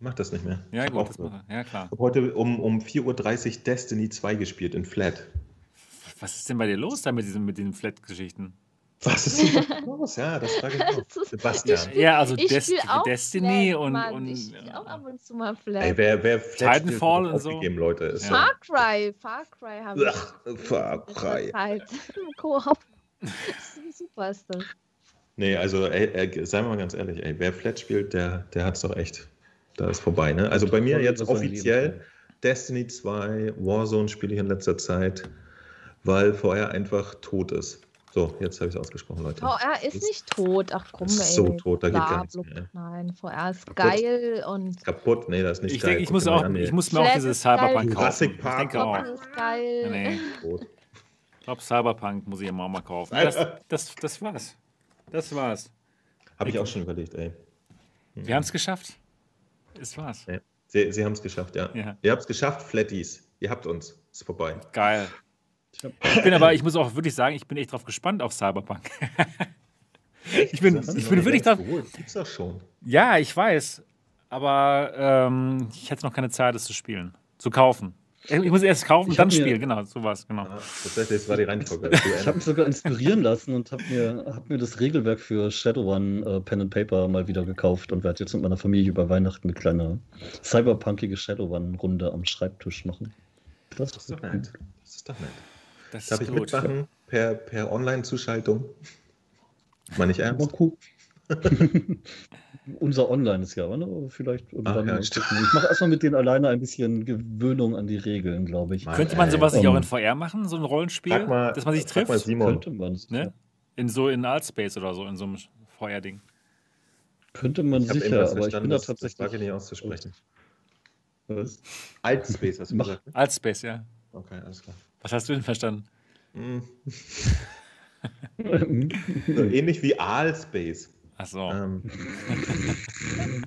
Mach das nicht mehr. Ja, gut, das mache Ja, klar. Ich habe heute um, um 4.30 Uhr Destiny 2 gespielt in Flat. Was ist denn bei dir los da mit, diesen, mit den Flat-Geschichten? Was ist denn los? Ja, das frage ich auch. Sebastian. Ich- Ja, also Ich Des spiele auch Destiny Flat, und. Mann. und ich spiele auch ab und zu mal Flat. Ey, wer, wer Flat spielt, Titanfall wird und so. aufgegeben, Leute. Ist Ja. Far Cry, Far Cry habe ich. Ach, Far Cry. Im Koop. Super ist das. Nee, also ey, ey, seien wir mal ganz ehrlich, ey, wer Flat spielt, der, der hat es doch echt. Da ist vorbei, ne? Also bei mir jetzt offiziell. Destiny 2, Warzone spiele ich in letzter Zeit, weil vorher einfach tot ist. So, jetzt habe ich es ausgesprochen, Leute. VR ist Ist- nicht tot. Ach komm, ey. ist so tot, da geht gar nichts mehr. Nein, VR ist Kaputt. geil und Kaputt? Nee, das ist nicht Ich geil. denke, ich Guck muss, auch, an, ey. ich muss mir auch dieses. Cyberpunk kaufen. Jurassic Ich Park denke auch. Ist geil. Nee. Tot. Ich glaube, Cyberpunk muss ich immer mal kaufen. Das, das, das war's. Das war's. Habe ich auch schon überlegt, ey. Wir haben es geschafft. Es war's. Nee. Sie, Sie haben es geschafft, ja. Ja. Ihr habt es geschafft, Flatties. Ihr habt uns. Ist vorbei. Geil. Ich bin aber, ich muss auch wirklich sagen, ich bin echt drauf gespannt auf Cyberpunk. Ich bin, ich bin wirklich drauf. Gibt's doch schon. Ja, ich weiß. Aber ähm, ich hatte noch keine Zeit, es zu spielen. Zu kaufen. Ich muss erst kaufen, Ich dann spielen. Genau, sowas. Genau. Ah, tatsächlich, das war die Reihenfolge. Ich habe mich sogar inspirieren lassen und habe mir, hab mir das Regelwerk für Shadowrun äh, Pen and Paper mal wieder gekauft und werde jetzt mit meiner Familie über Weihnachten eine kleine cyberpunkige Shadowrun-Runde am Schreibtisch machen. Das Das ist doch nett. Das ist doch nett. Das Darf ist ich gut. mitmachen per, per Online-Zuschaltung? Meine ich ernst? Unser Online ist ja, ne? Aber vielleicht irgendwann ja, stimmt. gucken. Ich mache erstmal mit denen alleine ein bisschen Gewöhnung an die Regeln, glaube ich. Mann, Könnte man ey. sowas nicht auch in VR machen, so ein Rollenspiel, mal, dass man sich frag mal trifft? Simon. Könnte man, Ne? In so in Altspace oder so, in so einem VR-Ding. könnte man Ich sicher, aber ich bin da das, das tatsächlich. wage ich nicht auszusprechen. Was? Altspace hast du Mach- gesagt? ne? Altspace, ja. Okay, alles klar. Was hast du denn verstanden? Hm. So ähnlich wie Aalspace. Ach so. Ähm,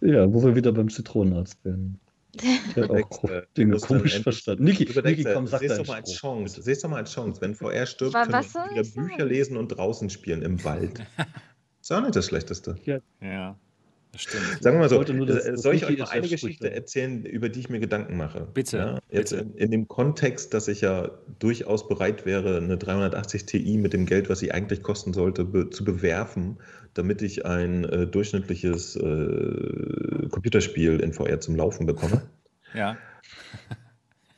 ja, wo wir wieder beim Zitronenarzt werden. Ich habe auch Dinge komisch verstanden. Niki, Niki, komm, sag deinen doch mal als. Chance. Siehst doch mal als Chance. Wenn VR stirbt, können wir wieder Bücher sagen? lesen und draußen spielen im Wald. Ist auch nicht das Schlechteste. Ja, das stimmt. Sagen wir mal so, äh, dass soll ich euch mal eine Geschichte spricht. erzählen, über die ich mir Gedanken mache? Bitte, Ja, jetzt bitte. In, in dem Kontext, dass ich ja durchaus bereit wäre, eine 380 Ti mit dem Geld, was sie eigentlich kosten sollte, be zu bewerfen, damit ich ein äh, durchschnittliches äh, Computerspiel in VR zum Laufen bekomme. Ja.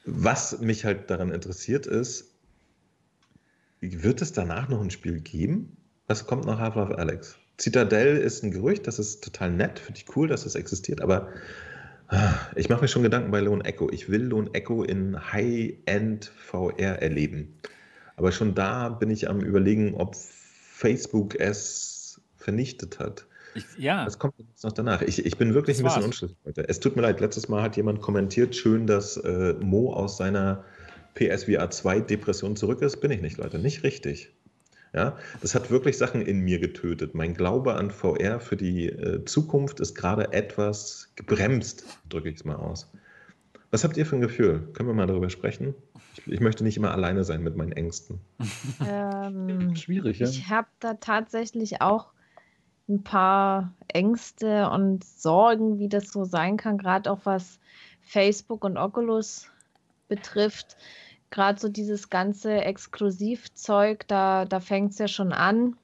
Was mich halt daran interessiert ist, wird es danach noch ein Spiel geben? Was kommt nach Half-Life Alex? Citadel ist ein Gerücht, das ist total nett, finde ich cool, dass das existiert, aber ah, ich mache mir schon Gedanken bei Lone Echo. Ich will Lone Echo in High-End VR erleben. Aber schon da bin ich am überlegen, ob Facebook es vernichtet hat. Ich, ja. Was kommt jetzt noch danach? Ich, ich bin wirklich Das ein bisschen war's. unschlüssig heute. Es tut mir leid, letztes Mal hat jemand kommentiert, schön, dass äh, Mo aus seiner PSVR 2 Depression zurück ist. Bin ich nicht, Leute. Nicht richtig. Ja, das hat wirklich Sachen in mir getötet. Mein Glaube an VR für die äh, Zukunft ist gerade etwas gebremst, drücke ich es mal aus. Was habt ihr für ein Gefühl? Können wir mal darüber sprechen? Ich, ich möchte nicht immer alleine sein mit meinen Ängsten. Ähm, Schwierig, ja. ich habe da tatsächlich auch ein paar Ängste und Sorgen, wie das so sein kann, gerade auch was Facebook und Oculus betrifft. Gerade so dieses ganze Exklusivzeug, da, da fängt es ja schon an.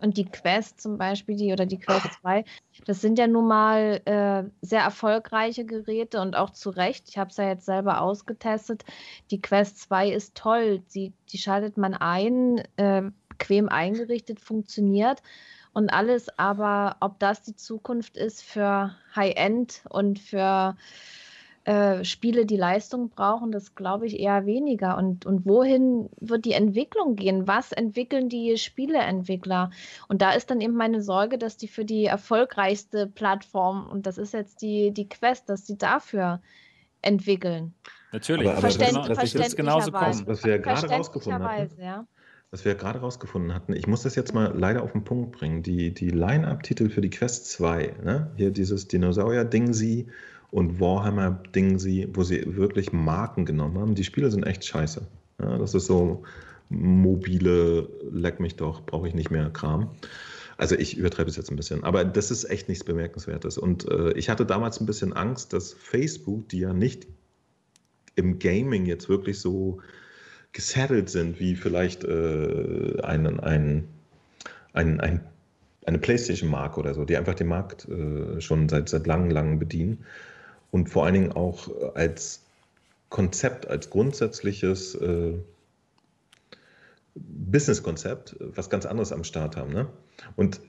Und die Quest zum Beispiel, die oder die Quest 2, das sind ja nun mal äh, sehr erfolgreiche Geräte und auch zu Recht. Ich habe es ja jetzt selber ausgetestet. Die Quest 2 ist toll. Die, die schaltet man ein, äh, bequem eingerichtet, funktioniert und alles. Aber ob das die Zukunft ist für High-End und für äh, Spiele, die Leistung brauchen, das glaube ich eher weniger. Und, und wohin wird die Entwicklung gehen? Was entwickeln die Spieleentwickler? Und da ist dann eben meine Sorge, dass die für die erfolgreichste Plattform, und das ist jetzt die, die Quest, dass die dafür entwickeln. Natürlich, Aber- aber das- Verständ- das- das wird genauso kommen. Was wir ja gerade rausgefunden hatten. Verständlicherweise, ja. Was wir gerade rausgefunden hatten, ich muss das jetzt mal leider auf den Punkt bringen. Die, die Line-Up-Titel für die Quest 2, ne? hier dieses Dinosaurier-Dingsy und Warhammer-Dingsy, wo sie wirklich Marken genommen haben, die Spiele sind echt scheiße. Ja, das ist so mobile, leck mich doch, brauche ich nicht mehr Kram. Also ich übertreibe es jetzt ein bisschen, aber das ist echt nichts Bemerkenswertes. Und äh, ich hatte damals ein bisschen Angst, dass Facebook, die ja nicht im Gaming jetzt wirklich so gesettelt sind, wie vielleicht äh, ein, ein, ein, ein, eine PlayStation-Marke oder so, die einfach den Markt äh, schon seit, seit langem, langem bedienen und vor allen Dingen auch als Konzept, als grundsätzliches äh, Business-Konzept was ganz anderes am Start haben. Ne? Und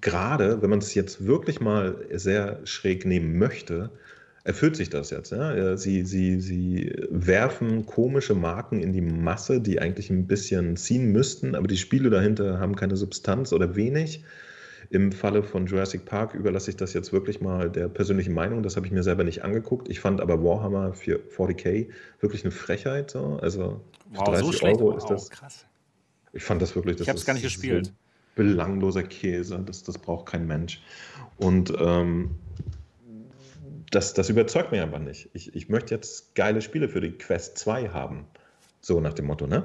gerade, wenn man es jetzt wirklich mal sehr schräg nehmen möchte, erfüllt sich das jetzt. Ja? Sie, sie, sie werfen komische Marken in die Masse, die eigentlich ein bisschen ziehen müssten, aber die Spiele dahinter haben keine Substanz oder wenig. Im Falle von Jurassic Park überlasse ich das jetzt wirklich mal der persönlichen Meinung. Das habe ich mir selber nicht angeguckt. Ich fand aber Warhammer für 40k wirklich eine Frechheit. So. Also Wow, so 30 schlecht. Euro wow, ist das. krass. Ich fand das wirklich. Das Ich habe es ist gar nicht gespielt. So belangloser Käse. Das, das braucht kein Mensch. Und ähm, das, das überzeugt mich aber nicht. Ich, ich möchte jetzt geile Spiele für die Quest 2 haben. So nach dem Motto, ne?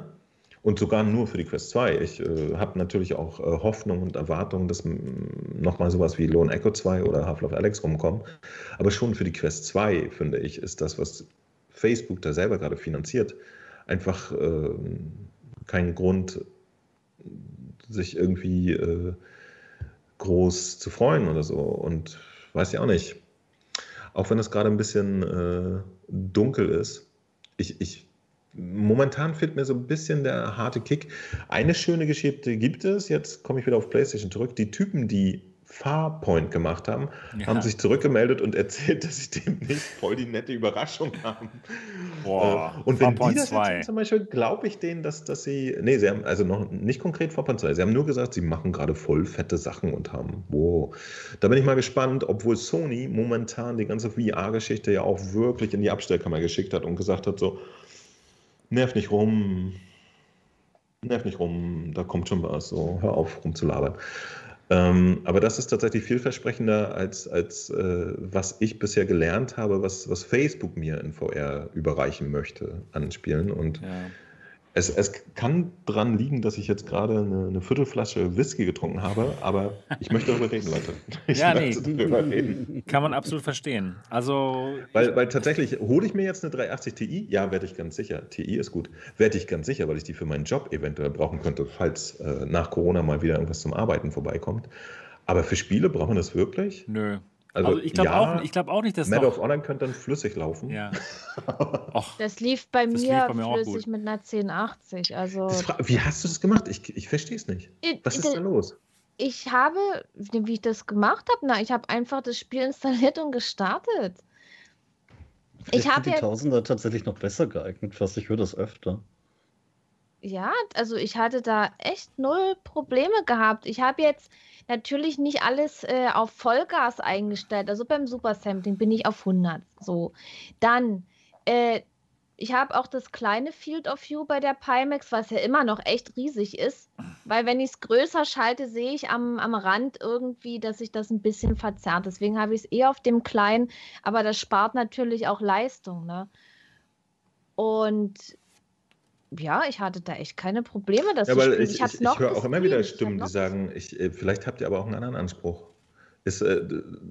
Und sogar nur für die Quest 2. Ich äh, habe natürlich auch äh, Hoffnung und Erwartung, dass nochmal sowas wie Lone Echo 2 oder Half-Life Alex rumkommen. Aber schon für die Quest 2, finde ich, ist das, was Facebook da selber gerade finanziert, einfach äh, kein Grund, sich irgendwie äh, groß zu freuen oder so. Und weiß ja auch nicht. Auch wenn es gerade ein bisschen äh, dunkel ist. Ich, ich, momentan fehlt mir so ein bisschen der harte Kick. Eine schöne Geschichte gibt es. Jetzt komme ich wieder auf PlayStation zurück. Die Typen, die Farpoint gemacht haben, Ja. haben sich zurückgemeldet und erzählt, dass sie demnächst voll die nette Überraschung haben. Boah, Äh, und wenn Farpoint die das 2. jetzt zum Beispiel, glaube ich denen, dass, dass sie, nee, sie haben also noch nicht konkret Farpoint 2, sie haben nur gesagt, sie machen gerade voll fette Sachen und haben, wow. Da bin ich mal gespannt, obwohl Sony momentan die ganze VR-Geschichte ja auch wirklich in die Abstellkammer geschickt hat und gesagt hat so, nerv nicht rum, nerv nicht rum, da kommt schon was, so, hör auf rumzulabern. Ähm, aber das ist tatsächlich vielversprechender als, als äh, was ich bisher gelernt habe, was, was Facebook mir in VR überreichen möchte an Spielen. Und Ja. Es, es kann dran liegen, dass ich jetzt gerade eine, eine Viertelflasche Whisky getrunken habe, aber ich möchte darüber reden, Leute. Ich Ja, möchte darüber reden. Kann man absolut verstehen. Also, Weil, weil tatsächlich, hole ich mir jetzt eine 380 Ti? Ja, werde ich ganz sicher. TI ist gut. Werde ich ganz sicher, weil ich die für meinen Job eventuell brauchen könnte, falls äh, nach Corona mal wieder irgendwas zum Arbeiten vorbeikommt. Aber für Spiele brauchen wir das wirklich? nö. Also, ich glaube ja, auch, ich glaub auch nicht, dass Medal of Honor könnte dann flüssig laufen. Ja. Och, Das lief bei Das mir lief bei mir auch flüssig gut. mit einer 1080. Also fra- Wie hast du das gemacht? Ich, ich verstehe es nicht. Ich- Was ist ich- da los? ich habe, wie ich das gemacht habe, na, ich habe einfach das Spiel installiert und gestartet. Vielleicht hab sind die jetzt- Tausender tatsächlich noch besser geeignet, fast ich höre das öfter. Ja, also ich hatte da echt null Probleme gehabt. Ich habe jetzt natürlich nicht alles äh, auf Vollgas eingestellt. Also beim Super Sampling bin ich auf 100. So. Dann, äh, ich habe auch das kleine Field of View bei der Pimax, was ja immer noch echt riesig ist, weil wenn ich es größer schalte, sehe ich am, am Rand irgendwie, dass sich das ein bisschen verzerrt. Deswegen habe ich es eher auf dem kleinen, aber das spart natürlich auch Leistung. Ne? Und ja, ich hatte da echt keine Probleme, das Ja, zu spielen. ich, Ich ich, ich höre auch immer wieder Stimmen, die sagen, ich, äh, vielleicht habt ihr aber auch einen anderen Anspruch. Ist, äh,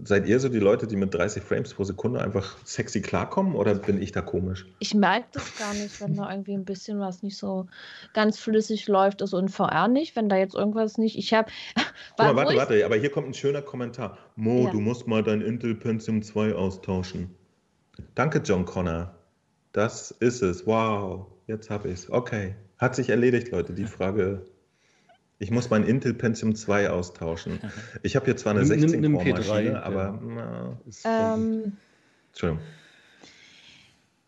seid ihr so die Leute, die mit 30 Frames pro Sekunde einfach sexy klarkommen oder bin ich da komisch? Ich merke das gar nicht, wenn da irgendwie ein bisschen was nicht so ganz flüssig läuft. Also in VR nicht, wenn da jetzt irgendwas nicht. Ich habe. Mal, warte, warte, aber hier kommt ein schöner Kommentar. Mo, Ja. du musst mal dein Intel Pentium 2 austauschen. Danke, John Connor. Das ist es. Wow, jetzt habe ich es. Okay. Hat sich erledigt, Leute. Die Frage. Ich muss mein Intel Pentium 2 austauschen. Ich habe hier zwar eine Nimm- nimm- 16 nimm Core Maschine, P3, aber ja. na, Ist, Ähm, Entschuldigung.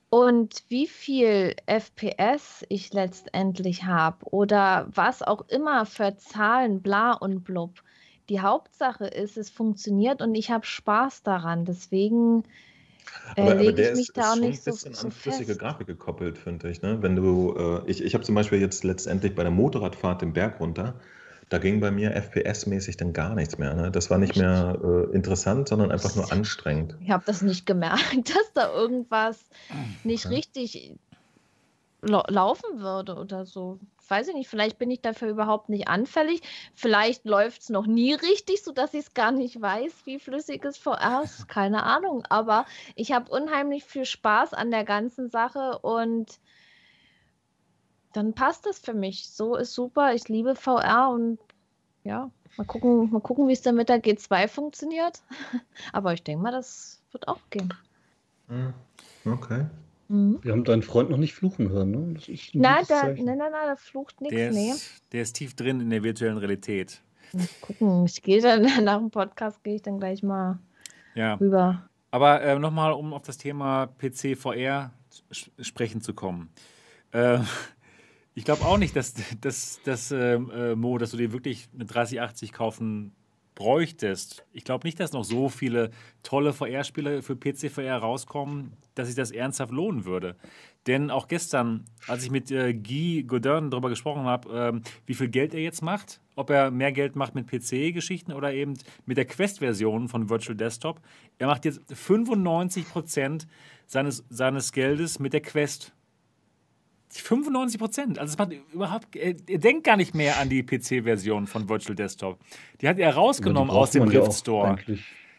und wie viel FPS ich letztendlich habe oder was auch immer für Zahlen, bla und blub. Die Hauptsache ist, es funktioniert und ich habe Spaß daran. Deswegen Aber, aber lege der ist, ist schon ein so, bisschen so an flüssige. Grafik gekoppelt, finde ich. Ne? Wenn du, äh, ich ich habe zum Beispiel jetzt letztendlich bei der Motorradfahrt den Berg runter, da ging bei mir FPS-mäßig dann gar nichts mehr. Ne? Das war nicht mehr äh, interessant, sondern einfach nur anstrengend. Ich habe das nicht gemerkt, dass da irgendwas nicht Ja. richtig lau- laufen würde oder so. Weiß ich nicht, vielleicht bin ich dafür überhaupt nicht anfällig. Vielleicht läuft es noch nie richtig, sodass ich es gar nicht weiß, wie flüssig es VR ist. Keine Ahnung. Aber ich habe unheimlich viel Spaß an der ganzen Sache und dann passt das für mich. So ist super. Ich liebe VR und ja, mal gucken, mal gucken, wie es dann mit der G2 funktioniert. Aber ich denke mal, das wird auch gehen. Hm, Okay. Mhm. Wir haben deinen Freund noch nicht fluchen hören, ne? Nein, da, nein, nein, nein, da flucht nichts. Der Nee. ist, der ist tief drin in der virtuellen Realität. Mal gucken, ich gehe dann nach dem Podcast, gehe ich dann gleich mal Ja. rüber. Aber äh, nochmal, um auf das Thema PC VR sp sprechen zu kommen. Äh, ich glaube auch nicht, dass, dass, dass ähm, äh, Mo, dass du dir wirklich eine 3080 kaufen bräuchtest. Ich glaube nicht, dass noch so viele tolle VR-Spiele für PC VR rauskommen, dass sich das ernsthaft lohnen würde. Denn auch gestern, als ich mit äh, Guy Godin darüber gesprochen habe, ähm, wie viel Geld er jetzt macht, ob er mehr Geld macht mit PC-Geschichten oder eben mit der Quest-Version von Virtual Desktop, er macht jetzt 95% seines, seines Geldes mit der Quest. 95 Prozent. Also es macht überhaupt, er, er denkt gar nicht mehr an die PC-Version von Virtual Desktop. Die hat er Aber rausgenommen aus dem Rift Store.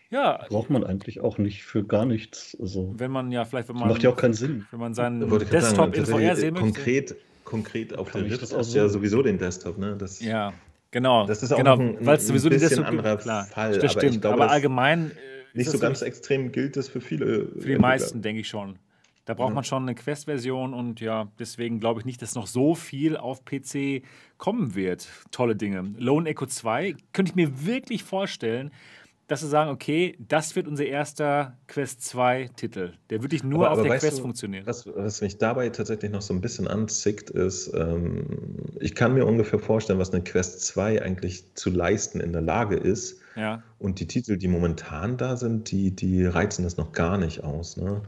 Ja, braucht man eigentlich auch nicht für gar nichts. Also, wenn man ja vielleicht, wenn man, macht ja auch keinen Sinn. wenn man seinen Desktop sagen, in VR sehen äh, möchte. konkret, konkret auf der Rift das auch hast ja so? sowieso den Desktop. Ne? Das, Ja, genau. Das ist auch genau, ein- ein sowieso die bisschen Desktop anderer klar, Fall, Das aber stimmt. glaube, aber allgemein äh, nicht ist so ganz extrem gilt das für viele. Für die meisten, denke ich schon. Da braucht Ja. man schon eine Quest-Version und ja, deswegen glaube ich nicht, dass noch so viel auf PC kommen wird. Tolle Dinge. Lone Echo 2 könnte ich mir wirklich vorstellen, dass sie sagen, okay, das wird unser erster Quest 2-Titel. Der wirklich nur Aber- auf aber der Quest du, funktioniert. Was, was mich dabei tatsächlich noch so ein bisschen anzickt, ist, ähm, ich kann mir ungefähr vorstellen, was eine Quest 2 eigentlich zu leisten in der Lage ist. Ja, Und die Titel, die momentan da sind, die, die reizen das noch gar nicht aus. Ne?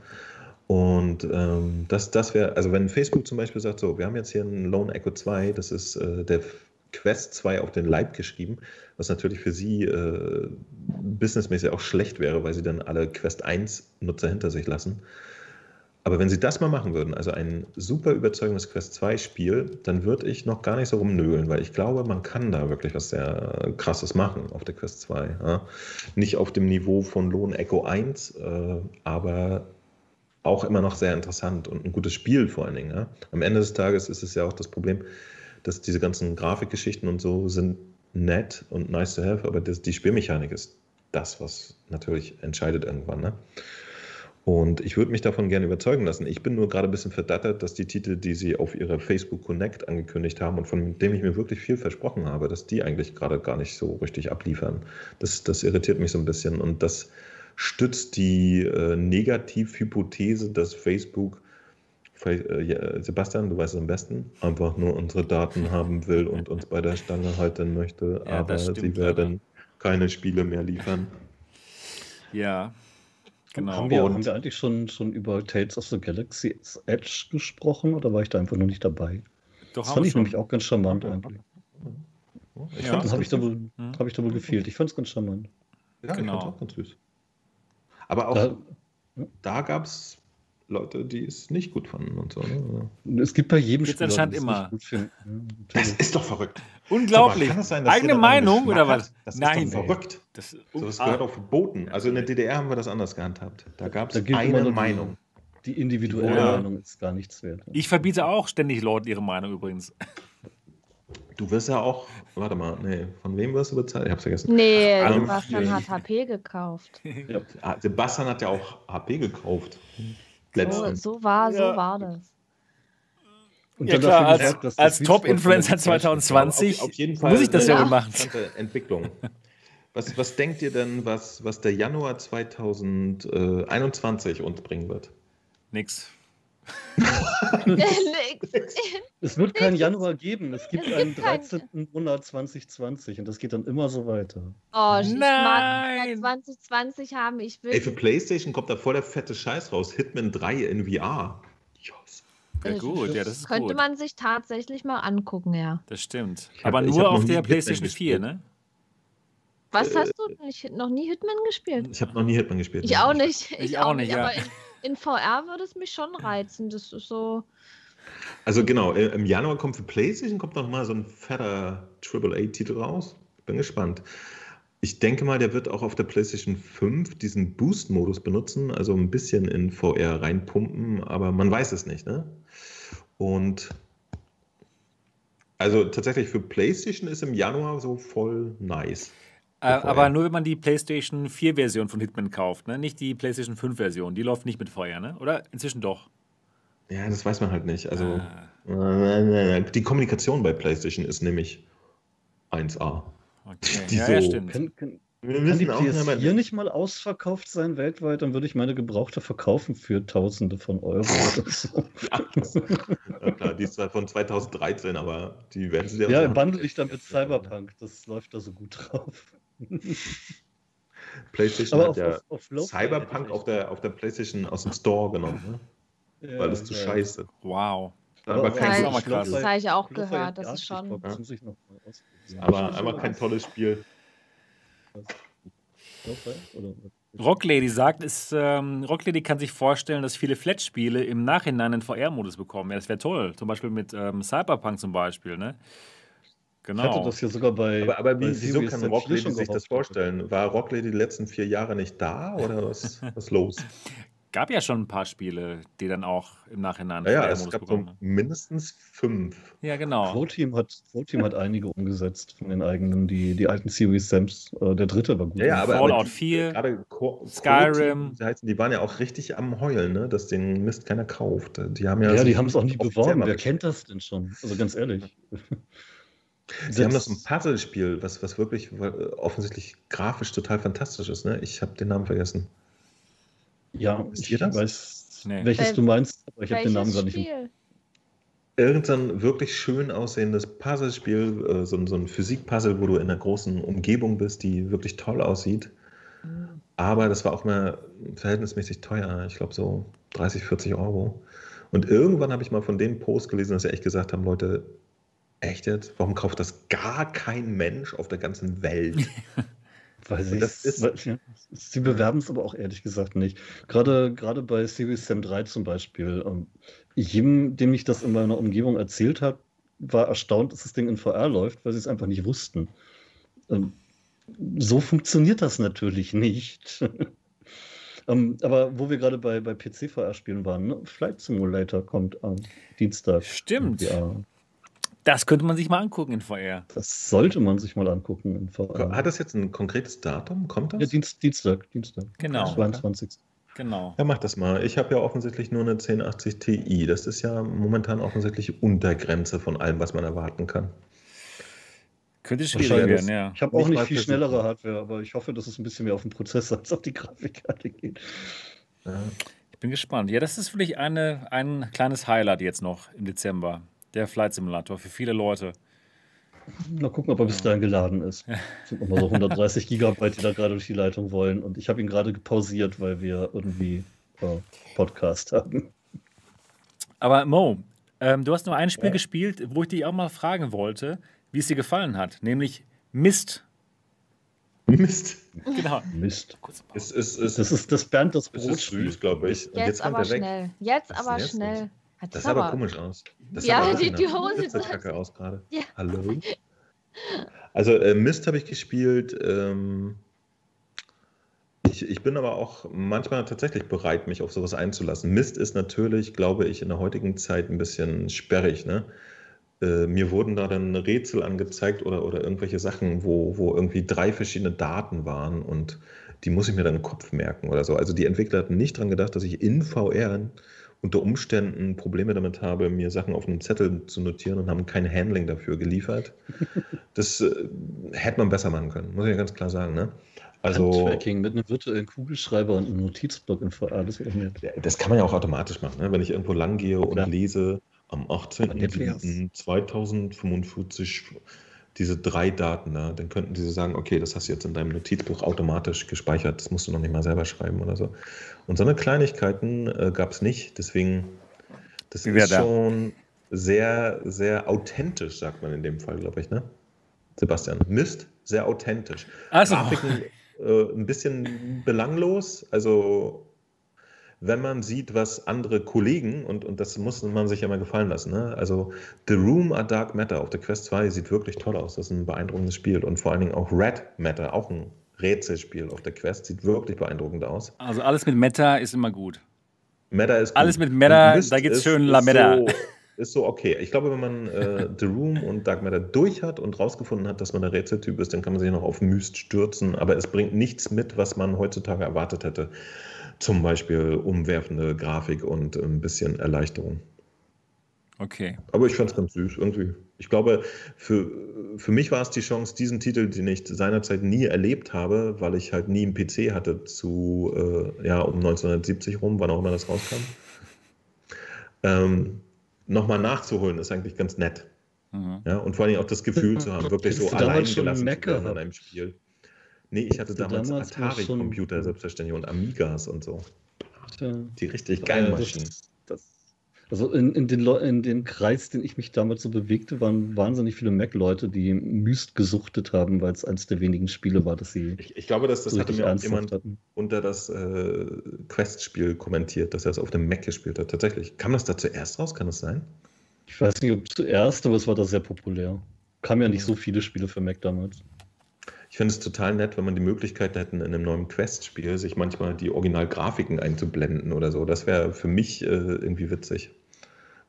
Und ähm, das, das wäre, also wenn Facebook zum Beispiel sagt, so, wir haben jetzt hier einen Lone Echo 2, das ist äh, der Quest 2 auf den Leib geschrieben, was natürlich für sie äh, businessmäßig auch schlecht wäre, weil sie dann alle Quest 1 Nutzer hinter sich lassen. Aber wenn sie das mal machen würden, also ein super überzeugendes Quest 2 Spiel, dann würde ich noch gar nicht so rumnögeln, weil ich glaube, man kann da wirklich was sehr krasses machen auf der Quest 2. Ja. Nicht auf dem Niveau von Lone Echo 1, äh, aber auch immer noch sehr interessant und ein gutes Spiel vor allen Dingen. Ja. Am Ende des Tages ist es ja auch das Problem, dass diese ganzen Grafikgeschichten und so sind nett und nice to have, aber das, die Spielmechanik ist das, was natürlich entscheidet irgendwann. Ne? Und ich würde mich davon gerne überzeugen lassen. Ich bin nur gerade ein bisschen verdattert, dass die Titel, die sie auf ihrer Facebook Connect angekündigt haben und von dem ich mir wirklich viel versprochen habe, dass die eigentlich gerade gar nicht so richtig abliefern. Das, das irritiert mich so ein bisschen und das stützt die äh, Negativhypothese, dass Facebook, äh, ja, Sebastian, du weißt es am besten, einfach nur unsere Daten haben will und uns bei der Stange halten möchte, Ja, aber das sie stimmt werden keine Spiele mehr liefern. ja. Genau. Haben, wir, haben wir eigentlich schon, schon über Tales of the Galaxy Edge gesprochen oder war ich da einfach nur nicht dabei? Doch, Das fand ich schon. nämlich auch ganz charmant eigentlich. Ich Ja. fand Das habe ich, da wohl- Hm. hab ich da wohl gefehlt. Ich fand es ganz charmant. Ja, Genau. ich fand's auch ganz süß. Aber auch Da, da gab es Leute, die es nicht gut fanden und so. Ne? es gibt bei jedem Gibt's Spieler, anscheinend immer. nicht gut finden. Ja, Das natürlich. ist doch verrückt. Unglaublich. Es sein, Eigene Meinung oder was? Das Nein. ist doch verrückt. Das, So, das ah, gehört auch verboten. Also in der DDR haben wir das anders gehandhabt. Da gab es eine nur die- Meinung. Die individuelle Ja. Meinung ist gar nichts wert. Ich verbiete auch ständig Leuten ihre Meinung übrigens. Du wirst ja auch, warte mal, nee, von wem wirst du bezahlt? Ich hab's vergessen. Nee, Ach, Sebastian nee. hat HP gekauft. Ah, Sebastian hat ja auch HP gekauft. So, Letztens. so war, so Ja. war das. Und Ja dann klar, als, als Top-Influencer von der Zeit 2020 Auf- auf jeden Fall, muss ich das ja, wohl machen. Interessante Entwicklung. Was, was denkt ihr denn, was, was der Januar 2021 uns bringen wird? Nix. Es wird keinen Januar geben. Es gibt Es einen gibt keinen- 13. Monat 2020 und das geht dann immer so weiter. Oh, ich Nein. mag 2020 haben. Ich will. Ey, für PlayStation kommt da voll der fette Scheiß raus. Hitman 3 in VR. Yes. Ja, Äh, gut, ja, das ist könnte gut. man sich tatsächlich mal angucken, ja. Das stimmt. Ich hab- Aber ich nur auf der PlayStation 4, gespielt. ne? Was Äh, hast du nicht, noch nie Hitman gespielt? Ich habe noch nie Hitman gespielt. Ich auch nicht. Ich auch nicht, ja. In VR würde es mich schon reizen. Das ist so. Also genau, äh, im Januar kommt für PlayStation kommt noch mal so ein fetter AAA-Titel raus. Bin gespannt. Ich denke mal, der wird auch auf der PlayStation 5 diesen Boost-Modus benutzen, also ein bisschen in VR reinpumpen, aber man weiß es nicht, ne? Und also tatsächlich für PlayStation ist im Januar so voll nice. Äh, aber nur wenn man die PlayStation 4-Version von Hitman kauft, ne? Nicht die PlayStation 5-Version. Die läuft nicht mit Feuer, ne? Oder inzwischen doch. Ja, das weiß man halt nicht. Also Ah, äh, die Kommunikation bei PlayStation ist nämlich 1A. okay. Die ja, ja, so- stimmt. Kann, kann, Wir kann die wissen auch nicht, PS4 nicht mal ausverkauft sein weltweit, dann würde ich meine Gebrauchte verkaufen für Tausende von Euro oder so. Ja, klar, die ist zwar von 2013, aber die werden sie Ja, Hand Bundle ich dann mit Cyberpunk. Das läuft da so gut drauf. PlayStation Aber hat auf, ja auf, auf Cyberpunk auf der, auf der PlayStation aus dem Store genommen, ne? weil es zu scheiße. Wow. Aber, Aber kein, Das. Das habe ich auch gehört. ja Das ist schon. Ja. das muss ich noch mal ausprobieren. aber einmal kein tolles Spiel. Rocklady sagt, ist, ähm, Rocklady kann sich vorstellen, dass viele Flat-Spiele im Nachhinein einen VR-Modus bekommen. Ja, das wäre toll. Zum Beispiel mit ähm, Cyberpunk zum Beispiel, ne? Ich hatte Genau. das ja sogar bei. Aber, aber bei wie, wieso kann Z4 Rocklady sich das vorstellen? War Rocklady die letzten vier Jahre nicht da oder was, was los? Gab ja schon ein paar Spiele, die dann auch im Nachhinein Ja, ja, es gab so mindestens fünf. Ja, genau. Pro-Team hat, Pro-Team hat einige umgesetzt von den eigenen, die, die alten Series Sams. Äh, der dritte war gut. Ja, ja, aber, Fallout aber die, 4, gerade Co- Skyrim. Co- die waren ja auch richtig am Heulen, ne? dass den Mist keiner kauft. Die haben ja, Ja, sich die haben es auch nicht offiziell beworben. Wer kennt das denn schon? Also ganz ehrlich. Sie haben das ein Puzzlespiel, was, was wirklich äh, offensichtlich grafisch total fantastisch ist. Ne? Ich habe den Namen vergessen. Ja, ich weiß, Nee. welches Wel- du meinst, aber ich habe den Namen gerade nicht. Irgendein wirklich schön aussehendes Puzzlespiel, äh, so, ein- so ein Physikpuzzle, wo du in einer großen Umgebung bist, die wirklich toll aussieht. Aber das war auch mal verhältnismäßig teuer. Ich glaube so 30, 40 Euro. Und irgendwann habe ich mal von denen Post gelesen, dass sie echt gesagt haben, Leute, echt jetzt? Warum kauft das gar kein Mensch auf der ganzen Welt? Weil sie, das ist- weil, ja, sie bewerben es aber auch ehrlich gesagt nicht. Gerade, gerade bei Series Sam 3 zum Beispiel. Ähm, jedem, dem ich das in meiner Umgebung erzählt habe, war erstaunt, dass das Ding in VR läuft, weil sie es einfach nicht wussten. Ähm, so funktioniert das natürlich nicht. ähm, aber wo wir gerade bei, bei PC-VR-Spielen waren, ne? Flight Simulator kommt am Dienstag. Stimmt. Ja, Das könnte man sich mal angucken in VR. das sollte man sich mal angucken in VR. Hat das jetzt ein konkretes Datum? Kommt das? ja, Dienst, Dienstag, Dienstag. Genau. 22. Genau. Ja, mach das mal. Ich habe ja offensichtlich nur eine 1080 Ti. Das ist ja momentan offensichtlich Untergrenze von allem, was man erwarten kann. Könnte schwierig werden, ja. Ich habe auch Nicht viel schnellere Hardware, aber ich hoffe, dass es ein bisschen mehr auf den Prozessor als auf die Grafikkarte geht. Ja. Ich bin gespannt. Ja, das ist wirklich eine, ein kleines Highlight jetzt noch im Dezember. Der Flight Simulator für viele Leute. Mal gucken, ob er bis dahin geladen ist. Es sind nochmal so 130 Gigabyte, die da gerade durch die Leitung wollen. Und ich habe ihn gerade pausiert, weil wir irgendwie äh, Podcast haben. Aber Mo, ähm, du hast nur ein Spiel ja. gespielt, wo ich dich auch mal fragen wollte, wie es dir gefallen hat, nämlich Mist. Mist. Genau. Mist. Es, es, es, das ist das Bernd das Brot. Das ist glaube ich. Und jetzt, jetzt aber schnell. Jetzt aber schnell. Das sah aber komisch aus. Das ja, die, die Hose sah kacke aus gerade. Ja. Hallo. Also äh, Mist habe ich gespielt. Ähm, ich, ich, bin aber auch manchmal tatsächlich bereit, mich auf sowas einzulassen. Mist ist natürlich, glaube ich, in der heutigen Zeit ein bisschen sperrig. Ne? Äh, mir wurden da dann Rätsel angezeigt oder, oder irgendwelche Sachen, wo, wo irgendwie drei verschiedene Daten waren und die muss ich mir dann im Kopf merken oder so. Also die Entwickler hatten nicht dran gedacht, dass ich in VR unter Umständen Probleme damit habe, mir Sachen auf einem Zettel zu notieren und haben kein Handling dafür geliefert. Das äh, hätte man besser machen können, muss ich ja ganz klar sagen. Ne? Also, Tracking mit einem virtuellen Kugelschreiber und einem Notizblock in VR, das wäre. Das kann man ja auch automatisch machen, ne? wenn ich irgendwo lang gehe und ja. lese, am 18.07.2045 diese drei Daten, ne? dann könnten sie sagen, okay, das hast du jetzt in deinem Notizbuch automatisch gespeichert, das musst du noch nicht mal selber schreiben oder so. Und so eine Kleinigkeiten äh, gab es nicht, deswegen, das ist da? schon sehr, sehr authentisch, sagt man in dem Fall, glaube ich, ne? Sebastian, Mist, sehr authentisch. Also. Grafiken, äh, ein bisschen belanglos, also wenn man sieht, was andere Kollegen, und, und das muss man sich ja mal gefallen lassen, ne? also The Room a Dark Matter auf der Quest 2 sieht wirklich toll aus. Das ist ein beeindruckendes Spiel. Und vor allen Dingen auch Red Matter, auch ein Rätselspiel auf der Quest, sieht wirklich beeindruckend aus. Also alles mit Meta ist immer gut. Meta ist gut. Alles mit Meta, da geht es schön La Meta. So, ist so okay. Ich glaube, wenn man äh, The Room und Dark Matter durch hat und rausgefunden hat, dass man der Rätseltyp ist, dann kann man sich noch auf Myst stürzen. Aber es bringt nichts mit, was man heutzutage erwartet hätte. Zum Beispiel umwerfende Grafik und ein bisschen Erleichterung. Okay. Aber ich fand es ganz süß irgendwie. Ich glaube, für, für mich war es die Chance, diesen Titel, den ich seinerzeit nie erlebt habe, weil ich halt nie einen PC hatte zu, äh, ja, um 1970 rum, wann auch immer das rauskam, ähm, nochmal nachzuholen, ist eigentlich ganz nett. Mhm. Ja, und vor allem auch das Gefühl zu haben, wirklich so allein gelassen zu werden in einem Spiel. Nee, ich hatte damals, damals Atari-Computer selbstverständlich und Amigas und so. Die richtig geilen Maschinen. Das, also in, in, den in den Kreis, den ich mich damals so bewegte, waren wahnsinnig viele Mac-Leute, die Myst gesuchtet haben, weil es eines der wenigen Spiele war, dass sie. Ich, ich glaube, dass das hatte mir auch jemand hatten. unter das äh, Quest-Spiel kommentiert, dass er es auf dem Mac gespielt hat. Tatsächlich. Kam das da zuerst raus? Kann das sein? Ich weiß nicht, ob zuerst, aber es war da sehr populär. Kam ja nicht so viele Spiele für Mac damals. Ich finde es total nett, wenn man die Möglichkeit hätte, in einem neuen Quest-Spiel sich manchmal die Originalgrafiken einzublenden oder so. Das wäre für mich äh, irgendwie witzig.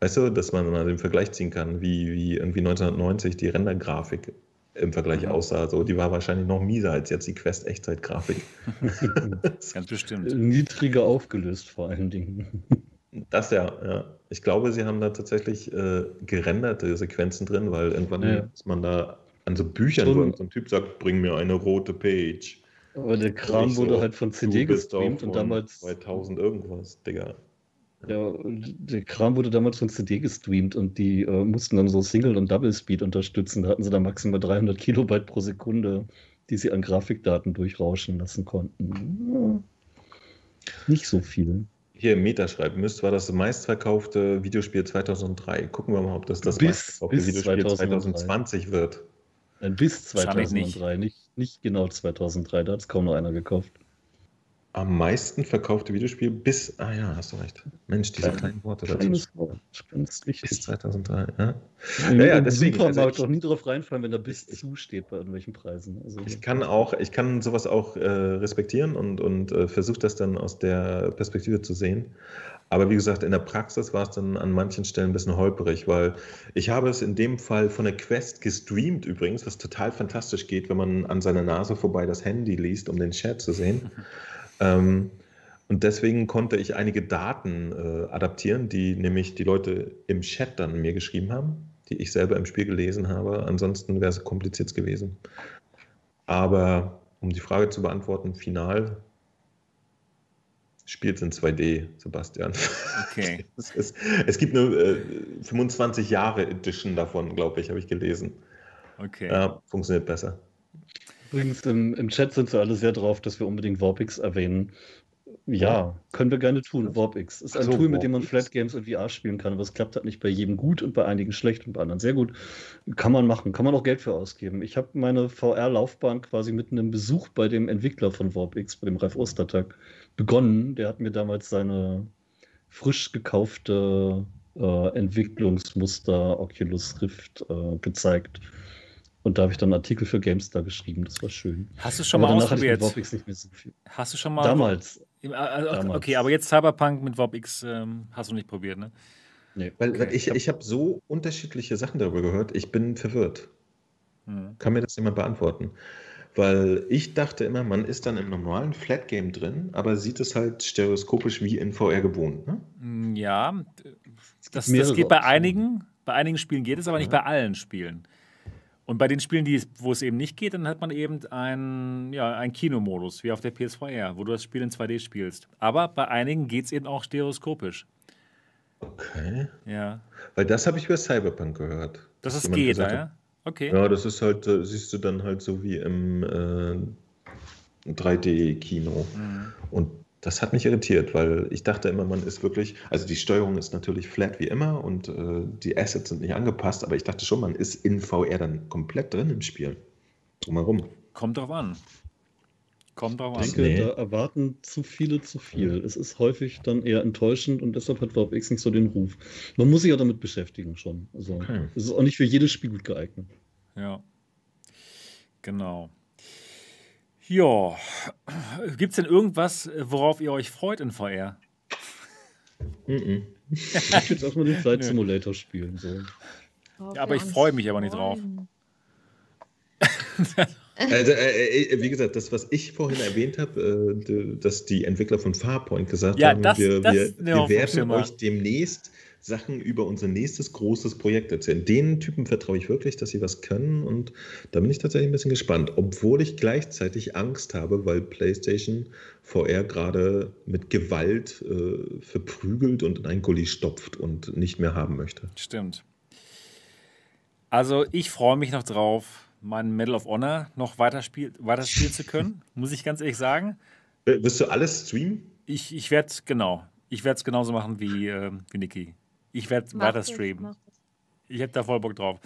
Weißt du, dass man mal den Vergleich ziehen kann, wie, wie irgendwie 1990 die Rendergrafik im Vergleich mhm. aussah. So, die war wahrscheinlich noch mieser als jetzt die Quest-Echtzeitgrafik. Ganz bestimmt. Niedriger aufgelöst vor allen Dingen. Das ja, ja. Ich glaube, sie haben da tatsächlich äh, gerenderte Sequenzen drin, weil irgendwann ja. ist man da an so Büchern, Schon. wo so ein Typ sagt, bring mir eine rote Page. Aber der Kram wurde so, halt von CD gestreamt und damals. 2000 irgendwas, Digga. Ja, der Kram wurde damals von CD gestreamt und die äh, mussten dann so Single- und Double-Speed unterstützen. Da hatten sie dann maximal 300 Kilobyte pro Sekunde, die sie an Grafikdaten durchrauschen lassen konnten. Ja, nicht so viel. Hier, Meta schreibt, Mist war das meistverkaufte Videospiel 2003. Gucken wir mal, ob das das bis, meistverkaufte bis Videospiel 2003. 2020 wird. Bis 2003, nicht. nicht. genau 2003, da hat es kaum noch einer gekauft. Am meisten verkaufte Videospiel bis, ah ja, hast du recht. Mensch, diese Klein, kleinen Worte dazu. Wort, Bis 2003, ja. Ja, ja, deswegen. Supermarkt also ich, auch nie drauf reinfallen, wenn da bis zu steht bei irgendwelchen Preisen. Also, ich kann auch, ich kann sowas auch äh, respektieren und, und äh, versuche das dann aus der Perspektive zu sehen. Aber wie gesagt, in der Praxis war es dann an manchen Stellen ein bisschen holperig, weil ich habe es in dem Fall von der Quest gestreamt übrigens, was total fantastisch geht, wenn man an seiner Nase vorbei das Handy liest, um den Chat zu sehen. ähm, und deswegen konnte ich einige Daten äh, adaptieren, die nämlich die Leute im Chat dann mir geschrieben haben, die ich selber im Spiel gelesen habe. Ansonsten wäre es kompliziert gewesen. Aber um die Frage zu beantworten, final spielt in 2D, Sebastian. Okay. es, ist, es, gibt eine äh, 25 Jahre Edition davon, glaube ich, habe ich gelesen. Okay. Ja, funktioniert besser. Übrigens, im, im Chat sind sie alle sehr drauf, dass wir unbedingt Warpix erwähnen. Ja, können wir gerne tun. Warpix ist ein So, Tool, mit dem man. Flat Games und VR spielen kann, aber es klappt halt nicht bei jedem gut und bei einigen schlecht und bei anderen sehr gut. Kann man machen, kann man auch Geld für ausgeben. Ich habe meine VR-Laufbahn quasi mit einem Besuch bei dem Entwickler von Warpix, bei dem Ralf Ostertag, begonnen. Der hat mir damals seine frisch gekaufte äh, Entwicklungsmuster Oculus Rift äh, gezeigt. Und da habe ich dann einen Artikel für GameStar geschrieben. Das war schön. Hast du schon mal Aber danach hatte ich mit ausprobiert? Warpix nicht mehr so viel. Hast du schon mal. Damals. Im- äh, Damals. Okay, aber jetzt Cyberpunk mit WobX ähm, hast du nicht probiert, ne? Nee. Weil, weil Okay. ich, ich habe so unterschiedliche Sachen darüber gehört, ich bin verwirrt. Hm. Kann mir das jemand beantworten? Weil ich dachte immer, man ist dann im normalen Flat Game drin, aber sieht es halt stereoskopisch wie in VR gewohnt. Ne? Mm, Ja, das, das geht bei einigen. Bei einigen Spielen geht es, aber nicht Ja. bei allen Spielen. Und bei den Spielen, die, es- wo es eben nicht geht, dann hat man eben einen, ja, einen Kinomodus, wie auf der PSVR, wo du das Spiel in 2D spielst. Aber bei einigen geht es eben auch stereoskopisch. Okay. Ja, Weil das habe ich über Cyberpunk gehört. dass es jemand geht, gesagt ja? Okay. Ja, das ist halt, äh, siehst du dann halt so wie im äh, 3D-Kino. Mhm. Und das hat mich irritiert, weil ich dachte immer, man ist wirklich, also die Steuerung ist natürlich flat wie immer und äh, die Assets sind nicht angepasst, aber ich dachte schon, man ist in VR dann komplett drin im Spiel. Drumherum. Kommt drauf an. Kommt drauf Ich an. denke, Nee. da erwarten zu viele zu viel. Es ist häufig dann eher enttäuschend und deshalb hat VFX nicht so den Ruf. Man muss sich ja damit beschäftigen schon. Also Okay. es ist auch nicht für jedes Spiel gut geeignet. Ja. Genau. Ja. Gibt es denn irgendwas, worauf ihr euch freut in VR? Ich will jetzt erstmal den Flight. Simulator spielen. So. Ja, aber ich freue mich aber nicht drauf. Also, äh, äh, wie gesagt, das, was ich vorhin erwähnt habe, äh, dass die Entwickler von Farpoint gesagt Ja, haben, das- wir, das wir, wir werden euch demnächst Sachen über unser nächstes großes Projekt erzählen. Den Typen vertraue ich wirklich, dass sie was können und da bin ich tatsächlich ein bisschen gespannt, obwohl ich gleichzeitig Angst habe, weil PlayStation VR gerade mit Gewalt äh, verprügelt und in einen Gully stopft und nicht mehr haben möchte. Stimmt. Also ich freue mich noch drauf, mein Medal of Honor noch weiter, spiel weiter spielen zu können, muss ich ganz ehrlich sagen. Wirst du alles streamen? Ich, ich werde genau, ich werde es genauso machen wie, ähm, wie Niki. Ich werde weiter streamen. das. Ich hätte da voll Bock drauf.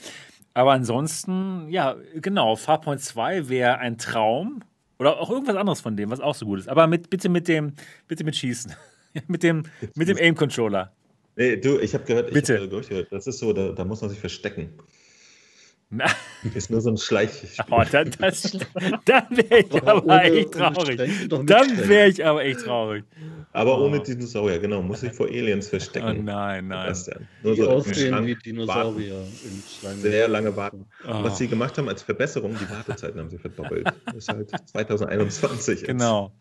Aber ansonsten, ja, genau, Farpoint 2 wäre ein Traum. Oder auch irgendwas anderes von dem, was auch so gut ist. Aber mit, bitte mit dem, bitte mit Schießen. mit dem, mit dem Aim-Controller. Nee, du, ich habe gehört, Bitte. ich habe durchgehört, das ist so, da, da muss man sich verstecken. Na, Ist nur so ein Schleichspiel. oh, dann das, dann wäre ich aber ohne- echt traurig. Dann wäre ich aber echt traurig. Aber Oh. ohne Dinosaurier, genau. Muss sich vor Aliens Oh verstecken. nein, nein. Sebastian. Nur Die so im aussehen Schrank wie. Dinosaurier Schlangen. Sehr lange warten. Oh, Was sie gemacht haben als Verbesserung, die Wartezeiten haben sie verdoppelt. Das ist halt 2021. jetzt. genau.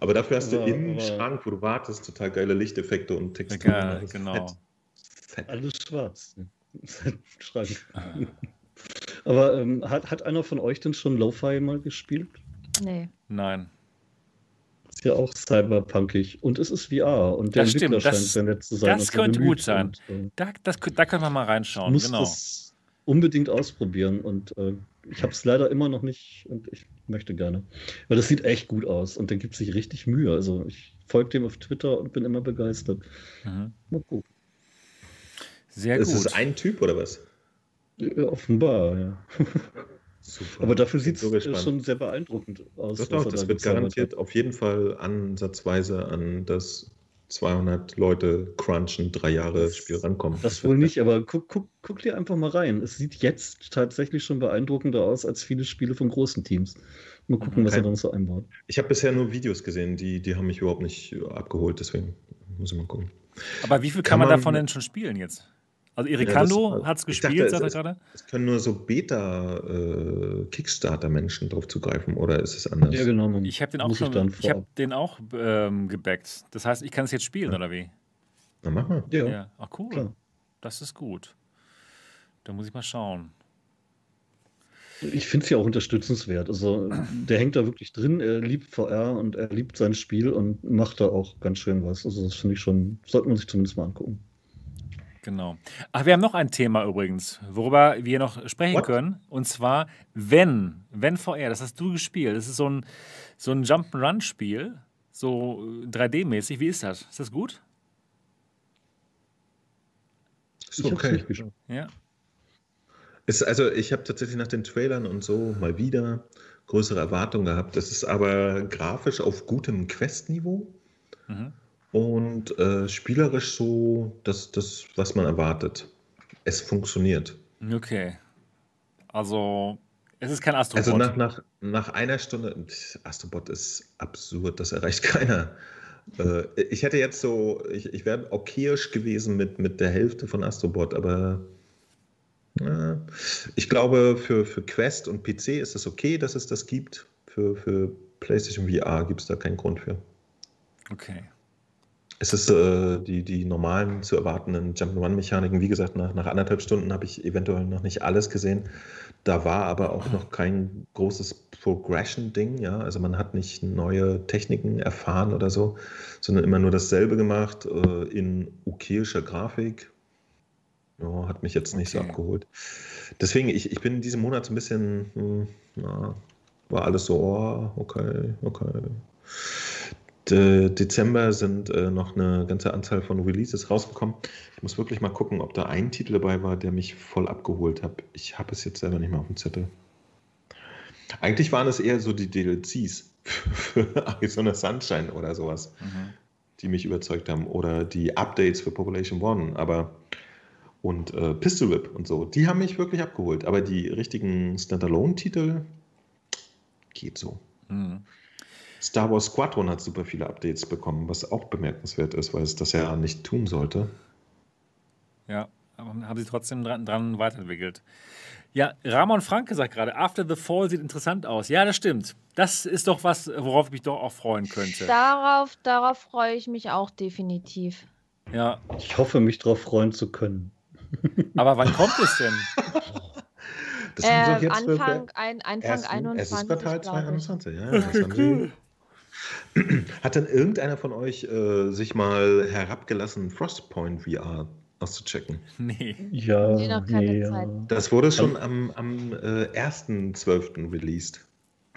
Aber dafür hast du Aber- im aber- Schrank, wo du wartest, total geile Lichteffekte und Texturen. Geil, genau. Fett. Fett. Alles schwarz. Schrank. Aber ähm, hat, hat einer von euch denn schon Lo-Fi mal gespielt? Nee. Nein. Ist ja auch cyberpunkig. Und es ist VR. Und der Das stimmt, Entwickler das- scheint sehr nett zu sein. das könnte gut sein. Und, äh, Da, das, da können wir mal reinschauen. muss Genau. das unbedingt ausprobieren. Und äh, ich habe es leider immer noch nicht und ich möchte gerne. Weil das sieht echt gut aus und der gibt sich richtig Mühe. Also ich folge dem auf Twitter und bin immer begeistert. Mhm. Mal gucken. Sehr Ist gut. es ein Typ oder was? Ja, offenbar, ja. Super. Aber dafür sieht es so schon sehr beeindruckend aus. Das, doch, er das da wird garantiert auf jeden Fall ansatzweise an das 200 Leute crunchen, drei Jahre Spiel rankommen. Das wohl nicht, aber guck, guck, guck dir einfach mal rein. Es sieht jetzt tatsächlich schon beeindruckender aus als viele Spiele von großen Teams. Mal gucken, was er dann so einbaut. Ich habe bisher nur Videos gesehen, die, die haben mich überhaupt nicht abgeholt, deswegen muss ich mal gucken. Aber wie viel kann, Kann man, man- davon denn schon spielen jetzt? Also Ja, Erikando das- hat es ich gespielt, sagt er es- gerade. Es können nur so Beta-Kickstarter-Menschen drauf zugreifen oder ist es anders? Ja, genau. Ich habe den auch schon, ich habe vorab- den auch ähm, gebackt. Das heißt, ich kann es jetzt spielen, Ja. oder wie? Na, mach mal. Ja, Ach cool. klar. Das ist gut. Da muss ich mal schauen. Ich finde es ja auch unterstützenswert. Also der hängt da wirklich drin, er liebt VR und er liebt sein Spiel und macht da auch ganz schön was. Also das finde ich schon, sollte man sich zumindest mal angucken. Genau. Ach, wir haben noch ein Thema übrigens, worüber wir noch sprechen What? können. Und zwar, wenn, wenn VR, das hast du gespielt. Das ist so ein, so ein Jump'n'Run-Spiel, so 3D-mäßig. Wie ist das? Ist das gut? Ist okay. Ja. Ist, also ich habe tatsächlich nach den Trailern und so mal wieder größere Erwartungen gehabt. Das ist aber grafisch auf gutem Quest-Niveau Mhm. Und äh, spielerisch so das, das, was man erwartet. Es funktioniert. Okay. Also, es ist kein Astrobot. Also nach, nach, nach einer Stunde, Astrobot ist absurd, das erreicht keiner. Äh, ich hätte jetzt so, ich, ich wäre okayisch gewesen mit, mit der Hälfte von Astrobot, aber äh, ich glaube, für, für Quest und PC ist es okay, dass es das gibt. Für, für PlayStation VR gibt es da keinen Grund für. okay. Es ist äh, die, die normalen zu erwartenden Jump'n'Run-Mechaniken. Wie gesagt, nach, nach anderthalb Stunden habe ich eventuell noch nicht alles gesehen. Da war aber auch noch kein großes Progression-Ding. Ja? Also man hat nicht neue Techniken erfahren oder so, sondern immer nur dasselbe gemacht äh, in okayischer Grafik. Ja, hat mich jetzt nicht so Okay. abgeholt. Deswegen, ich, ich bin in diesem Monat so ein bisschen, hm, na, war alles so, oh, okay, okay. De Dezember sind äh, noch eine ganze Anzahl von Releases rausgekommen. Ich muss wirklich mal gucken, ob da ein Titel dabei war, der mich voll abgeholt hat. Ich habe es jetzt selber nicht mehr auf dem Zettel. Eigentlich waren es eher so die DLCs für Arizona Sunshine oder sowas, Mhm. die mich überzeugt haben. Oder die Updates für Population One, aber und äh, Pistol Whip und so, die haben mich wirklich abgeholt. Aber die richtigen Standalone-Titel geht so. Mhm. Star Wars Squadron hat super viele Updates bekommen, was auch bemerkenswert ist, weil es das ja nicht tun sollte. Ja, aber haben sie trotzdem dran, dran weiterentwickelt. Ja, Ramon Franke sagt gerade, After the Fall sieht interessant aus. Ja, das stimmt. Das ist doch was, worauf ich mich doch auch freuen könnte. Darauf, darauf freue ich mich auch definitiv. Ja, Ich hoffe, mich darauf freuen zu können. aber wann kommt es denn? Das haben Äh, sie jetzt für- Anfang, ein, Anfang Ersten- 21. Erstes Quartal glaub ich. 2021, ja. Das haben sie. Hat denn irgendeiner von euch äh, sich mal herabgelassen, Frostpoint VR auszuchecken? Nee. Ja, Nee, noch keine nee, Zeit. Das wurde schon am, am äh, 1.12. released.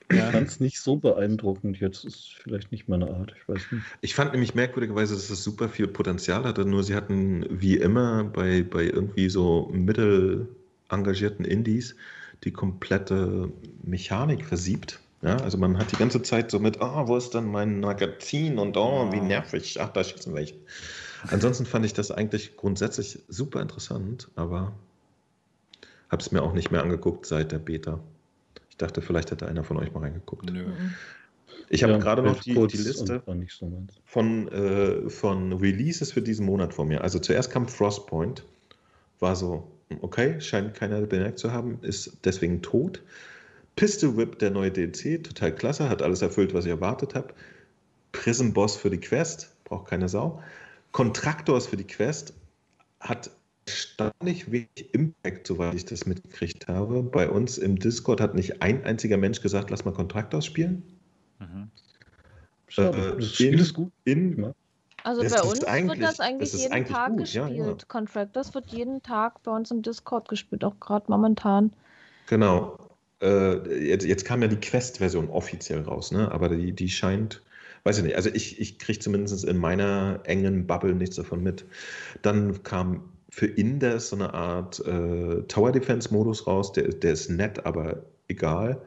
Ich Ja. fand es nicht so beeindruckend. Jetzt ist vielleicht nicht meine Art. Ich weiß nicht. Ich fand nämlich merkwürdigerweise, dass es super viel Potenzial hatte, nur sie hatten wie immer bei, bei irgendwie so mittel engagierten Indies die komplette Mechanik versiebt. Ja, also man hat die ganze Zeit so mit, ah, wo ist denn mein Magazin und oh, wie nervig, ach, da schießen welche. Ansonsten fand ich das eigentlich grundsätzlich super interessant, aber habe es mir auch nicht mehr angeguckt seit der Beta. Ich dachte, vielleicht hätte einer von euch mal reingeguckt. Nö. Ich habe Ja, gerade noch die, die Liste so von, äh, von Releases für diesen Monat vor mir. Also zuerst kam Frostpoint, war so, okay, scheint keiner bemerkt zu haben, ist deswegen tot. Pistol Whip, der neue DLC, total klasse, hat alles erfüllt, was ich erwartet habe. Prison Boss für die Quest, braucht keine Sau. Contractors für die Quest hat erstaunlich wenig Impact, soweit ich das mitgekriegt habe. Bei uns im Discord hat nicht ein einziger Mensch gesagt, lass mal Contractors spielen. Mhm. Schade. Äh, das Spiel in- ist gut. In Ja. Also Das bei ist uns wird das eigentlich das jeden eigentlich Tag gut, ja, gespielt. ja. Contractors wird jeden Tag bei uns im Discord gespielt, auch gerade momentan. Genau. Äh, jetzt, jetzt kam ja die Quest-Version offiziell raus, ne? aber die, die scheint, weiß ich nicht, also ich, ich kriege zumindest in meiner engen Bubble nichts davon mit. Dann kam für Indes so eine Art äh, Tower Defense-Modus raus, der, der ist nett, aber egal.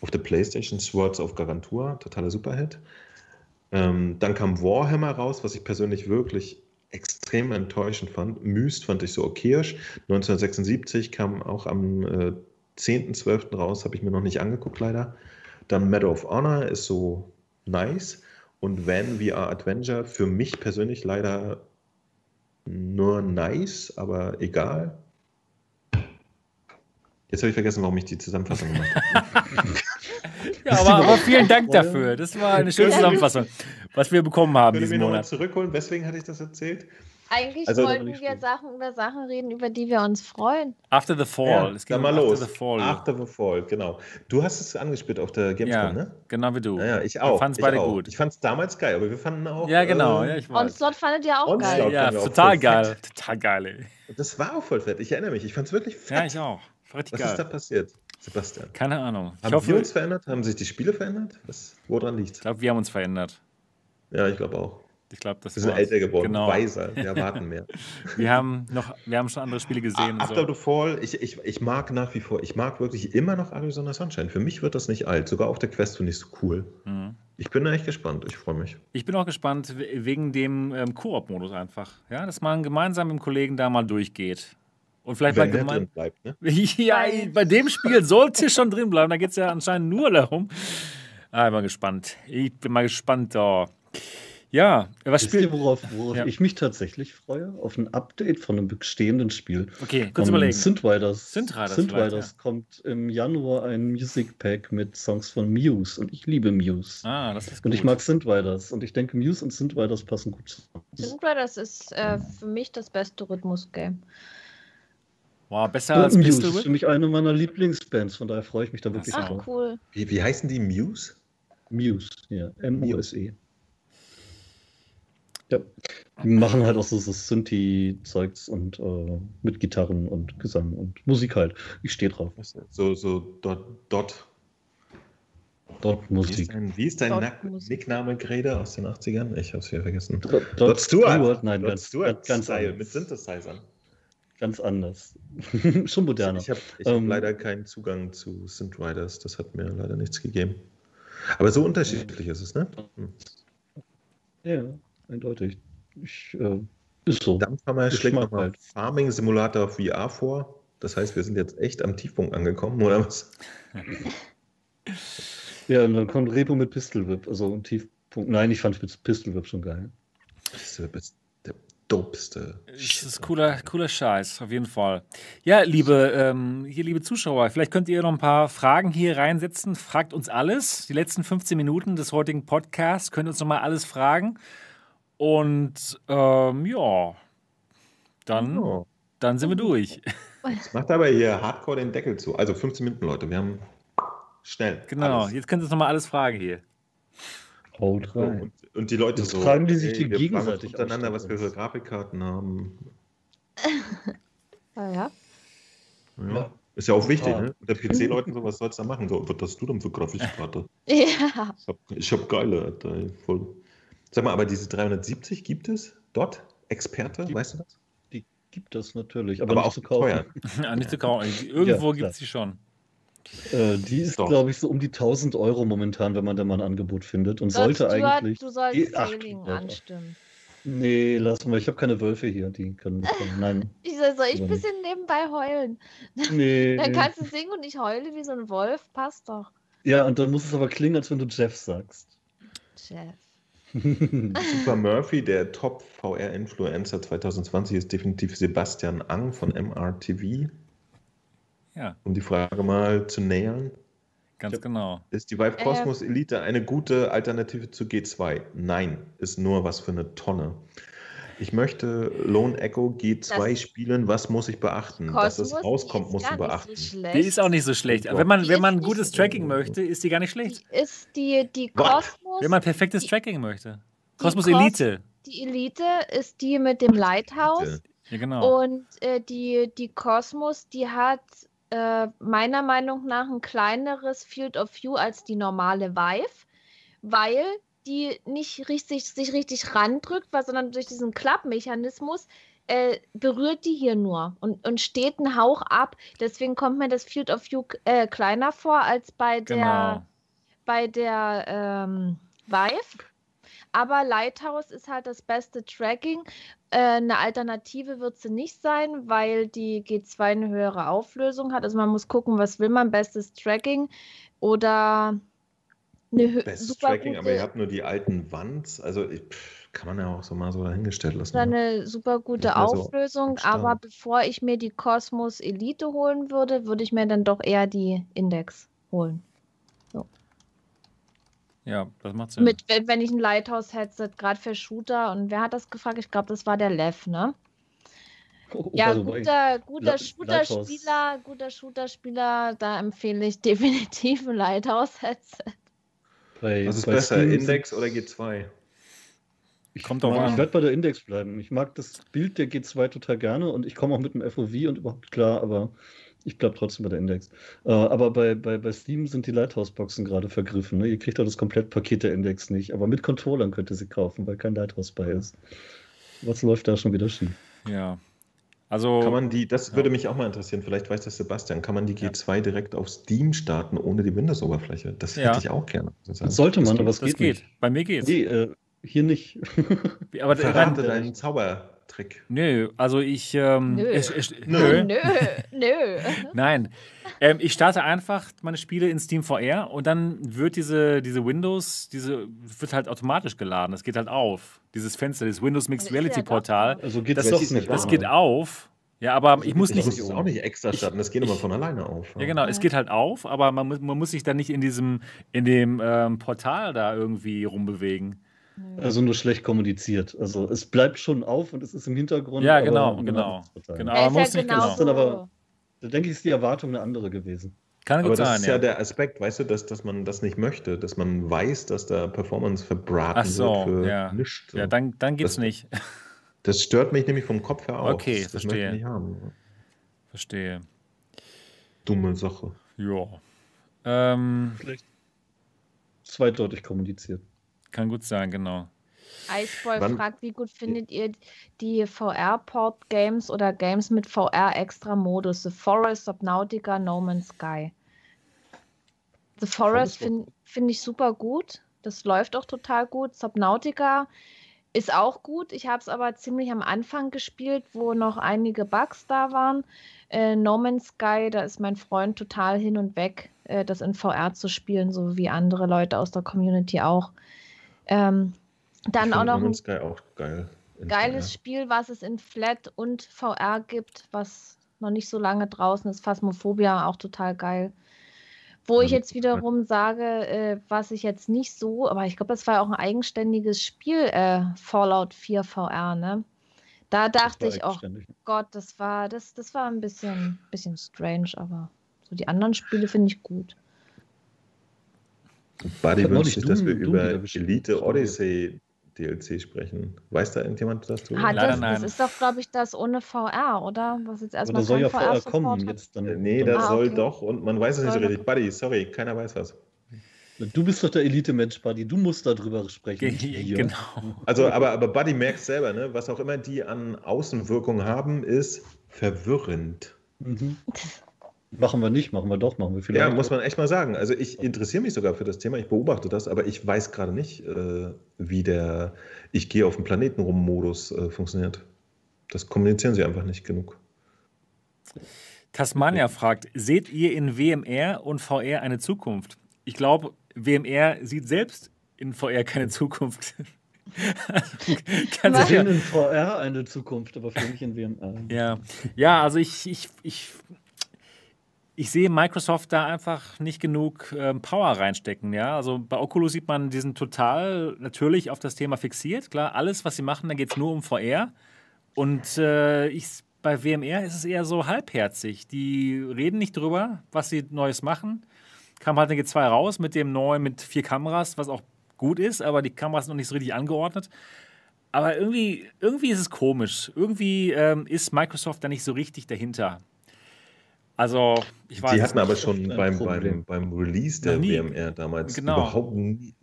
Auf der PlayStation Swords of Garantur, totaler Superhit. Ähm, dann kam Warhammer raus, was ich persönlich wirklich extrem enttäuschend fand. Myst fand ich so okayisch. 1976 kam auch am äh, 10.12. raus, habe ich mir noch nicht angeguckt, leider. Dann Medal of Honor ist so nice. Und Van VR Adventure für mich persönlich leider nur nice, aber egal. Jetzt habe ich vergessen, warum ich die Zusammenfassung gemacht habe. Ja, aber, aber vielen Dank dafür. Das war eine schöne Zusammenfassung, was wir bekommen haben diesen Monat. zurückholen? Weswegen hatte ich das erzählt? Eigentlich Also- wollten wir. Sachen über Sachen reden, über die wir uns freuen. After the Fall. es dann ging mal um los. After the Fall. After the Fall, genau. Du hast es angespielt auf der Gamescom, ja, ne? genau wie du. Ja, ja, ich Wir auch. fanden's ich beide auch. gut. Ich fand es damals geil, aber wir fanden auch. Ja, genau. äh, Ja, ich weiß. Onslaught fandet ihr auch Onslaught. geil. ja, fanden wir auch total geil. fett. Total geil, ey. Das war auch voll fett. Ich erinnere mich. Ich fand es wirklich fett. Ja, ich auch. Richtig Was ist da geil. passiert, Sebastian? Keine Ahnung. Ich Haben hoffe, wir ich uns verändert? Haben sich die Spiele verändert? Was, woran liegt glaube, wir haben uns verändert. Ja, ich glaube auch. Ich glaube, das Wir sind war's. älter geworden, Genau. weiser. Wir erwarten mehr. Wir haben noch, wir haben schon andere Spiele gesehen. After so. the Fall, ich, ich, ich mag nach wie vor, ich mag wirklich immer noch Arizona Sunshine. Für mich wird das nicht alt. Sogar auf der Quest finde ich es cool. Mhm. Ich bin da echt gespannt. Ich freue mich. Ich bin auch gespannt we- wegen dem ähm, Koop-Modus einfach. Ja, dass man gemeinsam mit dem Kollegen da mal durchgeht. Und vielleicht Wenn mal gemein. bleibt, ne? Ja, bei dem Spiel sollte schon drin bleiben. Da geht es ja anscheinend nur darum. Ah, ich bin mal gespannt. Ich bin mal gespannt. Oh. Ja, was Wisst ihr, spielt. worauf, worauf Ja. ich mich tatsächlich freue? Auf ein Update von einem bestehenden Spiel. Okay, kurz Ähm, überlegen. Synth Riders. Synth Riders Synth vielleicht, Riders kommt im Januar ein Music Pack mit Songs von Muse und ich liebe Muse. Ah, das ist gut. Und ich mag Synth Riders und ich denke, Muse und Synth Riders passen gut zusammen. Synth Riders ist äh, für mich das beste Rhythmus-Game. Wow, besser Ja, als Muse Pistol ist für mich eine meiner Lieblingsbands, von daher freue ich mich da wirklich Ach Ach, drauf. cool. Wie, wie heißen die Muse? Muse, ja, M-U-S-E. Ja, die machen halt auch so, so Synthi-Zeugs und äh, mit Gitarren und Gesang und Musik halt. Ich stehe drauf. So, so Dot. Dot. Dort Wie ist Musik. dein, wie ist dein Dot Musik. Nickname Grede aus den 80ern? Ich hab's wieder vergessen. Dort, Dot Stewart. Nein, Dot ganz, Stewart ganz, Style anders. mit Synthesizern. Ganz anders. Schon moderner. Ich habe ich hab Ähm, leider keinen Zugang zu Synth Riders. Das hat mir leider nichts gegeben. Aber so unterschiedlich ist es, ne? Hm. Ja, eindeutig. Ich, äh, ist so. Dampfhammer schlägt nochmal halt. Farming Simulator VR vor. Das heißt, wir sind jetzt echt am Tiefpunkt angekommen, oder was? Ja, und dann kommt Repo mit Pistol Whip. Also ein Tiefpunkt. Nein, ich fand Pistol Whip schon geil. Das ist der dopeste. Das ist cooler, cooler Scheiß, auf jeden Fall. Ja, liebe, ähm, hier, liebe Zuschauer, vielleicht könnt ihr noch ein paar Fragen hier reinsetzen. Fragt uns alles. Die letzten 15 Minuten des heutigen Podcasts könnt ihr uns noch mal alles fragen. Und ähm, ja, dann, Oh, dann sind wir durch. jetzt macht aber hier Hardcore den Deckel zu. Also 15 Minuten, Leute. Wir haben schnell. Genau, alles. jetzt könnt ihr uns noch mal alles fragen hier. Haut rein. und, und die Leute Jetzt so. fragen die sich die fragen uns gegenseitig untereinander, was wir für Grafikkarten haben. Ah, ja. Ja. Ja. Ist ja auch wichtig, Ja. ne? Unter PC-Leuten so, was sollst du da machen? So, was hast du denn für Grafikkarte? Ja. Ich habe ich hab geile, Alter. ey, Voll. Sag mal, aber diese 370 gibt es dort? Experte, Die- weißt du das? Die gibt es natürlich, aber, Aber nicht auch zu kaufen. teuer. Ja, nicht zu kaufen. Irgendwo Ja, gibt es die schon. Äh, die ist, glaube ich, so um die 1000 Euro momentan, wenn man da mal ein Angebot findet. Und sollte du, eigentlich. du sollst die- ach, anstimmen. Nee, lass mal, ich habe keine Wölfe hier, die können bekommen. Nein. Ich soll, soll ich ein bisschen nebenbei heulen? Nee. Dann kannst du singen und ich heule wie so ein Wolf. Passt doch. Ja, und dann muss es aber klingen, als wenn du Jeff sagst. Chef. Super Murphy, der Top-VR-Influencer 2020, ist definitiv Sebastian Ang von MRTV. Ja, Um die Frage mal zu nähern. ganz Ja. genau. Ist die Vive Äh. Cosmos Elite eine gute Alternative zu G2? Nein, ist nur was für eine Tonne. Ich möchte Lone Echo G2 Das- spielen. Was muss ich beachten? Dass es Kosmos, rauskommt, muss nicht beachten. So. Die ist auch nicht so schlecht. Wenn man, Die wenn man gutes so- Tracking möchte, ist die gar nicht schlecht. Die ist die, die? Kosmos. Wenn man perfektes Die- Tracking möchte. die Kosmos Kos- Elite. Die Elite ist die mit dem Lighthouse. Ja, genau. Und äh, die, die Cosmos, die hat äh, meiner Meinung nach ein kleineres Field of View als die normale Vive, weil die nicht richtig, sich richtig randrückt, weil, sondern durch diesen Klappmechanismus äh, berührt die hier nur und, und steht einen Hauch ab. Deswegen kommt mir das Field of View äh, kleiner vor als bei der, Genau. bei der ähm, Vive. Aber Lighthouse ist halt das beste Tracking. Äh, eine Alternative wird sie nicht sein, weil die G2 eine höhere Auflösung hat. Also man muss gucken, was will man, bestes Tracking oder eine super Tracking, aber ihr gute, habt nur die alten Wands. Also ich, pff, kann man ja auch so mal so dahingestellt lassen. oder ne? eine super gute so Auflösung. Start. Aber bevor ich mir die Cosmos Elite holen würde, würde ich mir dann doch eher die Index holen. Ja, das macht Sinn. Mit, wenn, wenn ich ein Lighthouse-Headset, gerade für Shooter, und wer hat das gefragt? Ich glaube, das war der Lev, ne? Oh, Ja, way. guter, guter Shooter-Spieler, guter Shooter-Spieler, da empfehle ich definitiv ein Lighthouse-Headset. Bei, Was ist bei besser, Steam Index oder G2? Ich, Kommt drauf mag- an. ich werde bei der Index bleiben. Ich mag das Bild der G2 total gerne und ich komme auch mit dem FOV und überhaupt klar, aber ich bleibe trotzdem bei der Index. Äh, aber bei, bei, bei Steam sind die Lighthouse-Boxen gerade vergriffen. Ne? Ihr kriegt doch das Komplettpaket der Index nicht, aber mit Controllern könnt ihr sie kaufen, weil kein Lighthouse bei ist. Was läuft da schon wieder schief? Ja. Also, Kann man die, das Ja. würde mich auch mal interessieren, vielleicht weiß das Sebastian, kann man die Ja. G2 direkt auf Steam starten ohne die Windows-Oberfläche? Das Ja. hätte ich auch gerne. muss ich sagen. Das sollte man, geht. aber es das geht, geht. nicht. Bei mir geht's. Nee, äh, hier nicht. Aber Verrate deinen Zaubertrick. nö, also ich. Ähm, Nö. Es, es, Nö. nö. Nö, nö. Nein. Ähm, ich starte einfach meine Spiele in Steam VR und dann wird diese, diese Windows, diese wird halt automatisch geladen. Das geht halt auf. Dieses Fenster, das Windows Mixed Das ja Reality Portal. Also geht Das, es das nicht. das geht auf. Ja, aber ich muss ich nicht. muss es auch nicht extra starten, das geht immer von alleine auf. Ja, genau, es geht halt auf, aber man muss, man muss sich dann nicht in diesem, in dem ähm, Portal da irgendwie rumbewegen. Also nur schlecht kommuniziert. Also es bleibt schon auf und es ist im Hintergrund. Ja, genau, genau. Genau. Er Aber muss ja nicht genau. Das ist dann aber- Da denke ich, ist die Erwartung eine andere gewesen. Kann Aber gut das sein, ist ja. ja der Aspekt, weißt du, dass, dass man das nicht möchte, dass man weiß, dass da Performance verbraten Ach so, wird für ja. nichts. ja, dann, dann geht's Das- nicht. das stört mich nämlich vom Kopf her auch. Okay, das, das verstehe. möchte ich nicht haben. Verstehe. Dumme Sache. Ja. Ähm, Vielleicht zweideutig kommuniziert. Kann gut sein, genau. Iceboy Wann- fragt, wie gut findet ihr die VR-Port-Games oder Games mit VR-Extra-Modus? The Forest, Subnautica, No Man's Sky. The Forest Forest finde find ich super gut. Das läuft auch total gut. Subnautica ist auch gut. Ich habe es aber ziemlich am Anfang gespielt, wo noch einige Bugs da waren. Äh, no Man's Sky, da ist mein Freund total hin und weg, äh, das in VR zu spielen, so wie andere Leute aus der Community auch. Ähm, dann auch noch No ein Sky auch geil. geiles VR. Spiel, was es in Flat und VR gibt, was noch nicht so lange draußen ist. Phasmophobia auch total geil. Wo ich jetzt wiederum sage, äh, was ich jetzt nicht so, aber ich glaube, das war ja auch ein eigenständiges Spiel, äh, Fallout 4 VR, ne? Da dachte ich auch, eigenständig. Gott, das war, das, das war ein bisschen, bisschen strange, aber so die anderen Spiele finde ich gut. Buddy wünscht sich, dass wir Doom- über. Elite Odyssey DLC sprechen. Weiß da irgendjemand das? Hat Leider das, das ist doch, glaube ich, das ohne VR, oder? Was jetzt Aber erstmal da soll ja vorher VR-Support kommen. Jetzt dann, Äh, Nee, dann, das Ah, soll okay. doch und man weiß es nicht so richtig. Buddy, sorry, keiner weiß was. Du bist doch der Elite-Mensch, Buddy. Du musst darüber sprechen. Wir. Genau. Also, aber, aber Buddy merkt selber, ne? was auch immer die an Außenwirkung haben, ist verwirrend. Mhm. Machen wir nicht, machen wir doch, machen wir vielleicht. Ja, muss man echt mal sagen. Also ich interessiere mich sogar für das Thema, ich beobachte das, aber ich weiß gerade nicht, äh, wie der Ich gehe auf den Planeten rum Modus äh, funktioniert. Das kommunizieren sie einfach nicht genug. Tasmania fragt, seht ihr in WMR und VR eine Zukunft? Ich glaube, WMR sieht selbst in VR keine Zukunft. Ganz sehen in VR eine Zukunft, aber für mich in WMR. Ja, ja also ich, ich, ich, ich sehe Microsoft da einfach nicht genug ähm, Power reinstecken. Ja? Also bei Oculus sieht man, die sind total natürlich auf das Thema fixiert. Klar, alles, was sie machen, da geht es nur um VR. Und äh, ich, bei WMR ist es eher so halbherzig. Die reden nicht drüber, was sie Neues machen. Kam halt eine G2 raus mit dem neuen, mit vier Kameras, was auch gut ist, aber die Kameras sind noch nicht so richtig angeordnet. Aber irgendwie, irgendwie ist es komisch. Irgendwie ähm, ist Microsoft da nicht so richtig dahinter. Also, ich weiß Die es hatten aber schon beim, beim, beim Release der nie. WMR damals Genau. überhaupt nie,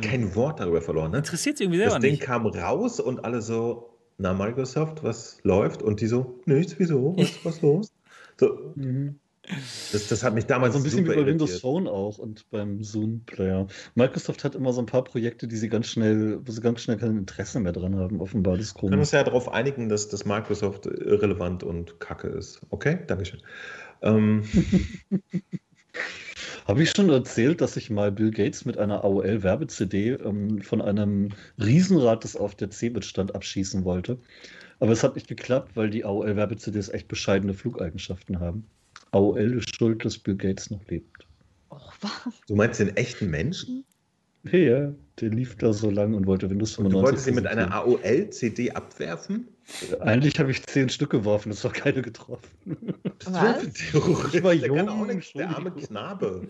kein Wort darüber verloren. Ne? Interessiert sie irgendwie selber Das Ding nicht. kam raus und alle so, na Microsoft, was läuft? Und die so, nichts, wieso? Was, was los? So, Mhm. Das, das hat mich damals Also ein bisschen wie bei Windows irritiert. Phone auch und beim Zoom-Player. Microsoft hat immer so ein paar Projekte, die sie ganz schnell, wo sie ganz schnell kein Interesse mehr dran haben, offenbar. Das Wir können uns ja darauf einigen, dass das Microsoft irrelevant und kacke ist. Okay, Dankeschön. Ähm, Habe ich schon erzählt, dass ich mal Bill Gates mit einer AOL-Werbe-CD ähm, von einem Riesenrad, das auf der CeBIT stand, abschießen wollte? Aber es hat nicht geklappt, weil die AOL-Werbe-CDs echt bescheidene Flugeigenschaften haben. AOL ist schuld, dass Bill Gates noch lebt. Och, was? du meinst den echten Menschen? Ja, der lief da so lang und wollte Windows Und 95. du wolltest sie mit einer AOL-CD abwerfen? Eigentlich habe ich zehn Stück geworfen, das war keine getroffen. Was? Ich war Der jung, auch nichts, der arme. Knabe.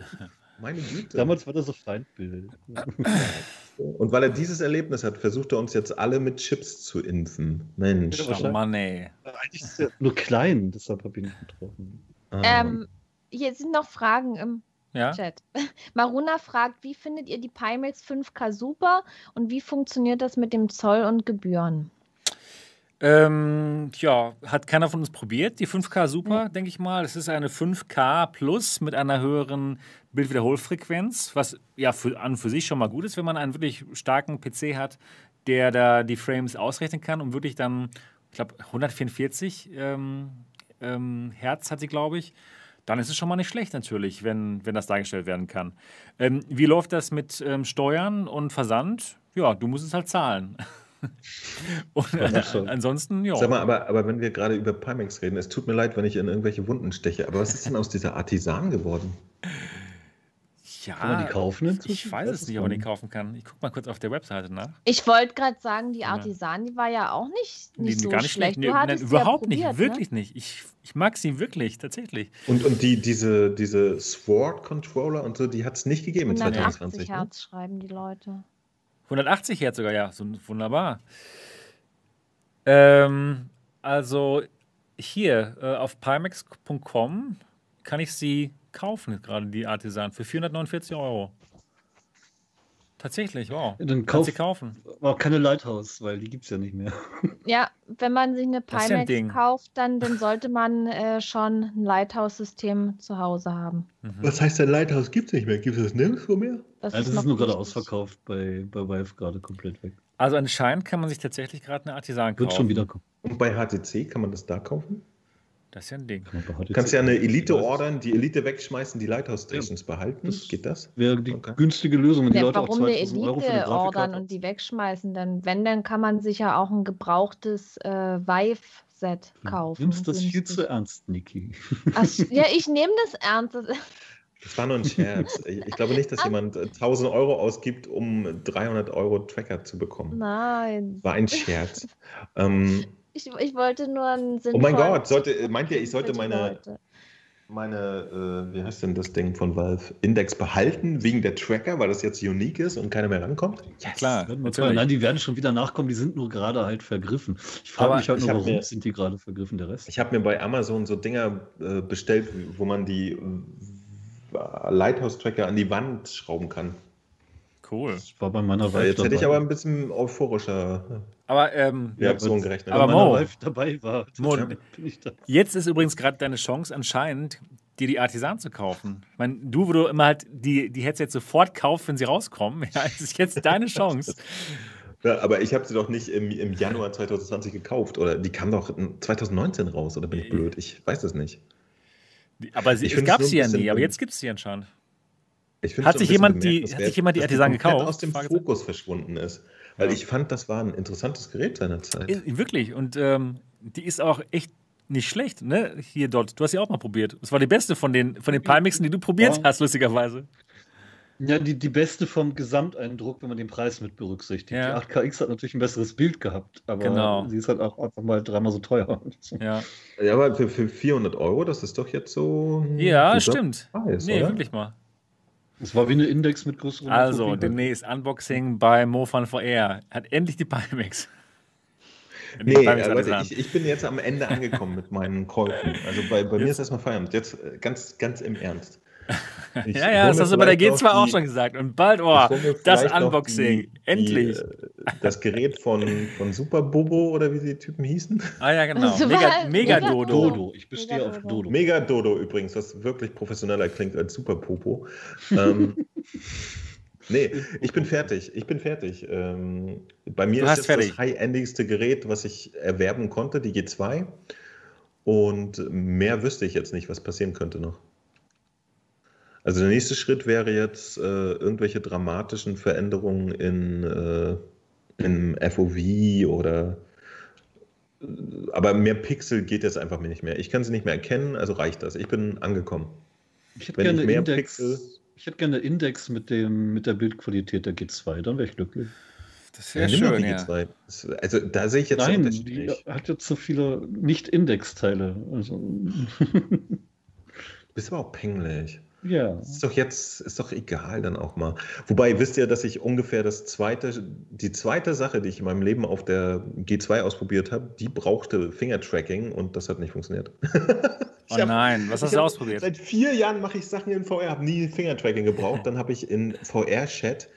Meine Güte. Damals war das so Feindbild. Und weil er dieses Erlebnis hat, versucht er uns jetzt alle mit Chips zu impfen. Mensch. Oh. Mann, ey. Eigentlich ist er nur klein, deshalb habe ich ihn nicht getroffen. Ah. Ähm, hier sind noch Fragen im Ja? Chat. Maruna fragt, wie findet ihr die Pimax 5K super und wie funktioniert das mit dem Zoll und Gebühren? Ähm, ja, hat keiner von uns probiert. Die 5K super, denke ich mal. Es ist eine 5K Plus mit einer höheren Bildwiederholfrequenz, was ja für, an und für sich schon mal gut ist, wenn man einen wirklich starken PC hat, der da die Frames ausrechnen kann und wirklich dann, ich glaube, 144 ähm, ähm, Hertz hat sie, glaube ich. Dann ist es schon mal nicht schlecht natürlich, wenn, wenn das dargestellt werden kann. Ähm, wie läuft das mit ähm, Steuern und Versand? Ja, du musst es halt zahlen. und äh, ansonsten, ja. Sag mal, aber, aber wenn wir gerade über Pimax reden, es tut mir leid, wenn ich in irgendwelche Wunden steche, aber was ist denn aus dieser Artisan geworden? Ja, Kann man die kaufen inzwischen? Ich weiß es nicht, ob man die kaufen kann. Ich gucke mal kurz auf der Webseite nach. Ich wollte gerade sagen, die. Artisan, die war ja auch nicht, nicht Die- so gar nicht schlecht. Du nein, überhaupt ja nicht, probiert, wirklich nicht. Ich, ich mag sie wirklich, tatsächlich. Und, und die, diese, diese Sword-Controller und so, die hat es nicht gegeben Ne? in 180 2020. Ne? Hertz schreiben die Leute. 180 Hertz sogar, ja, so wunderbar. Ähm, also hier äh, auf pimax.com kann ich sie kaufen, gerade die Artisan, für 449 Euro. Tatsächlich, wow. Ja, dann Kannst sie kauf- kaufen. Aber keine Lighthouse, weil die gibt es ja nicht mehr. Ja, wenn man sich eine ist ja ein Pimax kauft, dann, dann sollte man äh, schon ein Lighthouse-System zu Hause haben. Mhm. Was heißt denn Lighthouse? Gibt es nicht mehr? Gibt es das nirgendwo mehr? Das Also das noch ist nur gerade ausverkauft bei, bei Valve gerade komplett weg. Also anscheinend kann man sich tatsächlich gerade eine Artisan kaufen. Wird schon wieder kommen. Und bei HTC kann man das da kaufen? Das ist ja ein Ding. Du kannst ja eine Elite ordern, die Elite wegschmeißen, die Lighthouse Stations behalten. das- Geht das? Wäre die Okay. günstige Lösung, wenn die Ja, Leute auch warum eine 2000 Euro für eine Elite ordern und die wegschmeißen? Denn wenn, dann kann man sich ja auch ein gebrauchtes äh, Vive-Set kaufen. Du nimmst das viel zu ernst, Niki. Ach, ja, ich nehme das ernst. Das- war nur ein Scherz. Ich glaube nicht, dass jemand äh, 1000 Euro ausgibt, um 300 Euro Tracker zu bekommen. Nein. War ein Scherz. ähm, Ich, ich wollte nur einen oh sinnvollen mein Gott, sollte, meint ihr, ich sollte meine, Leute. meine äh, wie heißt denn das Ding von Valve, Index behalten, wegen der Tracker, weil das jetzt unique ist und keiner mehr rankommt? Ja, klar. Werden wir natürlich. Nein, die werden schon wieder nachkommen, die sind nur gerade halt vergriffen. Ich frage mich halt nur, warum mir- sind die gerade vergriffen, der Rest? Ich habe mir bei Amazon so Dinger äh, bestellt, wo man die äh, Lighthouse-Tracker an die Wand schrauben kann. Cool. Das war bei meiner Ja, Valve jetzt hätte ich aber ein bisschen euphorischer Aber ähm, Reaktion wenn's- gerechnet. aber meiner Mo. Valve dabei war. Mo, bin ich da. Jetzt ist übrigens gerade deine Chance anscheinend, dir die Artisan zu kaufen. Ich meine, du, wo du immer halt die, die Headsets sofort kaufst, wenn sie rauskommen, ja, es ist jetzt deine Chance. Ja, aber ich habe sie doch nicht im, im Januar 2020 gekauft. Oder die kam doch in 2019 raus, oder bin ich blöd? Ich weiß es nicht. Aber sie, Ich es gab sie ja nie, aber jetzt gibt es sie anscheinend. Hat sich jemand die- hat sich jemand die Artisan gekauft? aus dem. Fokus verschwunden ist. Weil Ja. ich fand, das war ein interessantes Gerät seinerzeit. Ist- Wirklich. Und ähm, die ist auch echt nicht schlecht, ne? Hier dort. Du hast sie auch mal probiert. Das war die beste von den, von den Palmixen, die du probiert Ja. hast, lustigerweise. Ja, die, die beste vom Gesamteindruck, wenn man den Preis mit berücksichtigt. Ja. Die 8KX hat natürlich ein besseres Bild gehabt, aber Genau. sie ist halt auch einfach mal dreimal so teuer. Ja, Ja, aber für, für 400 Euro, das ist doch jetzt so. ein ja stimmt. Preis, nee, oder? wirklich mal. Es war wie eine Index mit größeren Also, Kopien. demnächst Unboxing bei Mofan VR. Hat endlich die Palmix. Nee, Die äh, Leute, ich, ich bin jetzt am Ende angekommen mit meinen Käufen. Also bei, bei mir ist erstmal Feierabend. Jetzt äh, ganz, ganz im Ernst. Ich Ja, ja, das hast du bei der vielleicht G2 noch auch die- schon gesagt. Und bald, oh, das Unboxing. die- Endlich. Die, äh, das Gerät von, von Super Bobo oder wie die Typen hießen. ah ja, genau. Also, Mega, Mega Mega Dodo. Dodo. Ich bestehe auf Dodo. Dodo. Mega Dodo übrigens, was wirklich professioneller klingt als Super Popo. ähm, nee, ich bin fertig. Ich bin fertig. Ähm, bei mir Du ist fertig. das high-endigste Gerät, was ich erwerben konnte, die G2. Und mehr wüsste ich jetzt nicht, was passieren könnte noch. Also der nächste Schritt wäre jetzt äh, irgendwelche dramatischen Veränderungen in, äh, im FOV oder aber mehr Pixel geht jetzt einfach mir nicht mehr. Ich kann sie nicht mehr erkennen, also reicht das. Ich bin angekommen. Ich hätte Wenn gerne ich mehr Index Pixel- ich hätte gerne Index mit, dem, mit der Bildqualität der G2, dann wäre ich glücklich. Das Ja, wäre doch schön, die ja. G2. Das- Also da sehe ich jetzt Nein, die nicht. hat jetzt so viele Nicht-Index-Teile. Also, Du bist aber auch pingelig. Ja. Ist doch jetzt, ist doch egal dann auch mal. Wobei, wisst ihr, dass ich ungefähr das zweite, die zweite Sache, die ich in meinem Leben auf der G2 ausprobiert habe, die brauchte Finger-Tracking und das hat nicht funktioniert. Oh hab- nein, was hast du ausprobiert? Seit vier Jahren mache ich Sachen in VR, habe nie Finger-Tracking gebraucht. Dann habe ich in VR-Chat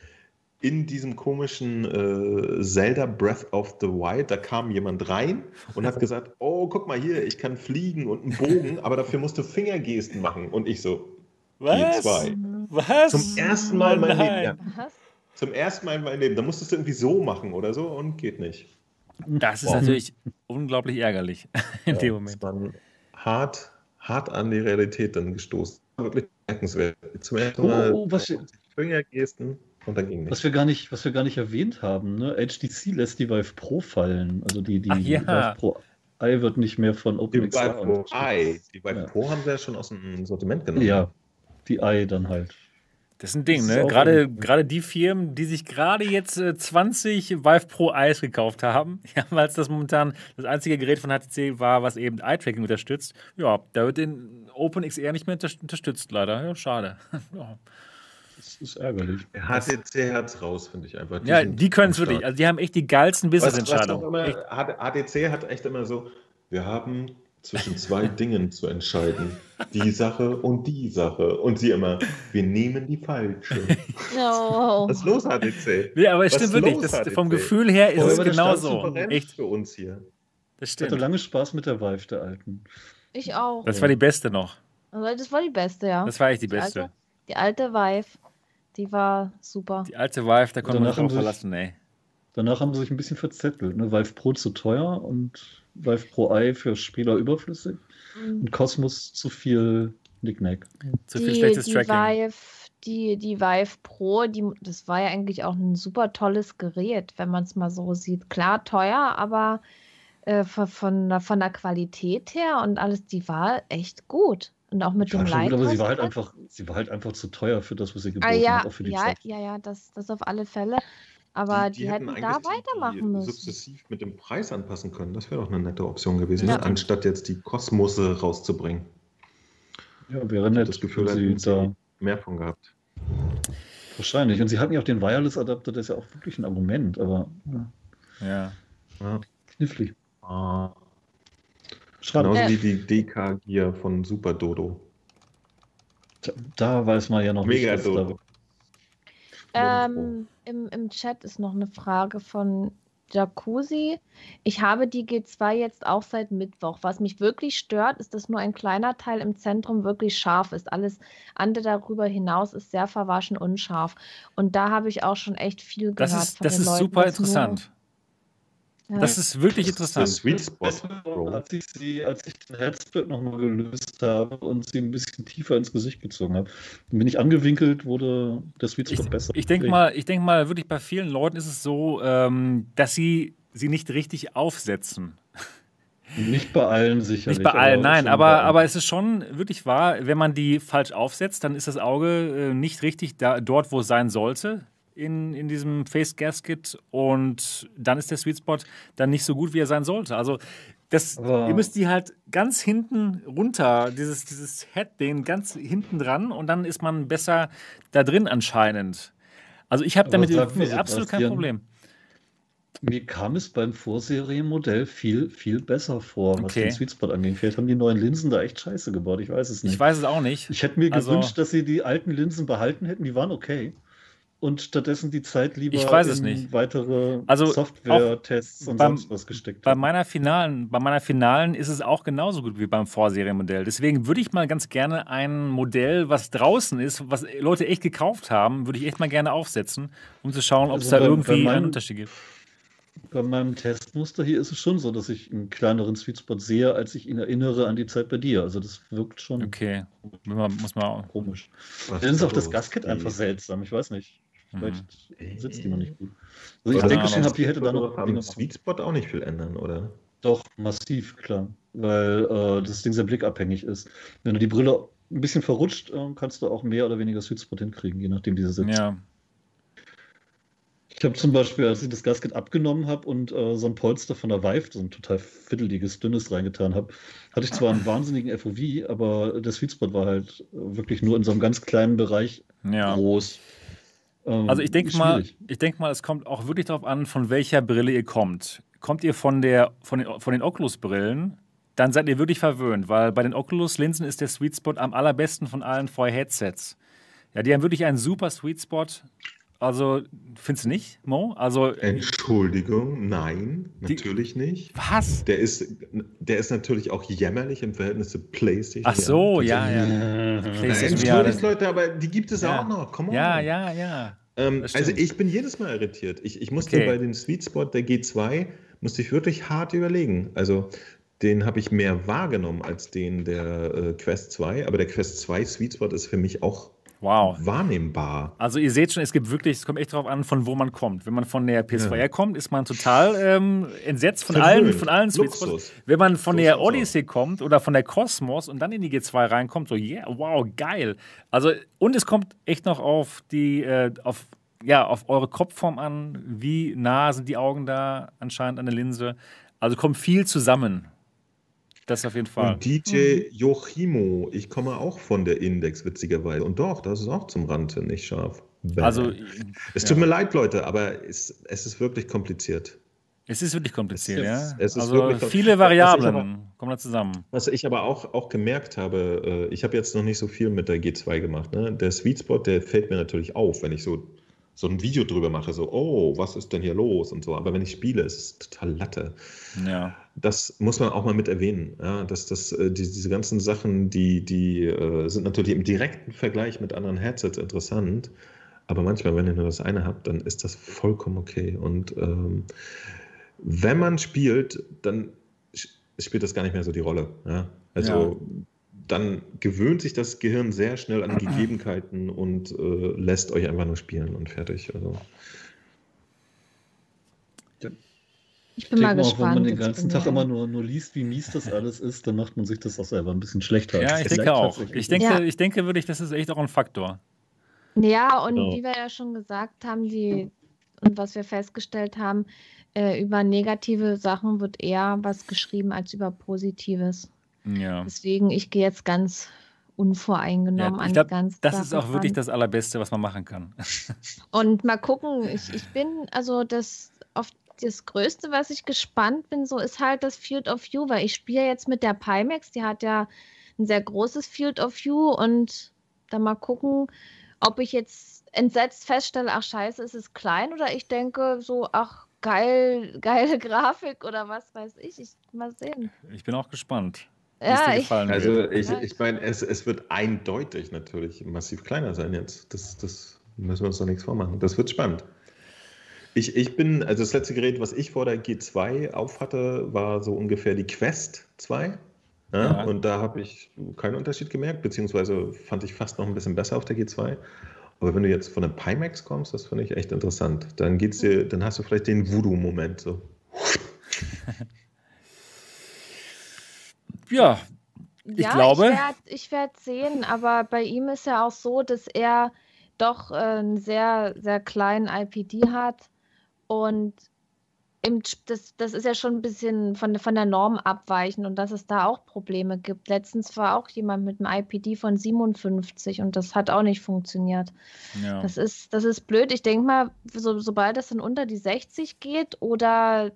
in diesem komischen äh, Zelda Breath of the Wild, da kam jemand rein und hat gesagt, oh, guck mal hier, ich kann fliegen und einen Bogen, aber dafür musst du Fingergesten machen. Und ich so, Was? G2. Was? Zum ersten Mal in meinem Oh Leben, ja. Was? Zum ersten Mal in meinem Leben. Da musstest du irgendwie so machen oder so und geht nicht. Das ist Wow. natürlich unglaublich ärgerlich in dem Moment. Das war hart, hart an die Realität dann gestoßen. Wirklich bemerkenswert. Zum ersten Oh, Mal oh, was, Fingergesten und dann ging was, nicht. wir gar nicht, was wir gar nicht erwähnt haben, ne? HTC lässt die Vive Pro fallen. Also die, die Ach ja. Vive Pro i wird nicht mehr von Die OpenXR. Vive Pro i, die Vive Ja. Pro haben wir ja schon aus dem Sortiment genommen. Ja, die i dann halt. Das ist ein Ding, ist ne? Gerade, gerade die Firmen, die sich gerade jetzt äh, 20 Vive Pro Eyes gekauft haben, ja, weil es das momentan das einzige Gerät von HTC war, was eben Eye-Tracking unterstützt. Ja, da wird in OpenXR nicht mehr unter unterstützt, leider. Ja, schade. ja. Das ist ärgerlich. HTC hat's raus, finde ich einfach. ja, sind die können es wirklich. Also die haben echt die geilsten Business-Entscheidungen. HTC hat echt immer so, wir haben zwischen zwei Dingen zu entscheiden. Die Sache und die Sache. Und sie immer, wir nehmen die falsche. No. Was ist los, HTC? Ja, aber es stimmt wirklich. Das, vom Gefühl her ist Oh, es genauso. Echt, für uns hier. das Ich hatte stimmt. lange Spaß mit der Vive, der alten. Ich auch. Das war die beste noch. Also das war die beste, ja. Das war echt die Die beste. alte, die alte Vive, die war super. Die alte Vive, da konnte man sich- verlassen, ey. Danach haben sie sich ein bisschen verzettelt. Ne? Vive Pro zu teuer und Vive Pro i für Spieler überflüssig Mhm. und Cosmos zu viel Nicknack. Zu viel die, schlechtes die Tracking. Vive, die, die Vive Pro, die, das war ja eigentlich auch ein super tolles Gerät, wenn man es mal so sieht. Klar, teuer, aber äh, von, von, der- von der Qualität her und alles, die war echt gut. Und auch mit Ja, dem schon gut, aber sie war halt einfach, sie war halt einfach zu teuer für das, was sie Ah, geboten ja, hat, auch für die ja, Zeit. ja, ja, das, das auf alle Fälle. Aber die, hätten, da eigentlich die- weitermachen die müssen. Sukzessiv mit dem Preis anpassen können. Das wäre doch eine nette Option gewesen, Ja. ne? anstatt jetzt die Kosmose rauszubringen. Ja, wäre nett, das Gefühl, hätten sie da mehr von gehabt. wahrscheinlich. Und sie hatten ja auch den Wireless-Adapter, das ist ja auch wirklich ein Argument, aber ja, Ja. Ja. knifflig. Ah. Schade. Genauso Äh. wie die DK-Gear von Super Dodo. Tja, Da weiß man ja noch Mega nicht, was Dodo. Ähm, im, Im Chat ist noch eine Frage von Jacuzzi. Ich habe die G2 jetzt auch seit Mittwoch. Was mich wirklich stört, ist, dass nur ein kleiner Teil im Zentrum wirklich scharf ist. Alles andere darüber hinaus ist sehr verwaschen unscharf. Und da habe ich auch schon echt viel Das gehört ist, von das den ist Leuten, super interessant. Das ist wirklich Das ist der interessant. Sweet Spot, Das Bro. als ich, sie, als ich den Headsplit nochmal gelöst habe und sie ein bisschen tiefer ins Gesicht gezogen habe, bin ich angewinkelt, wurde der Sweet Ich, Spot besser. ich denke mal, ich denk mal, wirklich bei vielen Leuten ist es so, ähm, dass sie sie nicht richtig aufsetzen. Nicht bei allen sicherlich. Nicht bei allen, nein, schon bei aber, allen. aber es ist schon wirklich wahr, wenn man die falsch aufsetzt, dann ist das Auge äh, nicht richtig da, dort, wo es sein sollte. In, in diesem Face Gasket und dann ist der Sweet Spot dann nicht so gut, wie er sein sollte. Also das, Aber- ihr müsst die halt ganz hinten runter, dieses, dieses Head-Ding ganz hinten dran und dann ist man besser da drin anscheinend. Also ich habe damit absolut kein Problem. Mir kam es beim Vorserienmodell viel, viel besser vor, was Okay. den Sweet Spot angeht. Vielleicht haben die neuen Linsen da echt scheiße gebaut, ich weiß es nicht. Ich weiß es auch nicht. Ich hätte mir Also- gewünscht, dass sie die alten Linsen behalten hätten, die waren okay. Und stattdessen die Zeit lieber Ich weiß es in nicht. weitere Also Software-Tests und beim- sonst was gesteckt Bei meiner finalen, bei meiner finalen ist es auch genauso gut wie beim Vorserienmodell. Deswegen würde ich mal ganz gerne ein Modell, was draußen ist, was Leute echt gekauft haben, würde ich echt mal gerne aufsetzen, um zu schauen, ob es Also da bei- irgendwie bei meinem- einen Unterschied gibt. Bei meinem Testmuster hier ist es schon so, dass ich einen kleineren Sweet Spot sehe, als ich ihn erinnere an die Zeit bei dir. Also das wirkt schon Okay, muss man, muss man auch. komisch. Dann ist auch das? Gasket einfach seltsam. Ich weiß nicht. Vielleicht sitzt die noch nicht gut. Also ich Keine denke schon, die hätte da noch am Dinge Sweet Spot auch nicht viel ändern, oder? Doch, massiv, klar. Weil äh, das Ding sehr blickabhängig ist. Wenn du die Brille ein bisschen verrutscht, äh, kannst du auch mehr oder weniger Sweet Spot hinkriegen, je nachdem, wie sie sitzt. Ja. Ich habe zum Beispiel, als ich das Gasket abgenommen habe und äh, so ein Polster von der Vive, so ein total fiddeliges, dünnes reingetan habe, hatte ich zwar einen wahnsinnigen FOV, aber der Sweet Spot war halt wirklich nur in so einem ganz kleinen Bereich Ja. groß. Ähm, Also ich denke mal, ich denke mal, es kommt auch wirklich darauf an, von welcher Brille ihr kommt. Kommt ihr von der von den, von den Oculus-Brillen, dann seid ihr wirklich verwöhnt, weil bei den Oculus-Linsen ist der Sweet Spot am allerbesten von allen vorher Headsets. Ja, die haben wirklich einen super Sweet Spot. Also, findest du nicht, Mo? Also, Entschuldigung, nein, Die- natürlich nicht. was? Der ist, der ist natürlich auch jämmerlich im Verhältnis zu PlayStation. Ach so, ja, ist- ja. Äh, PlayStation, Entschuldigt, ja, Leute, aber die gibt es Ja. auch noch. Come on. Ja, ja, ja. Ähm, also ich bin jedes Mal irritiert. Ich, ich musste Okay. bei dem Sweet Spot der G2, musste ich wirklich hart überlegen. Also den habe ich mehr wahrgenommen als den der äh, Quest 2, aber der Quest 2 Sweet Spot ist für mich auch Wow. wahrnehmbar. Also ihr seht schon, es gibt wirklich, es kommt echt darauf an, von wo man kommt. Wenn man von der PS4 Ja. kommt, ist man total ähm, entsetzt von Verwöhnt. allen, von allen Sweet Spots. Luxus. Wenn man von So der. Odyssey kommt oder von der Cosmos und dann in die G2 reinkommt, so yeah, wow, geil. Also und es kommt echt noch auf die, äh, auf ja, auf eure Kopfform an. Wie nah sind die Augen da anscheinend an der Linse? Also kommt viel zusammen. Das auf jeden Fall. Und DJ Jochimo, ich komme auch von der Index, witzigerweise. Und doch, das ist auch zum Rand hin nicht scharf. Bäh. Also es ja. tut mir leid, Leute, aber es, es ist wirklich kompliziert. es ist wirklich kompliziert, Es ja. ist- es ist also viele Variablen aber- kommen da zusammen. Was ich aber auch, auch gemerkt habe, äh, ich habe jetzt noch nicht so viel mit der G2 gemacht. Ne? Der Sweet Spot, der fällt mir natürlich auf, wenn ich so, so ein Video drüber mache, so, oh, was ist denn hier los und so. Aber wenn ich spiele, ist es total Latte. Ja. Das muss man auch mal mit erwähnen. Ja? Dass das, äh, die, diese ganzen Sachen, die, die äh, sind natürlich im direkten Vergleich mit anderen Headsets interessant. Aber manchmal, wenn ihr nur das eine habt, dann ist das vollkommen okay. Und ähm, wenn man spielt, dann spielt das gar nicht mehr so die Rolle. Ja? Also dann gewöhnt sich das Gehirn sehr schnell an Gegebenheiten und äh, lässt euch einfach nur spielen und fertig. Also, Ich Ich bin mal denke mal, auch, gespannt. wenn man den ganzen Tag ich- immer nur, nur liest, wie mies das alles ist, dann macht man sich das auch selber ein bisschen schlechter. Ja, ich denke auch. Ich denke, Ja. ich denke wirklich, das ist echt auch ein Faktor. Ja, und Genau. wie wir ja schon gesagt haben, die und was wir festgestellt haben, äh, über negative Sachen wird eher was geschrieben als über Positives. Ja. Deswegen, ich gehe jetzt ganz unvoreingenommen Ja, an ich glaub, die ganze Das Sache ist auch wirklich ran. das Allerbeste, was man machen kann. Und mal gucken, ich, ich bin, also das auf das Größte, was ich gespannt bin, so ist halt das Field of View, weil ich spiele jetzt mit der Pimax, die hat ja ein sehr großes Field of View und dann mal gucken, ob ich jetzt entsetzt feststelle, ach scheiße, ist es klein oder ich denke so, ach geil, geile Grafik oder was weiß ich, ich mal sehen. Ich bin auch gespannt, wie es Ja, dir ich, also ich, ich meine, es, es wird eindeutig natürlich massiv kleiner sein jetzt. Das, das müssen wir uns doch nichts vormachen. Das wird spannend. Ich, ich bin, also das letzte Gerät, was ich vor der G2 auf hatte, war so ungefähr die Quest 2. Ja, Ja. Und da habe ich keinen Unterschied gemerkt, beziehungsweise fand ich fast noch ein bisschen besser auf der G2. Aber wenn du jetzt von der Pimax kommst, das finde ich echt interessant. Dann geht's dir, dann hast du vielleicht den Voodoo-Moment so. Ja, ich ja, glaube- ich werde werd sehen, aber bei ihm ist ja auch so, dass er doch äh, einen sehr, sehr kleinen IPD hat und im, das, das ist ja schon ein bisschen von, von der Norm abweichend und dass es da auch Probleme gibt. Letztens war auch jemand mit einem IPD von 57 und das hat auch nicht funktioniert. ja. Das ist, das ist blöd. Ich denke mal, so, sobald es dann unter die 60 geht oder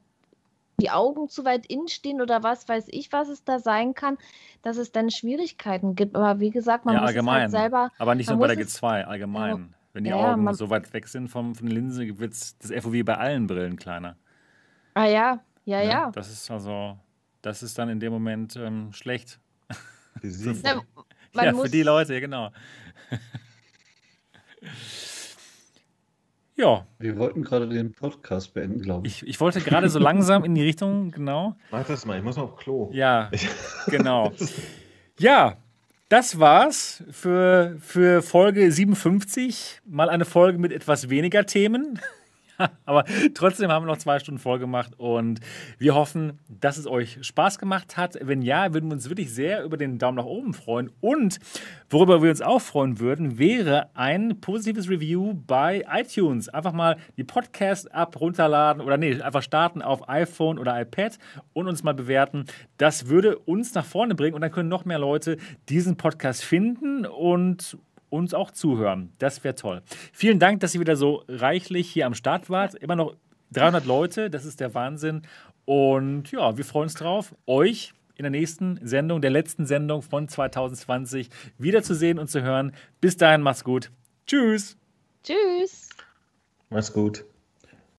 die Augen zu weit innen stehen oder was weiß ich, was es da sein kann, dass es dann Schwierigkeiten gibt. Aber wie gesagt, man ja, muss es allgemein. halt selber. Aber nicht nur bei der muss es- G2, allgemein. Wenn die Ja, ja, Augen man- so weit weg sind vom, von der Linse, wird das FOV bei allen Brillen kleiner. Ah ja, ja, Ne? ja. Das ist also, das ist dann in dem Moment ähm, schlecht. Für sie. Na, ja, für die Leute, ja, genau. ja, Wir wollten gerade den Podcast beenden, glaube ich. ich, ich wollte gerade so langsam in die Richtung, genau. Mach das mal, ich muss mal auf Klo. Ja, genau. Ja, das war's für, für Folge 57. Mal eine Folge mit etwas weniger Themen. Aber trotzdem haben wir noch zwei Stunden voll gemacht und wir hoffen, dass es euch Spaß gemacht hat. Wenn ja, würden wir uns wirklich sehr über den Daumen nach oben freuen. Und worüber wir uns auch freuen würden, wäre ein positives Review bei iTunes. Einfach mal die Podcast-App runterladen oder nee, einfach starten auf iPhone oder iPad und uns mal bewerten. Das würde uns nach vorne bringen und dann können noch mehr Leute diesen Podcast finden und uns auch zuhören. Das wäre toll. Vielen Dank, dass ihr wieder so reichlich hier am Start wart. Immer noch 300 Leute, das ist der Wahnsinn. Und ja, wir freuen uns drauf, euch in der nächsten Sendung, der letzten Sendung von 2020 wiederzusehen und zu hören. Bis dahin, macht's gut. Tschüss. Tschüss. Mach's gut.